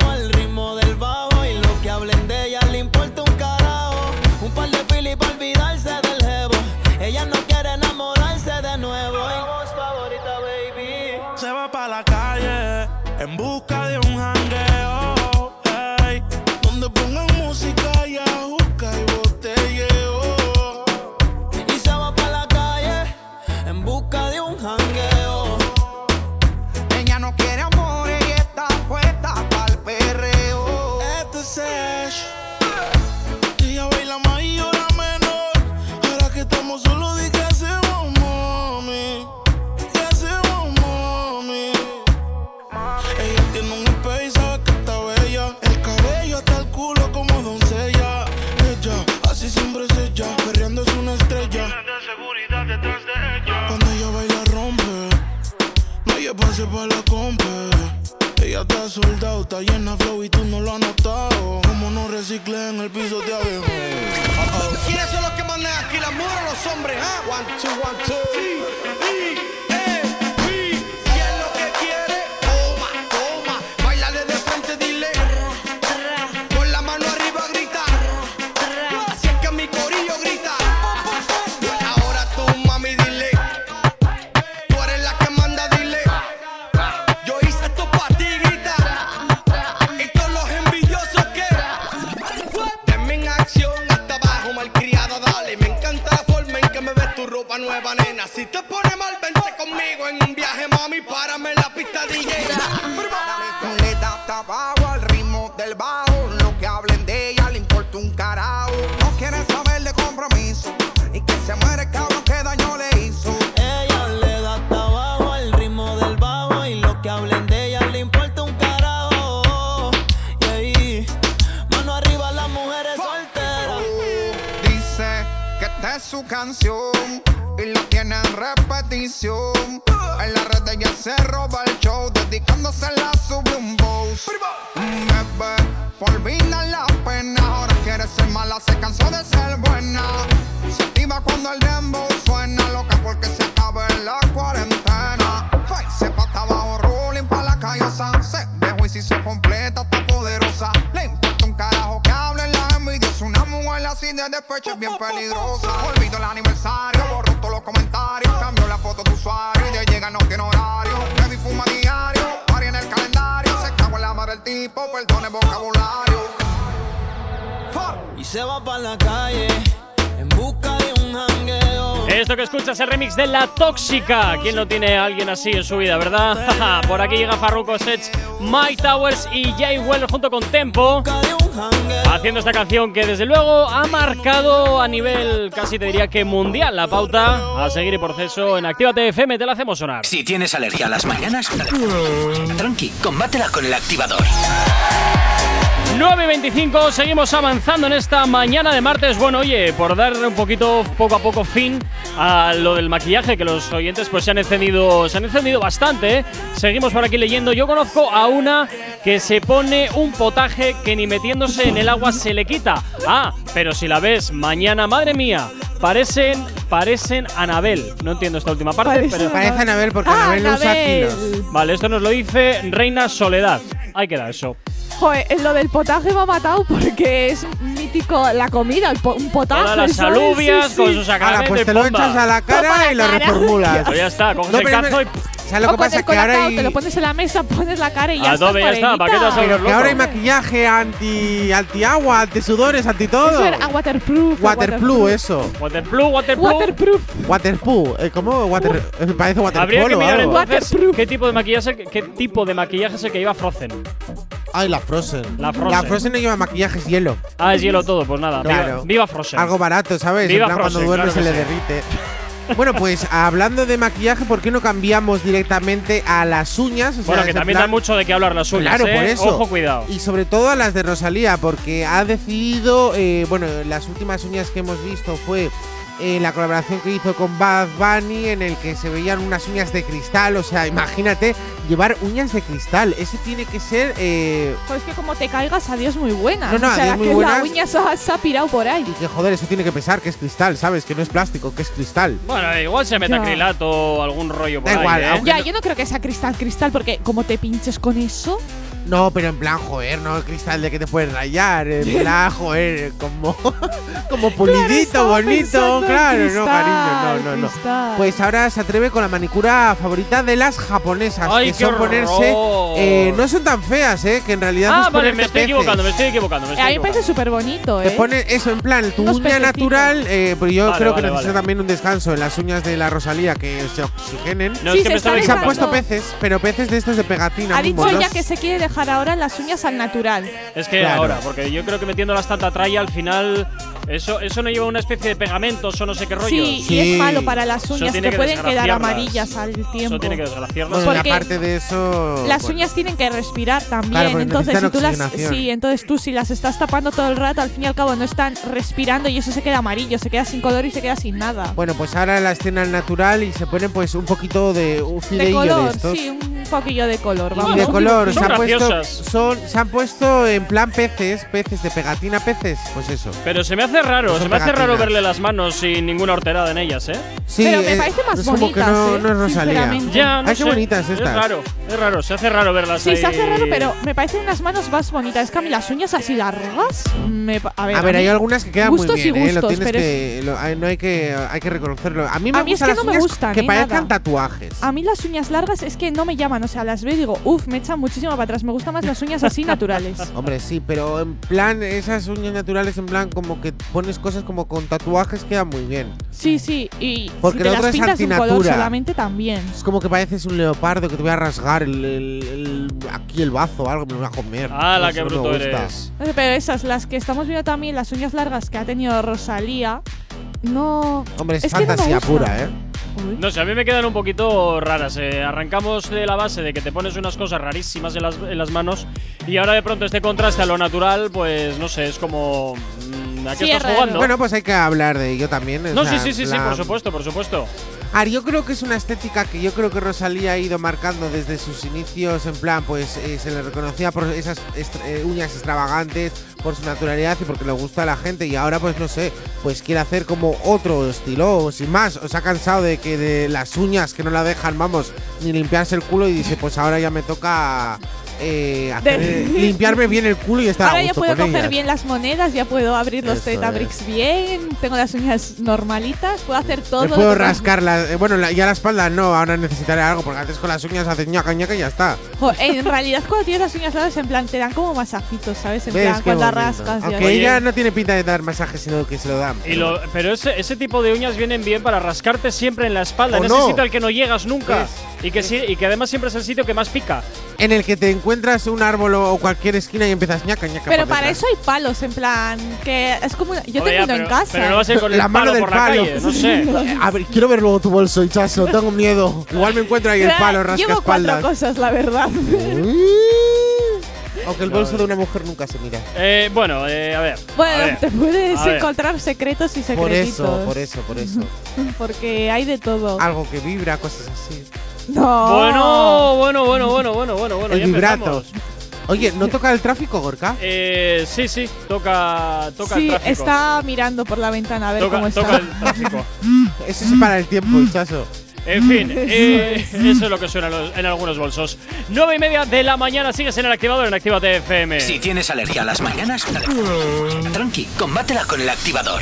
[SPEAKER 12] soldado, está llena de flow y tú no lo has notado. Como no reciclé en el piso te abejo.
[SPEAKER 28] ¿Quiénes son los que mandan aquí las mujeres o los hombres? ah? One, two, one, two. eh, Si nueva, nena. Si te pone mal, vente conmigo en un viaje, mami. Párame en la pista DJ. Le da hasta abajo al ritmo del bajo. Lo que hablen de ella le importa un carajo. No quiere saber de compromiso. Y que se muere el cabrón que daño le hizo.
[SPEAKER 14] Ella le da hasta abajo al ritmo del bajo y lo que hablen de ella le importa un carajo. Y ahí, mano arriba las mujeres solteras.
[SPEAKER 28] Dice que esta es su canción la en repetición. En la red ella se roba el show, dedicándosela sube un boss. Bebé, por olvidar la pena, ahora quiere ser mala, se cansó de ser buena. Se activa cuando el dembow suena, loca porque se acaba en la cuarentena. Se pata abajo, rolling pa' la callosa. Se dejó y se completa, está poderosa. Le importa un carajo que hablen la envidiosa. Una mujer así de despecho es bien peligrosa. Olvido el aniversario, no tiene horario. Baby fuma diario, pari en el calendario. Se cago en la madre del tipo, perdone vocabulario.
[SPEAKER 14] Y se va para la calle
[SPEAKER 2] Esto que escuchas es el remix de La Tóxica. ¿Quién no tiene a alguien así en su vida, verdad? <laughs> Por aquí llega Farruko Sech, Mike Towers y Jay Well junto con Tempo. Haciendo esta canción que desde luego ha marcado a nivel casi te diría que mundial la pauta a seguir el proceso en Actívate FM. Te la hacemos sonar.
[SPEAKER 1] Si tienes alergia a las mañanas, tranqui, combátela con el activador.
[SPEAKER 2] 9 y 25, seguimos avanzando en esta mañana de martes. Bueno, oye, por dar un poquito, poco a poco fin a lo del maquillaje, que los oyentes pues se han encendido, se han encendido bastante. ¿eh? Seguimos por aquí leyendo. Yo conozco a una que se pone un potaje que ni metiéndose en el agua se le quita. Ah, pero si la ves mañana, madre mía, parecen, parecen Anabel. No entiendo esta última parte,
[SPEAKER 3] Parece
[SPEAKER 2] pero.
[SPEAKER 4] Parece Anabel porque
[SPEAKER 3] Ah,
[SPEAKER 4] Anabel no usa kilos.
[SPEAKER 2] Vale, esto nos lo dice Reina Soledad. Ahí queda eso.
[SPEAKER 3] Joder, lo del potaje me ha matado porque es mítico la comida, el po- un potaje.
[SPEAKER 2] Todas las
[SPEAKER 3] ¿sabes?
[SPEAKER 2] alubias
[SPEAKER 3] Sí,
[SPEAKER 2] con
[SPEAKER 3] sí.
[SPEAKER 2] sus
[SPEAKER 4] Ahora, pues te lo echas a la cara
[SPEAKER 3] la
[SPEAKER 4] y lo
[SPEAKER 3] cara.
[SPEAKER 4] reformulas.
[SPEAKER 2] Pues ya está, coges
[SPEAKER 4] No,
[SPEAKER 2] el cazo y.
[SPEAKER 4] ¿Sabes lo
[SPEAKER 3] O
[SPEAKER 4] que pasa? Que ahora hay.
[SPEAKER 3] te lo pones en la mesa, <laughs> pones la cara y ya
[SPEAKER 2] Adobe,
[SPEAKER 3] está.
[SPEAKER 2] ya está, ¿para qué te vas a.
[SPEAKER 4] Pero que ahora hay maquillaje anti, anti agua, anti sudores, anti
[SPEAKER 3] Eso
[SPEAKER 4] todo.
[SPEAKER 3] era- ah, waterproof.
[SPEAKER 4] Waterproof, eso.
[SPEAKER 2] Waterproof, waterproof.
[SPEAKER 3] Waterproof.
[SPEAKER 4] Waterproof. Eh, ¿Cómo? Water, eh, parece
[SPEAKER 2] Habría
[SPEAKER 4] waterpolo
[SPEAKER 2] que mirar entonces qué tipo de maquillaje, qué tipo de maquillaje es el que lleva Frozen.
[SPEAKER 4] Ay, la Frozen.
[SPEAKER 2] La Frozen.
[SPEAKER 4] no lleva maquillaje, es hielo.
[SPEAKER 2] Ah, es hielo todo, pues nada. viva-
[SPEAKER 4] Claro.
[SPEAKER 2] Viva, Frozen.
[SPEAKER 4] Algo barato, ¿sabes?
[SPEAKER 2] Viva
[SPEAKER 4] en plan,
[SPEAKER 2] Frozen,
[SPEAKER 4] cuando duerme
[SPEAKER 2] claro
[SPEAKER 4] se le
[SPEAKER 2] sí.
[SPEAKER 4] derrite. Bueno, pues hablando de maquillaje, ¿por qué no cambiamos directamente a las uñas? O sea,
[SPEAKER 2] Bueno, que también
[SPEAKER 4] plan-
[SPEAKER 2] dan mucho de qué hablar las uñas.
[SPEAKER 4] Claro,
[SPEAKER 2] ¿eh?
[SPEAKER 4] por eso.
[SPEAKER 2] Ojo, cuidado.
[SPEAKER 4] Y sobre todo a las de Rosalía, porque ha decidido, eh, bueno, las últimas uñas que hemos visto fue eh, la colaboración que hizo con Bad Bunny, en el que se veían unas uñas de cristal. O sea, imagínate llevar uñas de cristal. Eso tiene que ser. eh,
[SPEAKER 3] Pues que como te caigas, adiós muy buena.
[SPEAKER 4] No, no,
[SPEAKER 3] o sea,
[SPEAKER 4] adiós muy
[SPEAKER 3] que
[SPEAKER 4] buenas.
[SPEAKER 3] la uña se ha, se ha pirado por ahí.
[SPEAKER 4] y que joder, eso tiene que pesar, que es cristal, ¿sabes? Que no es plástico, que es cristal.
[SPEAKER 2] Bueno, igual se mete acrilato o algún rollo por
[SPEAKER 4] Da
[SPEAKER 2] ahí.
[SPEAKER 4] igual,
[SPEAKER 2] ¿eh?
[SPEAKER 4] aunque
[SPEAKER 3] Ya, yo no creo que sea cristal, cristal, porque como te pinches con eso.
[SPEAKER 4] No, pero en plan, joder, no el cristal de que te puedes rayar. En <laughs> plan, joder, como, <laughs> como pulidito, bonito. Claro, no, cariño, no, no, no. Pues ahora se atreve con la manicura favorita de las japonesas,
[SPEAKER 2] ¡Ay,
[SPEAKER 4] que
[SPEAKER 2] qué
[SPEAKER 4] son ponerse. eh, no son tan feas, ¿eh? Que en realidad
[SPEAKER 2] Ah,
[SPEAKER 4] es
[SPEAKER 2] vale, me estoy
[SPEAKER 4] peces.
[SPEAKER 2] equivocando, me estoy equivocando. Me estoy
[SPEAKER 3] a mí me parece
[SPEAKER 2] equivocando.
[SPEAKER 3] súper bonito, ¿eh?
[SPEAKER 4] Te pone eso, en plan, tu
[SPEAKER 3] Unos
[SPEAKER 4] uña
[SPEAKER 3] pececitos.
[SPEAKER 4] natural, eh, pero yo
[SPEAKER 2] Vale,
[SPEAKER 4] creo que
[SPEAKER 2] vale,
[SPEAKER 4] necesita
[SPEAKER 2] vale.
[SPEAKER 4] también un descanso en las uñas de la Rosalía que se oxigenen.
[SPEAKER 2] No,
[SPEAKER 3] Sí,
[SPEAKER 2] es que
[SPEAKER 3] se
[SPEAKER 2] me
[SPEAKER 3] está
[SPEAKER 2] estaba
[SPEAKER 4] Y se han puesto
[SPEAKER 2] equivocando.
[SPEAKER 4] peces, pero peces de estos de pegatina.
[SPEAKER 3] Ha dicho ella que se quiere dejar ahora las uñas al natural.
[SPEAKER 2] Es que
[SPEAKER 4] Claro.
[SPEAKER 2] ahora, porque yo creo que metiéndolas tanta tralla al final. Eso, eso no lleva una especie de pegamentos o no sé qué rollo.
[SPEAKER 3] Sí,
[SPEAKER 4] Sí.
[SPEAKER 3] y es malo para las uñas,
[SPEAKER 2] que
[SPEAKER 3] pueden quedar amarillas al tiempo.
[SPEAKER 2] Eso tiene que desgraciarlas.
[SPEAKER 4] Bueno, y
[SPEAKER 3] Porque
[SPEAKER 4] aparte de eso.
[SPEAKER 3] Las
[SPEAKER 4] bueno.
[SPEAKER 3] uñas tienen que respirar también,
[SPEAKER 4] Claro,
[SPEAKER 3] entonces si tú las sí, entonces tú si las estás tapando todo el rato, al fin y al cabo no están respirando y eso se queda amarillo, se queda sin color y se queda sin nada.
[SPEAKER 4] Bueno, pues ahora la escena al natural y se pone pues un poquito de un
[SPEAKER 3] de
[SPEAKER 4] fideillo de,
[SPEAKER 3] color,
[SPEAKER 4] estos.
[SPEAKER 3] sí, un poquillo de color,
[SPEAKER 4] Y
[SPEAKER 3] vamos.
[SPEAKER 4] de color,
[SPEAKER 2] Son
[SPEAKER 4] se han, puesto, son, se han puesto en plan peces, peces de pegatina, peces, pues eso.
[SPEAKER 2] Pero se me hace raro, se me hace raro verle las manos sin ninguna horterada en ellas, ¿eh?
[SPEAKER 4] Sí,
[SPEAKER 3] Pero me
[SPEAKER 4] eh,
[SPEAKER 3] parece más
[SPEAKER 4] es como que
[SPEAKER 3] bonitas,
[SPEAKER 4] no,
[SPEAKER 3] ¿eh?
[SPEAKER 4] no es Rosalía.
[SPEAKER 3] Sinceramente.
[SPEAKER 2] Ya, no
[SPEAKER 4] Ay,
[SPEAKER 2] sé.
[SPEAKER 4] qué bonitas
[SPEAKER 2] Es
[SPEAKER 4] estas.
[SPEAKER 2] raro, es raro, se hace raro verlas
[SPEAKER 3] Sí,
[SPEAKER 2] ahí.
[SPEAKER 3] se hace raro, pero me parecen unas manos más bonitas. Es que a mí las uñas así largas, me, pa- a ver,
[SPEAKER 4] A ver,
[SPEAKER 3] mí-
[SPEAKER 4] hay algunas que quedan muy
[SPEAKER 3] gustos y
[SPEAKER 4] bien, ¿eh? Lo
[SPEAKER 3] gustos,
[SPEAKER 4] tienes
[SPEAKER 3] pero es-
[SPEAKER 4] que, lo- hay- no hay que, hay que reconocerlo. A mí me
[SPEAKER 3] A mí es
[SPEAKER 4] gustan
[SPEAKER 3] que
[SPEAKER 4] las
[SPEAKER 3] no me
[SPEAKER 4] uñas
[SPEAKER 3] gustan,
[SPEAKER 4] que
[SPEAKER 3] ¿eh?
[SPEAKER 4] parezcan
[SPEAKER 3] Nada.
[SPEAKER 4] tatuajes.
[SPEAKER 3] A mí las uñas largas es que no me llaman, o sea, las veo y digo, uff, me echan muchísimo para atrás. Me gustan más las uñas así naturales. <laughs>
[SPEAKER 4] Hombre, sí, pero en plan, esas uñas naturales, en plan, como que pones cosas como con tatuajes, quedan muy bien.
[SPEAKER 3] Sí, sí, y
[SPEAKER 4] Porque
[SPEAKER 3] si
[SPEAKER 4] la
[SPEAKER 3] te las
[SPEAKER 4] es
[SPEAKER 3] pintas de un color solamente también.
[SPEAKER 4] Es como que pareces un leopardo que te voy a rasgar el, el- el- aquí el bazo o algo, me lo voy a comer.
[SPEAKER 2] ¡Hala,
[SPEAKER 4] Eso
[SPEAKER 2] qué
[SPEAKER 4] no me
[SPEAKER 2] bruto
[SPEAKER 4] gusta.
[SPEAKER 2] eres!
[SPEAKER 3] No sé, Pero esas, las que estamos viendo también, las uñas largas que ha tenido Rosalía, no.
[SPEAKER 4] Hombre, es,
[SPEAKER 3] Es que no
[SPEAKER 4] fantasía pura, ¿eh?
[SPEAKER 2] No sé, a mí me quedan un poquito raras. eh. Arrancamos de la base de que te pones unas cosas rarísimas en las, en las manos y ahora de pronto este contraste a lo natural, pues no sé, es como. mm, ¿A qué
[SPEAKER 3] Sí,
[SPEAKER 2] estás jugando?
[SPEAKER 4] Bueno, pues hay que hablar de ello también.
[SPEAKER 2] no, sí,
[SPEAKER 4] sea,
[SPEAKER 2] sí, sí, sí,
[SPEAKER 4] la-
[SPEAKER 2] por supuesto, por supuesto.
[SPEAKER 4] Ahora, yo creo que es una estética que yo creo que Rosalía ha ido marcando desde sus inicios, en plan, pues eh, se le reconocía por esas eh, uñas extravagantes, por su naturalidad y porque le gusta a la gente. Y ahora pues no sé, pues quiere hacer como otro estilo, o sin más, o se ha cansado de que de las uñas que no la dejan, vamos, ni limpiarse el culo y dice, pues ahora ya me toca eh, hacer-
[SPEAKER 3] De-
[SPEAKER 4] limpiarme bien el culo y estar
[SPEAKER 3] Ahora
[SPEAKER 4] a
[SPEAKER 3] ya
[SPEAKER 4] gusto
[SPEAKER 3] puedo
[SPEAKER 4] con
[SPEAKER 3] coger
[SPEAKER 4] ellas.
[SPEAKER 3] bien las monedas, ya puedo abrir los Tetabricks bien, tengo las uñas normalitas, puedo hacer todo.
[SPEAKER 4] Me puedo rascar la, eh, bueno, la- ya la espalda no, ahora necesitaré algo, porque antes con las uñas haces ñaca ñaca y ya está.
[SPEAKER 3] Jo, en <laughs> realidad, cuando tienes las uñas largas, en plan, te dan como masajitos, ¿sabes? En plan, cuando
[SPEAKER 4] bonito.
[SPEAKER 3] rascas.
[SPEAKER 4] Aunque.
[SPEAKER 2] Oye.
[SPEAKER 4] ella no tiene pinta de dar masajes, sino que se lo dan.
[SPEAKER 2] Y lo, pero ese, ese tipo de uñas vienen bien para rascarte siempre en la espalda,
[SPEAKER 4] ¿O
[SPEAKER 2] en
[SPEAKER 4] no?
[SPEAKER 2] al que no llegas nunca. Y que, sí, y que además siempre es el sitio que más pica.
[SPEAKER 4] En el que te encuentras un árbol o cualquier esquina y empiezas ñaca ñaca.
[SPEAKER 3] Pero
[SPEAKER 4] por
[SPEAKER 3] para
[SPEAKER 4] detrás.
[SPEAKER 3] eso hay palos, en plan, que es como. yo
[SPEAKER 2] Joder,
[SPEAKER 3] tengo uno en casa.
[SPEAKER 2] Pero no vas a ir con
[SPEAKER 4] La
[SPEAKER 2] el
[SPEAKER 4] mano
[SPEAKER 2] palo
[SPEAKER 4] del
[SPEAKER 2] por la
[SPEAKER 4] palo.
[SPEAKER 2] calle, no sé. <laughs>
[SPEAKER 4] A ver, quiero ver luego tu bolso, hichazo, tengo miedo. Igual me encuentro ahí el palo, rasca
[SPEAKER 3] Llevo cuatro
[SPEAKER 4] espaldas.
[SPEAKER 3] cosas, la verdad.
[SPEAKER 4] Aunque el bolso de una mujer nunca se mira.
[SPEAKER 2] Eh, bueno, eh, a ver.
[SPEAKER 3] Bueno,
[SPEAKER 2] a ver.
[SPEAKER 3] te puedes encontrar secretos y
[SPEAKER 4] Por
[SPEAKER 3] secretitos.
[SPEAKER 4] eso, por eso, por eso. <laughs>
[SPEAKER 3] Porque hay de todo.
[SPEAKER 4] Algo que vibra, cosas así.
[SPEAKER 3] No.
[SPEAKER 2] Bueno, bueno, bueno, bueno, bueno, bueno, bueno.
[SPEAKER 4] el
[SPEAKER 2] ya
[SPEAKER 4] vibrato.
[SPEAKER 2] empezamos.
[SPEAKER 4] Oye, ¿no toca el tráfico, Gorka?
[SPEAKER 2] Eh, sí, sí, toca, toca
[SPEAKER 3] sí,
[SPEAKER 2] el tráfico.
[SPEAKER 3] está mirando por la ventana a ver
[SPEAKER 2] Toca-
[SPEAKER 3] cómo está.
[SPEAKER 2] toca el tráfico. <laughs>
[SPEAKER 4] Eso es para el tiempo, chaso.
[SPEAKER 2] En fin, eh, eso es lo que suena en algunos bolsos. 9 y media de la mañana, sigues en el activador en Actívate FM.
[SPEAKER 1] Si tienes alergia a las mañanas, tranqui, combátela con el activador.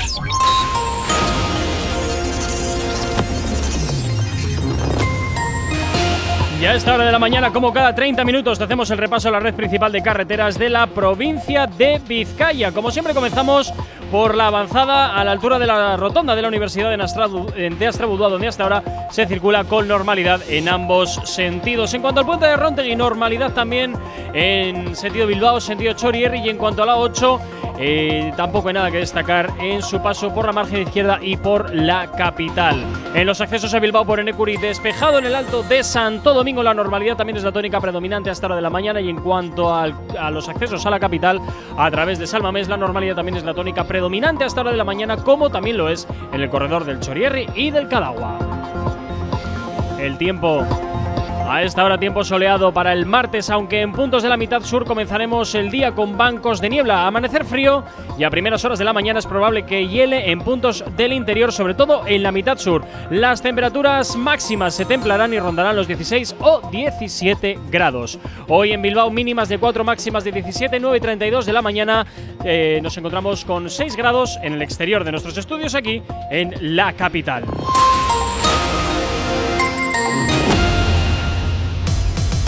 [SPEAKER 2] Y a esta hora de la mañana, como cada 30 minutos, hacemos el repaso a la red principal de carreteras de la provincia de Vizcaya. Como siempre, comenzamos por la avanzada a la altura de la rotonda de la Universidad de Astrabudúa, donde hasta ahora se circula con normalidad en ambos sentidos. En cuanto al puente de Rontegui, normalidad también en sentido Bilbao, sentido Chorierri. Y en cuanto a la 8, eh, tampoco hay nada que destacar en su paso por la margen izquierda y por la capital. En los accesos a Bilbao por Enecuri, despejado en el alto de Santo Domingo, la normalidad también es la tónica predominante hasta hora de la mañana. Y en cuanto a los accesos a la capital a través de Salmamés, la normalidad también es la tónica predominante hasta hora de la mañana, como también lo es en el corredor del Chorierri y del Cadagua. El tiempo. A esta hora tiempo soleado para el martes, aunque en puntos de la mitad sur comenzaremos el día con bancos de niebla, amanecer frío y a primeras horas de la mañana es probable que hiele en puntos del interior, sobre todo en la mitad sur. Las temperaturas máximas se templarán y rondarán los 16 o 17 grados. Hoy en Bilbao mínimas de 4, máximas de 17, 9 y 32 de la mañana. Eh, nos encontramos con 6 grados en el exterior de nuestros estudios aquí en la capital.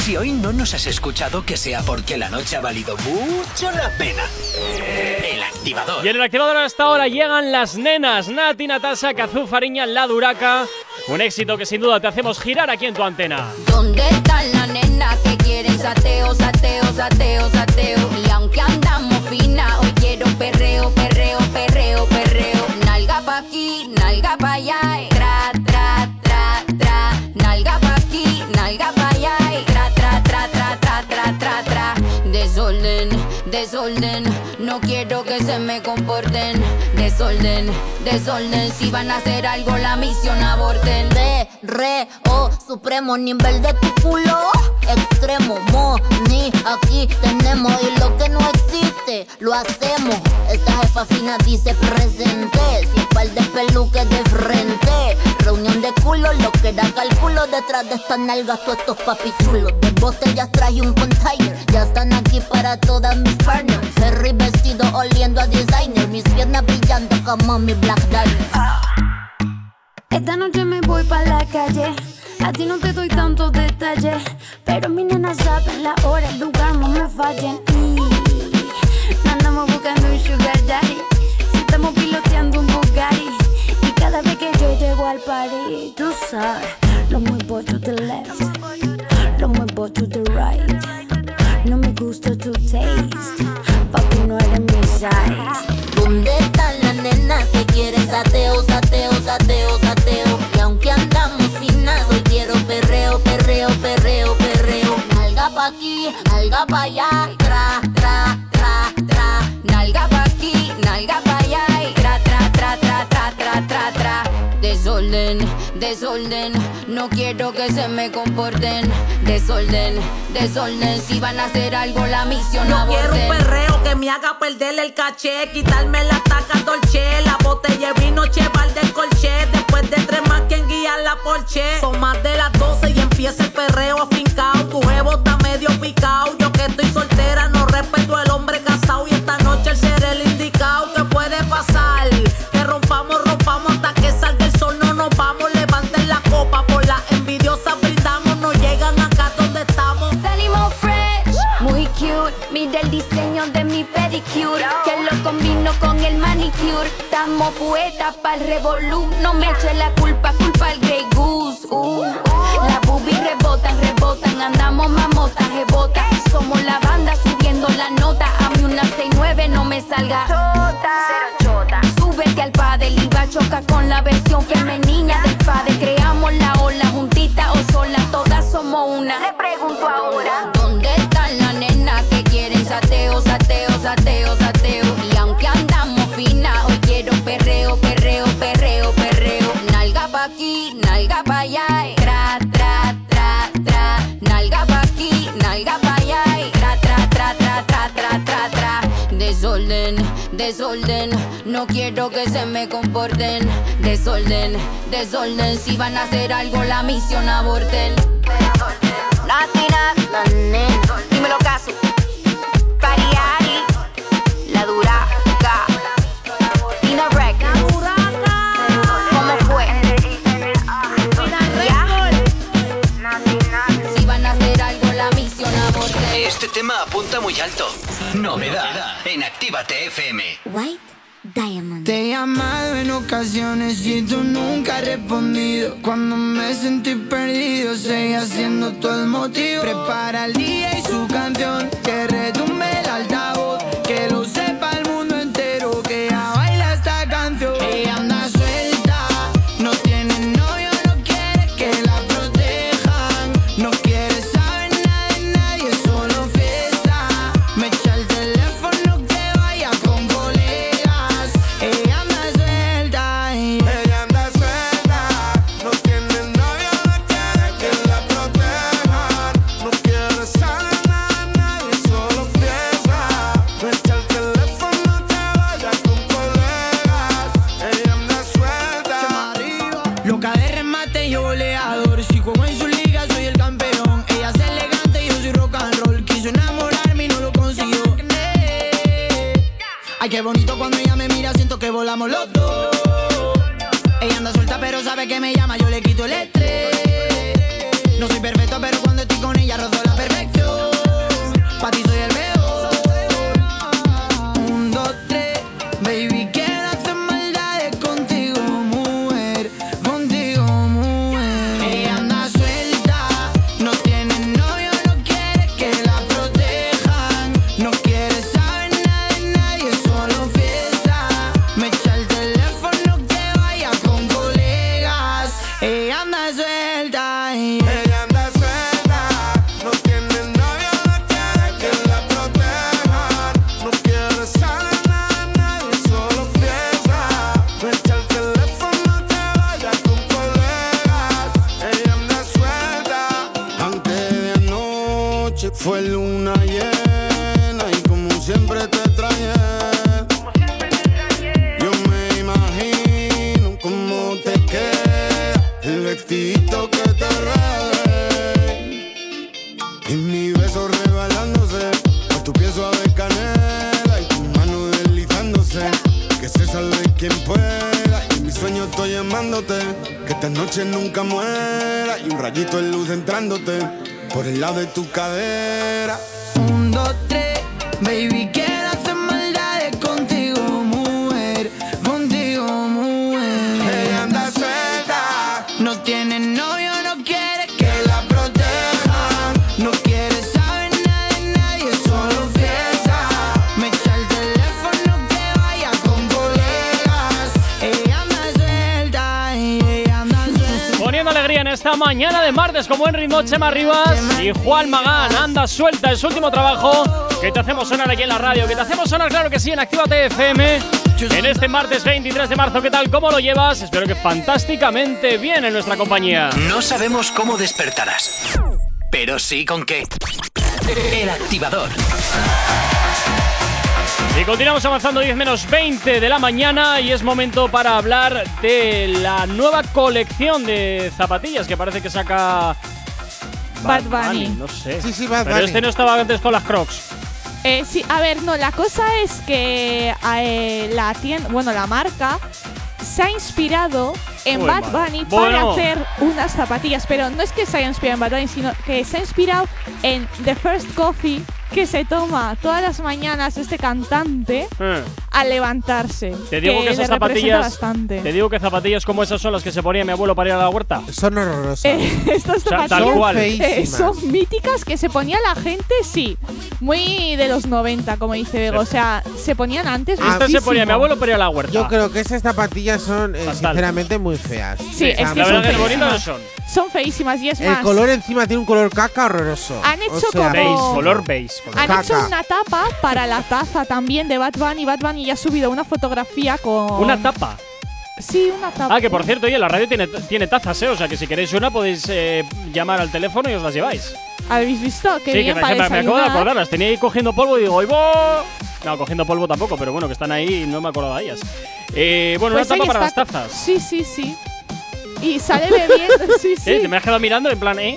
[SPEAKER 1] Si hoy no nos has escuchado, que sea porque la noche ha valido mucho la pena. El activador.
[SPEAKER 2] Y en el activador hasta ahora llegan las nenas Nati, Natasha, Kazú, Fariña, La Duraca. Un éxito que sin duda te hacemos girar aquí en tu antena.
[SPEAKER 29] ¿Dónde están las nenas que quieren sateo, sateo, sateo, sateo? Y aunque andamos fina, hoy quiero perreo, perreo, perreo, perreo. Nalga pa' aquí, nalga pa' allá, desorden, no quiero que se me comporten. Desorden, desorden, si van a hacer algo la misión aborten.
[SPEAKER 30] Re, re, oh, supremo nivel de tu culo. Extremo, mo, ni aquí tenemos. Y lo que no existe, lo hacemos. Esta jefa fina dice presente. Sin par de peluques de frente. Reunión de culo, lo que da cálculo. Detrás de estas nalgas, todos estos papichulos. De botellas traje un container. Ya están aquí para todas mis partners. Ferry vestido oliendo a designer. Mis piernas brillando como mi Black Diamond.
[SPEAKER 29] Esta noche me voy pa' la calle. A ti no te doy tantos detalles. Pero mi nena saben la hora, el lugar, no me fallen. Y andamos buscando un sugar daddy. Si estamos piloteando un Bugatti. Y cada vez que yo llego al party, tú sabes, lo muevo to the left. Lo muevo to the right. No me gusta tu taste. Papi, no eres mi size.
[SPEAKER 30] ¿Dónde están las nenas que quieren sateo, sateo, sateo, sateo? Y aunque andamos finas, hoy quiero perreo, perreo, perreo, perreo. Nalga pa' aquí, nalga pa' allá,
[SPEAKER 29] tra, tra, tra, tra. Nalga pa' aquí, nalga pa' allá. Tra, tra, tra, tra, tra, tra, tra, tra. Desorden, desorden, no quiero que se me comporten. Desorden, desorden, si van a hacer algo la misión
[SPEAKER 31] Yo quiero un
[SPEAKER 29] aborten.
[SPEAKER 31] perreo que me haga perder el caché, quitarme la taca dolce, la botella de vino cheval del colché, después de tres más quien guía la porche. Son más de las 12 y empieza el perreo afincao, tu jevo está medio picao, yo que estoy soltera no respeto al hombre casado y esta noche el ser el indicado, ¿qué puede pasar? Que rompamos
[SPEAKER 29] cute. Mira el diseño de mi pedicure, que lo combino con el manicure. Estamos poetas para el revolú. No me eche la culpa, culpa al Grey Goose. Uh. Las boobies rebotan, rebotan. Andamos mamotas, rebota. Somos la banda subiendo la nota. A mí una 69 no me salga. Chota. Súbete al padel y va a chocar con la versión femenina del padre. Creamos la ola juntita o sola, todas somos una. Le pregunto ahora, sateo, sateo, sateo. Y aunque andamos fina, hoy quiero perreo, perreo, perreo, perreo. Nalga pa' aquí, nalga pa' allá. Eh. Tra, tra, tra, tra. Nalga pa' aquí, nalga pa' allá. Eh. Tra, tra, tra, tra, tra, tra, tra, tra. Desorden, desorden. No quiero que se me comporten. Desorden, desorden. Si van a hacer algo, la misión aborten.
[SPEAKER 1] Latina, la nena. Dímelo, casa. Muy alto. Novedad en Actívate FM.
[SPEAKER 30] White Diamond.
[SPEAKER 14] Te he llamado en ocasiones y tú nunca has respondido. Cuando me sentí perdido, seguí haciendo todo el motivo. Prepara el día y su canción, que retumbe el
[SPEAKER 2] martes con buen ritmo Chema Rivas y Juan Magán. Anda suelta, es su último trabajo que te hacemos sonar aquí en la radio, que te hacemos sonar, claro que sí, en Actívate FM. En este martes 23 de marzo, ¿qué tal? ¿Cómo lo llevas? Espero que fantásticamente bien en nuestra compañía.
[SPEAKER 1] No sabemos cómo despertarás, pero sí con qué. El activador.
[SPEAKER 2] Y continuamos avanzando 10 menos 20 de la mañana y es momento para hablar de la nueva colección de zapatillas que parece que saca
[SPEAKER 3] Bad Bunny.
[SPEAKER 2] No sé.
[SPEAKER 4] Sí, sí, Bad
[SPEAKER 2] Pero
[SPEAKER 4] Bunny.
[SPEAKER 2] este no estaba antes con las Crocs.
[SPEAKER 3] Eh, sí, a ver, no, la cosa es que eh, la tienda, bueno, la marca se ha inspirado en
[SPEAKER 2] Uy,
[SPEAKER 3] Bad. Bunny para
[SPEAKER 2] Bueno.
[SPEAKER 3] hacer unas zapatillas, pero no es que se haya inspirado en Bad Bunny, sino que se ha inspirado en The First Coffee que se toma todas las mañanas este cantante
[SPEAKER 2] Eh.
[SPEAKER 3] al levantarse.
[SPEAKER 2] Te digo que,
[SPEAKER 3] le
[SPEAKER 2] esas zapatillas.
[SPEAKER 3] bastante.
[SPEAKER 2] Te digo que zapatillas como esas son las que se ponía mi abuelo para ir a la huerta.
[SPEAKER 4] Son horrorosas.
[SPEAKER 3] Eh, <laughs> estas
[SPEAKER 2] O sea,
[SPEAKER 3] zapatillas eh,
[SPEAKER 4] Feísimas.
[SPEAKER 3] son míticas que se ponía la gente, sí. Muy de los 90, como dice Bego. O sea, se ponían antes.
[SPEAKER 2] Esta se ponía mi abuelo para ir a la huerta.
[SPEAKER 4] Yo creo que esas zapatillas son, eh, sinceramente, muy feas.
[SPEAKER 3] Sí, es que
[SPEAKER 2] la
[SPEAKER 3] son
[SPEAKER 2] verdad que
[SPEAKER 3] feísimas.
[SPEAKER 2] no son.
[SPEAKER 3] Son feísimas y es
[SPEAKER 4] El
[SPEAKER 3] más.
[SPEAKER 4] color encima tiene un color caca horroroso.
[SPEAKER 3] Han hecho
[SPEAKER 4] O sea,
[SPEAKER 3] como-
[SPEAKER 2] Beige, color beige.
[SPEAKER 3] Han
[SPEAKER 4] Caca.
[SPEAKER 3] hecho una tapa para la taza también de Bad Bunny. Bad Bunny ya ha subido una fotografía con.
[SPEAKER 2] Una tapa.
[SPEAKER 3] Sí, una tapa.
[SPEAKER 2] Ah, que por cierto, oye, la radio tiene, tiene tazas, ¿eh? O sea, que si queréis una podéis eh, llamar al teléfono y os las lleváis.
[SPEAKER 3] ¿Habéis visto? Qué
[SPEAKER 2] sí,
[SPEAKER 3] bien
[SPEAKER 2] que me,
[SPEAKER 3] para
[SPEAKER 2] me- me acabo de acordar, las tenía ahí cogiendo polvo y digo, ¡Oy, bo! No, cogiendo polvo tampoco, pero bueno, que están ahí y no me acordaba de ellas. Eh, bueno,
[SPEAKER 3] Pues
[SPEAKER 2] una tapa para las tazas.
[SPEAKER 3] Sí, sí, sí. Y sale bebiendo, sí, <laughs> sí.
[SPEAKER 2] Eh, te me has quedado mirando en plan, ¿eh?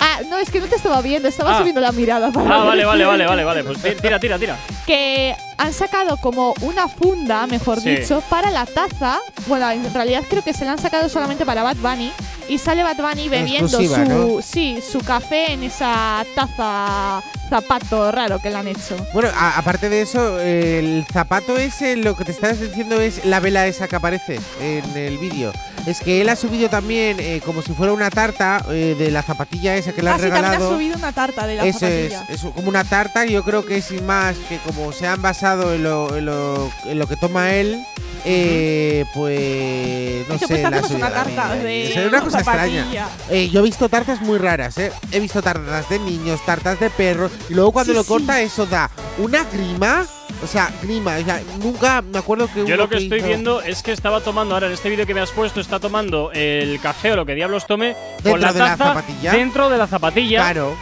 [SPEAKER 3] Ah, no, es que no te estaba viendo, estaba
[SPEAKER 2] Ah.
[SPEAKER 3] subiendo la mirada para
[SPEAKER 2] Ah, vale, vale, vale, vale, vale. Pues tira, tira, tira.
[SPEAKER 3] Que han sacado como una funda, mejor
[SPEAKER 2] Sí.
[SPEAKER 3] dicho, para la taza. Bueno, en realidad creo que se la han sacado solamente para Bad Bunny. Y sale Bad Bunny bebiendo
[SPEAKER 4] exclusiva,
[SPEAKER 3] su,
[SPEAKER 4] ¿no?
[SPEAKER 3] sí, su café en esa taza zapato raro que le han hecho.
[SPEAKER 4] Bueno, a- aparte de eso, el zapato ese, lo que te estás diciendo es la vela esa que aparece en el vídeo. Es que él ha subido también eh, como si fuera una tarta eh, de la zapatilla esa que le
[SPEAKER 3] Ah,
[SPEAKER 4] han
[SPEAKER 3] sí, también ha
[SPEAKER 4] regalado.
[SPEAKER 3] subido una tarta de la
[SPEAKER 4] Eso es,
[SPEAKER 3] zapatilla.
[SPEAKER 4] es como una tarta y yo creo que es sin más que como se han basado en lo, en lo, en lo que toma él, eh, pues no sé,
[SPEAKER 3] pues
[SPEAKER 4] la
[SPEAKER 3] hacemos una tarta
[SPEAKER 4] también.
[SPEAKER 3] de
[SPEAKER 4] Es una cosa
[SPEAKER 3] zapatilla.
[SPEAKER 4] extraña. Eh, yo he visto tartas muy raras, ¿eh? He visto tartas de niños, tartas de perros y luego cuando
[SPEAKER 3] Sí,
[SPEAKER 4] lo
[SPEAKER 3] sí.
[SPEAKER 4] corta eso da una grima, o sea, grima, o sea, nunca me acuerdo que
[SPEAKER 2] Yo lo que estoy
[SPEAKER 4] hizo-
[SPEAKER 2] viendo es que estaba tomando, ahora en este vídeo que me has puesto, está tomando el café o lo que diablos tome
[SPEAKER 4] Dentro
[SPEAKER 2] con la
[SPEAKER 4] de la
[SPEAKER 2] taza
[SPEAKER 4] zapatilla.
[SPEAKER 2] dentro de la zapatilla.
[SPEAKER 4] Claro.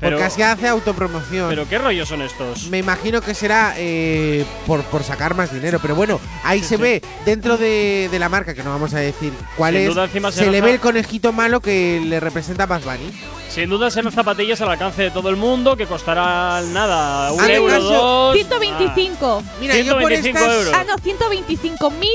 [SPEAKER 2] Pero-
[SPEAKER 4] porque así hace autopromoción.
[SPEAKER 2] Pero qué rollos son estos.
[SPEAKER 4] Me imagino que será eh, por, por sacar más dinero, pero bueno, ahí se ve dentro de, de la marca, que no vamos a decir cuál
[SPEAKER 2] Sin
[SPEAKER 4] es,
[SPEAKER 2] duda, encima se
[SPEAKER 4] se le ve el conejito malo que le representa a Bad Bunny.
[SPEAKER 2] Sin duda serán zapatillas al alcance de todo el mundo que costarán nada, un euro,
[SPEAKER 4] caso,
[SPEAKER 2] dos.
[SPEAKER 3] 125.
[SPEAKER 4] Mira, yo por
[SPEAKER 2] 125
[SPEAKER 4] estas-
[SPEAKER 2] euros.
[SPEAKER 3] Ah, no, 125 mil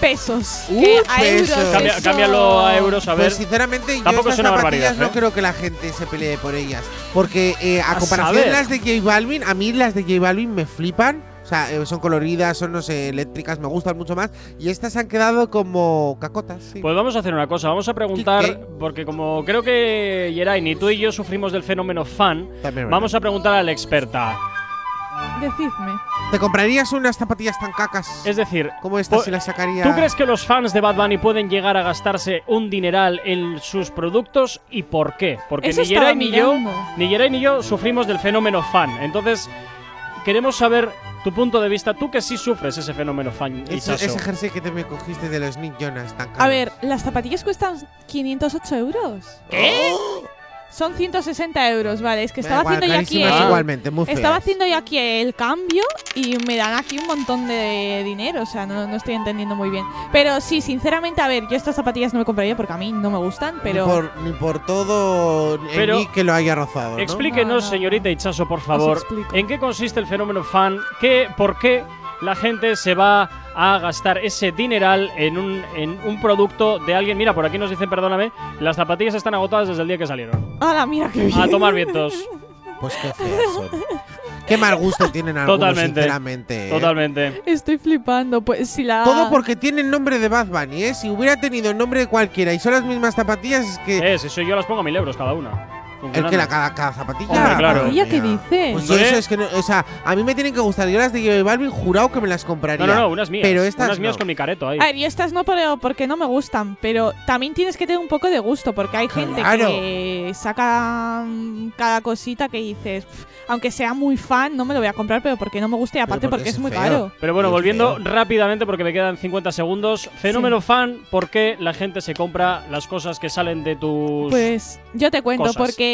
[SPEAKER 3] pesos.
[SPEAKER 4] Uh,
[SPEAKER 3] que a
[SPEAKER 4] pesos.
[SPEAKER 3] euros.
[SPEAKER 2] Cambia-
[SPEAKER 3] eso-
[SPEAKER 2] cámbialo a euros, a ver.
[SPEAKER 4] Pues sinceramente, yo
[SPEAKER 2] Tampoco
[SPEAKER 4] estas
[SPEAKER 2] es una
[SPEAKER 4] zapatillas
[SPEAKER 2] barbaridad,
[SPEAKER 4] no
[SPEAKER 2] ¿eh?
[SPEAKER 4] creo que la gente se pelee por ellas. Porque eh, a
[SPEAKER 2] A
[SPEAKER 4] comparación
[SPEAKER 2] saber.
[SPEAKER 4] de las de J Balvin, a mí las de J Balvin me flipan. O sea, eh, son coloridas, son, no sé, eléctricas, me gustan mucho más. Y estas han quedado como cacotas, sí.
[SPEAKER 2] Pues vamos a hacer una cosa, vamos a preguntar,
[SPEAKER 4] ¿Qué?
[SPEAKER 2] porque como creo que Yeray, ni tú y yo sufrimos del fenómeno fan,
[SPEAKER 4] También es
[SPEAKER 2] vamos a preguntar a la experta.
[SPEAKER 3] Decidme.
[SPEAKER 4] ¿Te comprarías unas zapatillas tan cacas?
[SPEAKER 2] Es decir,
[SPEAKER 4] como estas si las sacaría.
[SPEAKER 2] ¿tú crees que los fans de Bad Bunny pueden llegar a gastarse un dineral en sus productos y por qué? Porque
[SPEAKER 3] Eso
[SPEAKER 2] ni Yeray ni yo, ni Yeray ni yo sufrimos del fenómeno fan. Entonces, queremos saber tu punto de vista, tú que sí sufres ese fenómeno fan.
[SPEAKER 4] Ese, ese jersey que te me cogiste de los Nick Jonas tan caro.
[SPEAKER 3] A ver, las zapatillas cuestan 508 euros.
[SPEAKER 2] ¿Qué?
[SPEAKER 3] Son 160 euros, vale. Es que estaba
[SPEAKER 4] igual,
[SPEAKER 3] haciendo yo aquí el,
[SPEAKER 4] igualmente, muy
[SPEAKER 3] Estaba haciendo yo aquí el cambio y me dan aquí un montón de dinero. O sea, no, no estoy entendiendo muy bien. Pero sí, sinceramente, a ver, yo estas zapatillas no me compraría porque a mí no me gustan, pero.
[SPEAKER 4] Ni por, ni por todo en
[SPEAKER 2] Pero-
[SPEAKER 4] mí que lo haya rozado. ¿no?
[SPEAKER 2] Explíquenos, señorita Ichaso, por favor,
[SPEAKER 3] explico.
[SPEAKER 2] en qué consiste el fenómeno fan, qué, por qué la gente se va a gastar ese dineral en un, en un producto de alguien. Mira, por aquí nos dicen, perdóname, las zapatillas están agotadas desde el día que salieron.
[SPEAKER 3] ¡Hala, mira qué bien!
[SPEAKER 2] A tomar vientos.
[SPEAKER 4] Pues qué feas son. Qué mal gusto tienen algunos,
[SPEAKER 2] Totalmente.
[SPEAKER 4] sinceramente. ¿eh?
[SPEAKER 2] Totalmente.
[SPEAKER 3] Estoy flipando. Pues si la.
[SPEAKER 4] Todo porque tienen nombre de Bad Bunny, ¿eh? Si hubiera tenido el nombre de cualquiera y son las mismas zapatillas, es que.
[SPEAKER 2] Eh, si soy yo, las pongo a mil euros cada una.
[SPEAKER 4] Es que la, cada, cada zapatilla.
[SPEAKER 2] Hombre, claro.
[SPEAKER 3] ¿Ella qué dice?
[SPEAKER 4] Pues eso es que no, o sea, a mí me tienen que gustar. Yo las de J Balvin jurado que me las compraría.
[SPEAKER 2] No, no, no, unas mías.
[SPEAKER 4] Pero estas
[SPEAKER 2] unas mías
[SPEAKER 4] no.
[SPEAKER 2] con mi careto ahí.
[SPEAKER 3] A ver, yo estas no pero porque no me gustan, pero también tienes que tener un poco de gusto, porque hay gente
[SPEAKER 4] Claro.
[SPEAKER 3] que saca mm, cada cosita que dices, "Pf, aunque sea muy fan, no me lo voy a comprar, pero porque no me gusta y aparte
[SPEAKER 4] porque
[SPEAKER 3] porque,
[SPEAKER 4] es
[SPEAKER 3] es muy
[SPEAKER 4] feo.
[SPEAKER 3] caro.
[SPEAKER 2] Pero bueno,
[SPEAKER 4] Qué
[SPEAKER 2] volviendo
[SPEAKER 4] feo.
[SPEAKER 2] rápidamente porque me quedan 50 segundos. Fenómeno fan, ¿por qué la gente se compra las cosas que salen de tus
[SPEAKER 3] Pues yo te cuento,
[SPEAKER 2] cosas.
[SPEAKER 3] porque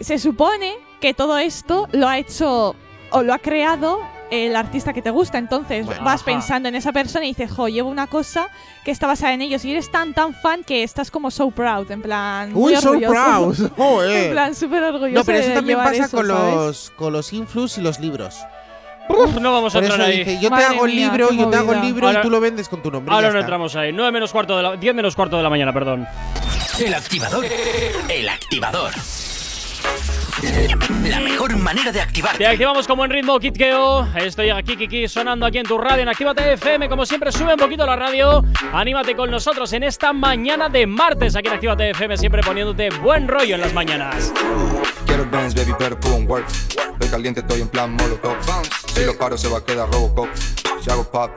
[SPEAKER 3] se supone que todo esto lo ha hecho o lo ha creado el artista que te gusta. Entonces
[SPEAKER 4] Bueno,
[SPEAKER 3] vas
[SPEAKER 2] ajá.
[SPEAKER 3] pensando en esa persona y dices, jo, llevo una cosa que está basada en ellos. Y eres tan, tan fan que estás como so proud, en plan. muy
[SPEAKER 4] Uy, so
[SPEAKER 3] orgulloso.
[SPEAKER 4] proud. <laughs> Joder.
[SPEAKER 3] en plan, súper orgulloso.
[SPEAKER 4] No, pero eso
[SPEAKER 3] de
[SPEAKER 4] también pasa
[SPEAKER 3] eso,
[SPEAKER 4] con
[SPEAKER 3] ¿sabes?
[SPEAKER 4] los, con los influs y los libros.
[SPEAKER 2] Uf, no vamos a entrar ahí.
[SPEAKER 4] dice, yo te hago el
[SPEAKER 3] mía,
[SPEAKER 4] libro, yo te hago el libro
[SPEAKER 2] Ahora-
[SPEAKER 4] y tú lo vendes con tu nombre.
[SPEAKER 2] Ahora no entramos ahí. 9 menos cuarto de la 10 menos cuarto de la mañana, perdón.
[SPEAKER 1] El activador. El activador. La mejor manera de activarte.
[SPEAKER 2] Te activamos como en ritmo Kitkeo. Estoy aquí, Kiki, sonando aquí en tu radio en Actívate FM. Como siempre, sube un poquito la radio. Anímate con nosotros en esta mañana de martes aquí en Actívate FM, siempre poniéndote buen rollo en las mañanas.
[SPEAKER 32] Quiero Benz, baby, pero on work. Estoy caliente, estoy en plan molotov. Si lo paro, se va a quedar Robocop. Si hago pop,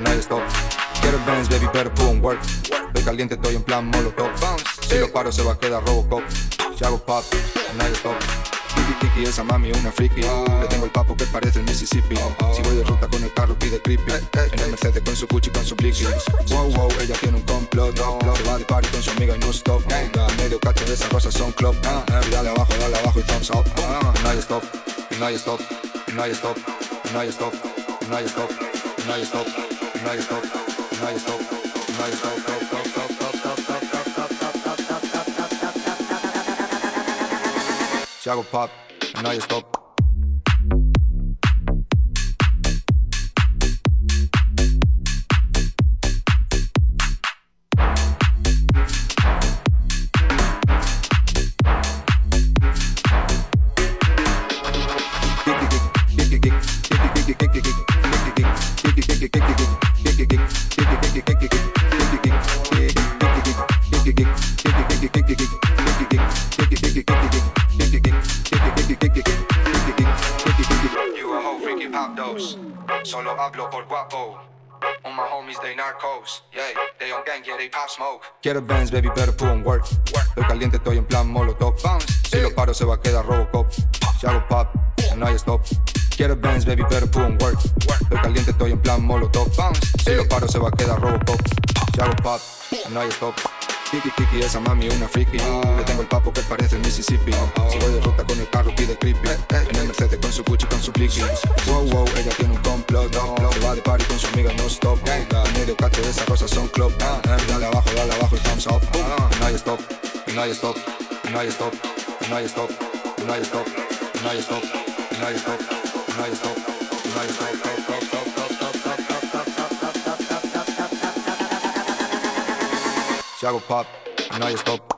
[SPEAKER 32] no hay stop. Quiero Benz, baby, pero on work. Caliente, estoy en plan molotov. Si lo paro, se va a quedar Robocop. Si hago pop, hay stop. Kiki, esa mami una friki. Le tengo el papo que parece el Mississippi. Si voy de ruta con el carro, pide creepy. En el Mercedes con su Gucci, con su Blicky. Wow, wow, ella tiene un complot. Se va de party con su amiga y no stop. Medio cacho de esas cosas son club. Y dale abajo, dale abajo y thumbs up. No hay stop, hay stop, hay stop. hay stop, hay stop, hay stop, hay stop, Shadow pop, now you stop. Solo hablo por guapo. All my homies, they narcos. Yeah, they on gang, yeah, they pop smoke. Quiero bands, baby, better put on work. Estoy caliente, estoy en plan molotov. Si lo paro, se va a quedar Robocop. Si hago pop, no hay stop. Quiero bands, baby, better put on work. Estoy caliente, estoy en plan molotov. Si lo paro, se va a quedar Robocop. Si hago pop, no hay stop. Kiki Kiki, esa mami una friki Le tengo el papo que parece Mississippi. Sigo de ruta con el carro, pide creepy. En el Mercedes con su Gucci, con su Blicky Wow, wow, ella tiene un complot. Se va de party con su amiga no stop. En medio cate de esas rosas son club. Dale abajo, dale abajo y thumbs up. No hay stop, no hay stop, no hay stop, no hay stop, no hay stop, no hay stop, no hay stop, no hay stop, no hay stop, Si hago pop, no hay stop.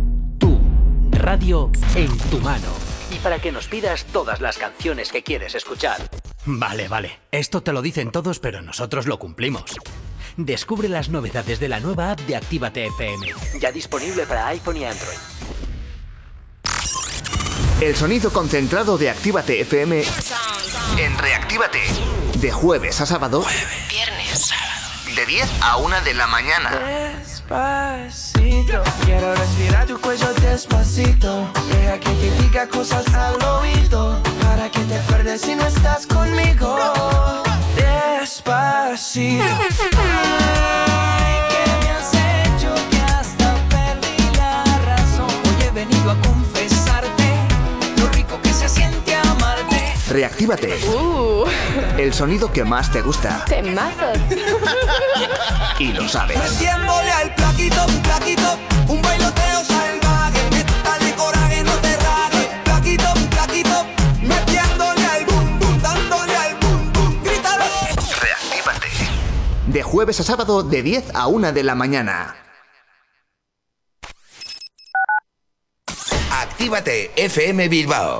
[SPEAKER 22] radio en tu mano.
[SPEAKER 1] Y para que nos pidas todas las canciones que quieres escuchar.
[SPEAKER 22] Vale, vale. Esto te lo dicen todos, pero nosotros lo cumplimos. Descubre las novedades de la nueva app de Actívate FM.
[SPEAKER 1] Ya disponible para iPhone y Android.
[SPEAKER 23] El sonido concentrado de Actívate FM en Reactívate. De jueves a sábado.
[SPEAKER 33] Viernes, sábado.
[SPEAKER 23] De 10 a 1 de la mañana.
[SPEAKER 6] Despacito, quiero respirar tu cuello despacito. Deja que te diga cosas al oído. Para que te pierdes si no estás conmigo. Despacito. Ay, que me has hecho que hasta perdí la razón. Hoy he venido a confesarte
[SPEAKER 23] Reactívate. El sonido que más te gusta.
[SPEAKER 34] Temazos.
[SPEAKER 23] Y lo sabes.
[SPEAKER 6] Metiéndole al plaquito, plaquito, un bailoteo salvaje. Métale coraje, no te rajes. Plaquito, plaquito, metiéndole al bum bum, dándole al bum bum. Grítalo.
[SPEAKER 23] Reactívate. De jueves a sábado de 10 a 1 de la mañana.
[SPEAKER 35] Actívate FM Bilbao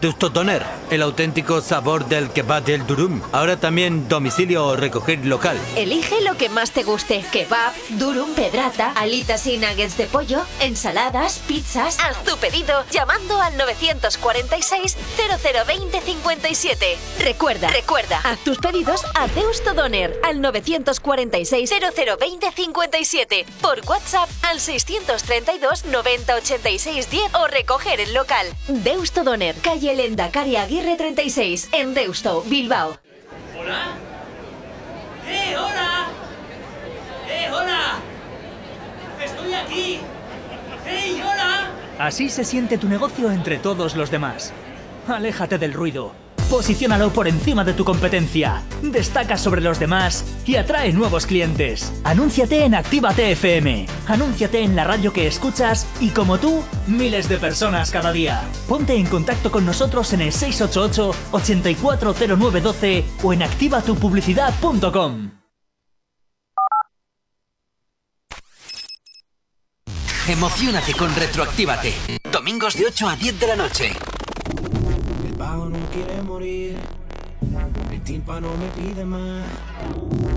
[SPEAKER 25] Deusto Doner, el auténtico sabor del kebab del durum. Ahora también domicilio o recoger local.
[SPEAKER 27] Elige lo que más te guste. Kebab, durum, pedrata, alitas y nuggets de pollo, ensaladas, pizzas. Haz tu pedido llamando al 946 0020 57. Recuerda, recuerda, haz tus pedidos a Deusto Doner al 946 0020 57. Por WhatsApp al 632 90 86 10 o recoger el local. Deusto Doner, calle Lendakari Aguirre 36, en Deusto, Bilbao.
[SPEAKER 36] ¿Hola? ¡Eh, hola! ¡Eh, hola! ¡Estoy aquí! ¡Hey, hola!
[SPEAKER 8] Así se siente tu negocio entre todos los demás. Aléjate del ruido. Posiciónalo por encima de tu competencia. Destaca sobre los demás y atrae nuevos clientes. Anúnciate en Actívate FM. Anúnciate en la radio que escuchas y como tú, miles de personas cada día. Ponte en contacto con nosotros en el 688 840912 o en activatupublicidad.com.
[SPEAKER 1] Emocionate con Retroactívate. Domingos de 8 a 10 de la noche.
[SPEAKER 6] El bajo no quiere morir. El tímpano me pide más.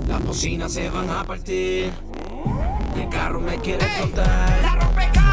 [SPEAKER 6] Las bocinas se van a partir. Y el carro me quiere explotar.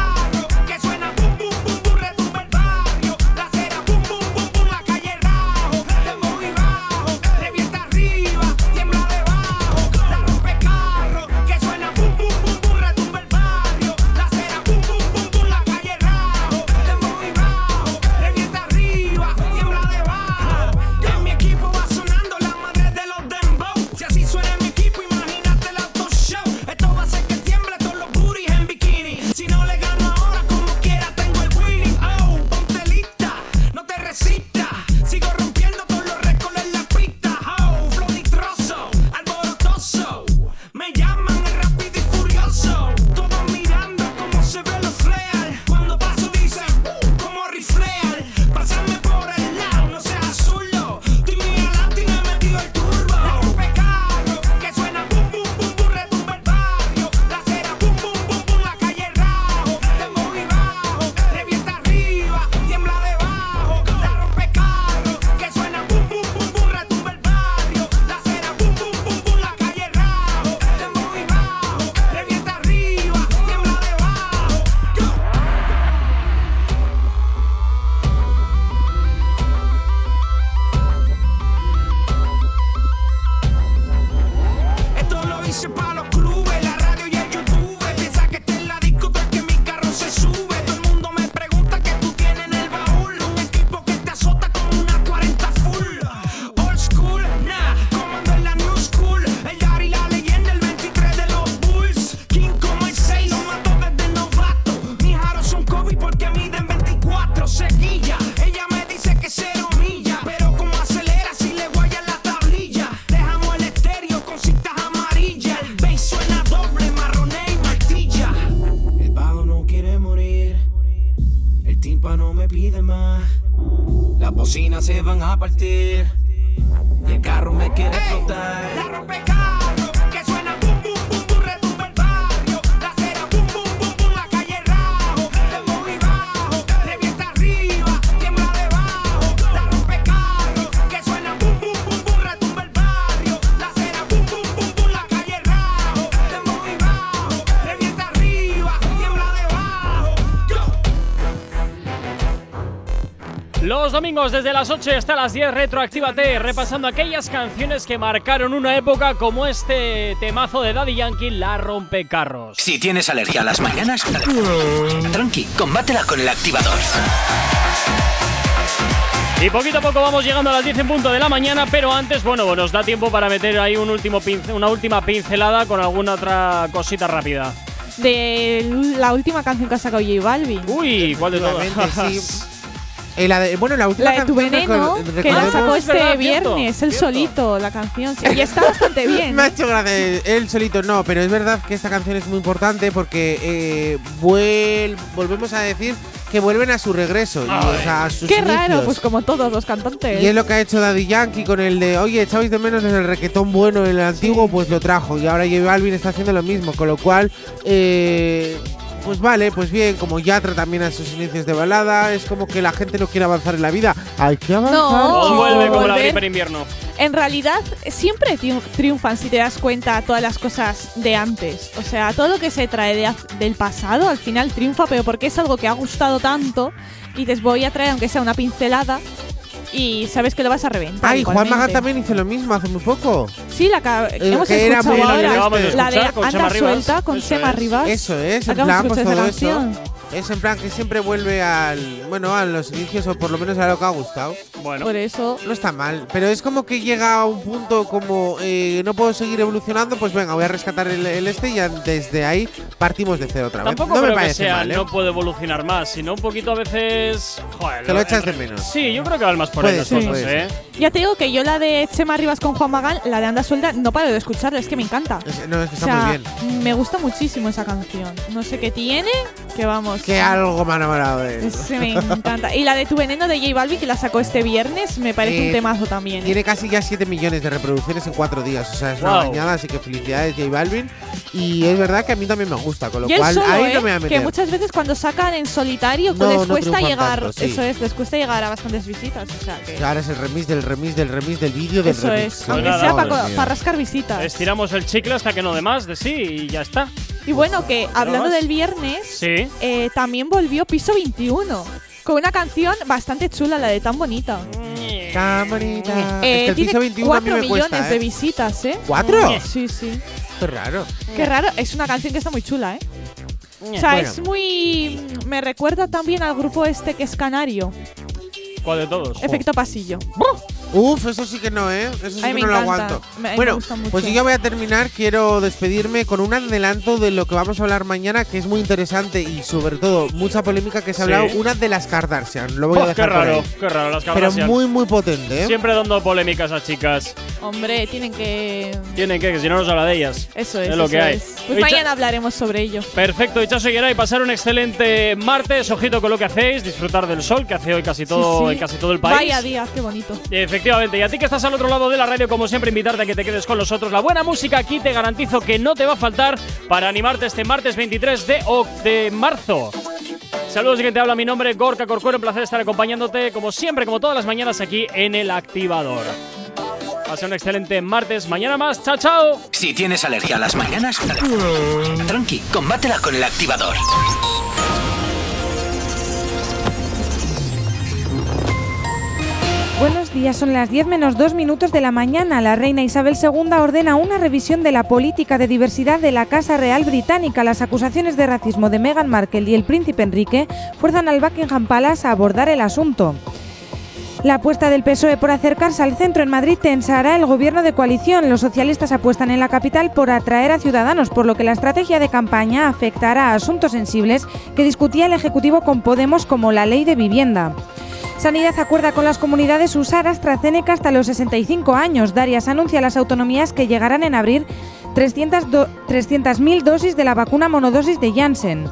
[SPEAKER 2] Domingos desde las 8 hasta las 10 Retroactívate, repasando aquellas canciones que marcaron una época como este temazo de Daddy Yankee, La Rompecarros.
[SPEAKER 1] Si tienes alergia a las mañanas, tranqui, combátela con el activador.
[SPEAKER 2] Y poquito a poco vamos llegando a las 10 en punto de la mañana, pero antes, bueno, nos da tiempo para meter ahí un último una última pincelada con alguna otra cosita rápida.
[SPEAKER 3] De la última canción que ha sacado J Balvin.
[SPEAKER 2] Uy, ¿cuál de todas?
[SPEAKER 4] sí. <laughs> Eh, la de- bueno, la última
[SPEAKER 3] La de tu
[SPEAKER 4] canción
[SPEAKER 3] veneno,
[SPEAKER 4] recor-
[SPEAKER 3] que la sacó este
[SPEAKER 2] cierto,
[SPEAKER 3] viernes, el
[SPEAKER 2] cierto.
[SPEAKER 3] solito, la canción. sí, y está bastante <laughs> bien.
[SPEAKER 4] Me ha hecho gracia él solito, no, pero es verdad que esta canción es muy importante porque eh, vuel- volvemos a decir que vuelven a su regreso y, o sea, a sus
[SPEAKER 3] Qué raro, pues como todos los cantantes.
[SPEAKER 4] Y es lo que ha hecho Daddy Yankee con el de, oye, echabais de menos en el requetón bueno, en el antiguo, pues lo trajo. Y ahora J Balvin está haciendo lo mismo, con lo cual, eh, pues vale, pues bien, como Yatra también a sus inicios de balada, es como que la gente no quiere avanzar en la vida. Hay que avanzar.
[SPEAKER 3] No,
[SPEAKER 2] vuelve como la gripe en invierno.
[SPEAKER 3] En realidad, siempre triun- triunfan si te das cuenta todas las cosas de antes. O sea, todo lo que se trae de del pasado al final triunfa, pero porque es algo que ha gustado tanto y te voy a traer, aunque sea una pincelada, y sabes que lo vas a reventar.
[SPEAKER 4] Ay, Juan Magán
[SPEAKER 3] igualmente.
[SPEAKER 4] también hizo lo mismo hace muy poco.
[SPEAKER 3] Sí, la que hemos
[SPEAKER 4] que
[SPEAKER 3] escuchado ahora. la de Anda
[SPEAKER 2] Chema Rivas.
[SPEAKER 3] Suelta con
[SPEAKER 2] es.
[SPEAKER 3] Rivas.
[SPEAKER 4] Eso es, en
[SPEAKER 3] Acabamos
[SPEAKER 4] plan,
[SPEAKER 3] de
[SPEAKER 4] pues todo eso. Es en plan que siempre vuelve al. Bueno, a los inicios, o por lo menos a lo que ha gustado.
[SPEAKER 2] Bueno,
[SPEAKER 3] Por eso.
[SPEAKER 4] No está mal, pero es como que llega a un punto como eh, no puedo seguir evolucionando, pues venga, voy a rescatar el, el este y ya desde ahí partimos de cero otra vez.
[SPEAKER 2] tampoco
[SPEAKER 4] no me
[SPEAKER 2] que
[SPEAKER 4] parece
[SPEAKER 2] sea
[SPEAKER 4] mal, ¿eh?
[SPEAKER 2] no puedo evolucionar más, sino un poquito a veces. Joder,
[SPEAKER 4] Que lo echas de menos.
[SPEAKER 2] Sí, yo creo que van más por ahí las cosas, ¿eh?
[SPEAKER 3] Ya te digo que yo la de Chema Rivas con Juan Magán, la de Anda Suelta, no paro de escucharla, es que me encanta.
[SPEAKER 4] Es- no, es que
[SPEAKER 3] O
[SPEAKER 4] está
[SPEAKER 3] sea,
[SPEAKER 4] muy bien.
[SPEAKER 3] me gusta muchísimo esa canción. No sé qué tiene, que vamos.
[SPEAKER 4] Que algo me ha enamorado de él.
[SPEAKER 3] Es- me encanta. Y la de Tu Veneno de J Balvin, que la sacó este viernes, me parece
[SPEAKER 4] Eh,
[SPEAKER 3] un temazo también.
[SPEAKER 4] Tiene casi ya 7 millones de reproducciones en 4 días. O sea, es una
[SPEAKER 2] Wow.
[SPEAKER 4] bañada, así que felicidades, J Balvin. Y es verdad que a mí también me gusta, con lo cual
[SPEAKER 3] solo,
[SPEAKER 4] ahí
[SPEAKER 3] ¿eh?
[SPEAKER 4] no me voy a
[SPEAKER 3] que muchas veces cuando sacan en solitario
[SPEAKER 4] No,
[SPEAKER 3] les
[SPEAKER 4] no
[SPEAKER 3] cuesta
[SPEAKER 4] triunfan
[SPEAKER 3] llegar,
[SPEAKER 4] tanto, sí.
[SPEAKER 3] eso es, les cuesta llegar a bastantes visitas, o sea que
[SPEAKER 4] Ahora es el remix del remix del remix del vídeo del
[SPEAKER 3] eso
[SPEAKER 4] remix.
[SPEAKER 3] es, aunque sea para
[SPEAKER 4] mía.
[SPEAKER 3] rascar visitas.
[SPEAKER 2] Estiramos el chicle hasta que no dé más de sí y ya está.
[SPEAKER 3] Y bueno, que hablando del viernes,
[SPEAKER 2] Sí.
[SPEAKER 3] eh, también volvió Piso 21 con una canción bastante chula, la de Tan Bonita.
[SPEAKER 4] Tan bonita.
[SPEAKER 3] Eh,
[SPEAKER 4] es que el
[SPEAKER 3] tiene
[SPEAKER 4] piso 21 a mí
[SPEAKER 3] 4
[SPEAKER 4] me
[SPEAKER 3] millones
[SPEAKER 4] cuesta,
[SPEAKER 3] de
[SPEAKER 4] ¿eh?
[SPEAKER 3] visitas, ¿eh?
[SPEAKER 4] ¿Cuatro?
[SPEAKER 3] Sí, sí.
[SPEAKER 4] Qué raro.
[SPEAKER 3] Qué raro, es una canción que está muy chula, ¿eh? O sea,
[SPEAKER 4] Bueno.
[SPEAKER 3] es muy. Me recuerda también al grupo este que es canario.
[SPEAKER 2] ¿Cuál de todos?
[SPEAKER 3] Efecto pasillo.
[SPEAKER 4] Uf, eso sí que no, ¿eh? Eso sí
[SPEAKER 3] Ay,
[SPEAKER 4] que
[SPEAKER 3] me
[SPEAKER 4] no lo aguanto.
[SPEAKER 3] Me- me
[SPEAKER 4] bueno,
[SPEAKER 3] gusta mucho.
[SPEAKER 4] pues yo ya voy a terminar. Quiero despedirme con un adelanto de lo que vamos a hablar mañana, que es muy interesante y sobre todo mucha polémica que se ha
[SPEAKER 2] Sí.
[SPEAKER 4] hablado. Una de las Kardashian. Lo voy a
[SPEAKER 2] qué
[SPEAKER 4] dejar por
[SPEAKER 2] raro,
[SPEAKER 4] ahí.
[SPEAKER 2] qué raro las
[SPEAKER 4] Pero
[SPEAKER 2] Kardashian.
[SPEAKER 4] muy, muy potente, ¿eh?
[SPEAKER 2] Siempre dando polémicas a chicas.
[SPEAKER 3] Hombre, tienen que.
[SPEAKER 2] Tienen que, que si no nos habla de ellas.
[SPEAKER 3] Eso es.
[SPEAKER 2] Es lo
[SPEAKER 3] eso
[SPEAKER 2] que hay.
[SPEAKER 3] es. Pues
[SPEAKER 2] Echa-
[SPEAKER 3] mañana hablaremos sobre ello.
[SPEAKER 2] Perfecto, Ichazo y pasar un excelente martes. Ojito con lo que hacéis, disfrutar del sol que hace hoy casi todo,
[SPEAKER 3] Sí, sí.
[SPEAKER 2] en casi todo el país.
[SPEAKER 3] Vaya día, qué bonito.
[SPEAKER 2] Efectivamente, y a ti que estás al otro lado de la radio, como siempre, invitarte a que te quedes con nosotros. La buena música aquí te garantizo que no te va a faltar para animarte este martes 23 de, de marzo. Saludos y que te habla mi nombre, Gorka Corcuero. Un placer estar acompañándote, como siempre, como todas las mañanas, aquí en el activador. Pasa un excelente martes. Mañana más. Chao, chao.
[SPEAKER 1] Si tienes alergia a las mañanas, tranqui, combátela con el activador.
[SPEAKER 21] Días, son las 10 menos 2 minutos de la mañana. La reina Isabel II ordena una revisión de la política de diversidad de la Casa Real Británica. Las acusaciones de racismo de Meghan Markle y el príncipe Enrique fuerzan al Buckingham Palace a abordar el asunto. La apuesta del PSOE por acercarse al centro en Madrid tensará el gobierno de coalición. Los socialistas apuestan en la capital por atraer a ciudadanos, por lo que la estrategia de campaña afectará a asuntos sensibles que discutía el Ejecutivo con Podemos como la ley de vivienda. Sanidad acuerda con las comunidades usar AstraZeneca hasta los 65 años. Darias anuncia a las autonomías que llegarán en abril 300 do- 300.000 dosis de la vacuna monodosis de Janssen.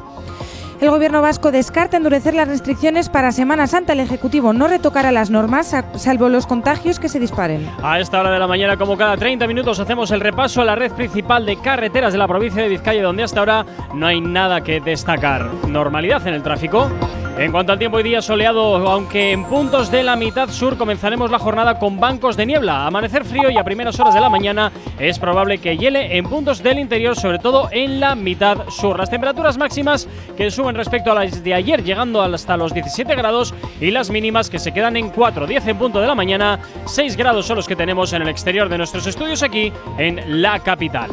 [SPEAKER 21] El gobierno vasco descarta endurecer las restricciones para Semana Santa. El Ejecutivo no retocará las normas, sa- salvo los contagios que se disparen.
[SPEAKER 2] A esta hora de la mañana, como cada 30 minutos, hacemos el repaso a la red principal de carreteras de la provincia de Vizcaya, donde hasta ahora no hay nada que destacar. Normalidad en el tráfico. En cuanto al tiempo, hoy día soleado, aunque en puntos de la mitad sur comenzaremos la jornada con bancos de niebla. Amanecer frío y a primeras horas de la mañana es probable que hiele en puntos del interior, sobre todo en la mitad sur. Las temperaturas máximas que suben respecto a las de ayer, llegando hasta los 17 grados, y las mínimas que se quedan en 4, 10 en punto de la mañana, 6 grados son los que tenemos en el exterior de nuestros estudios aquí en la capital.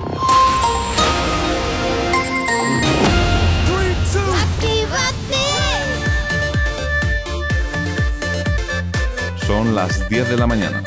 [SPEAKER 37] Son las 10 de la mañana.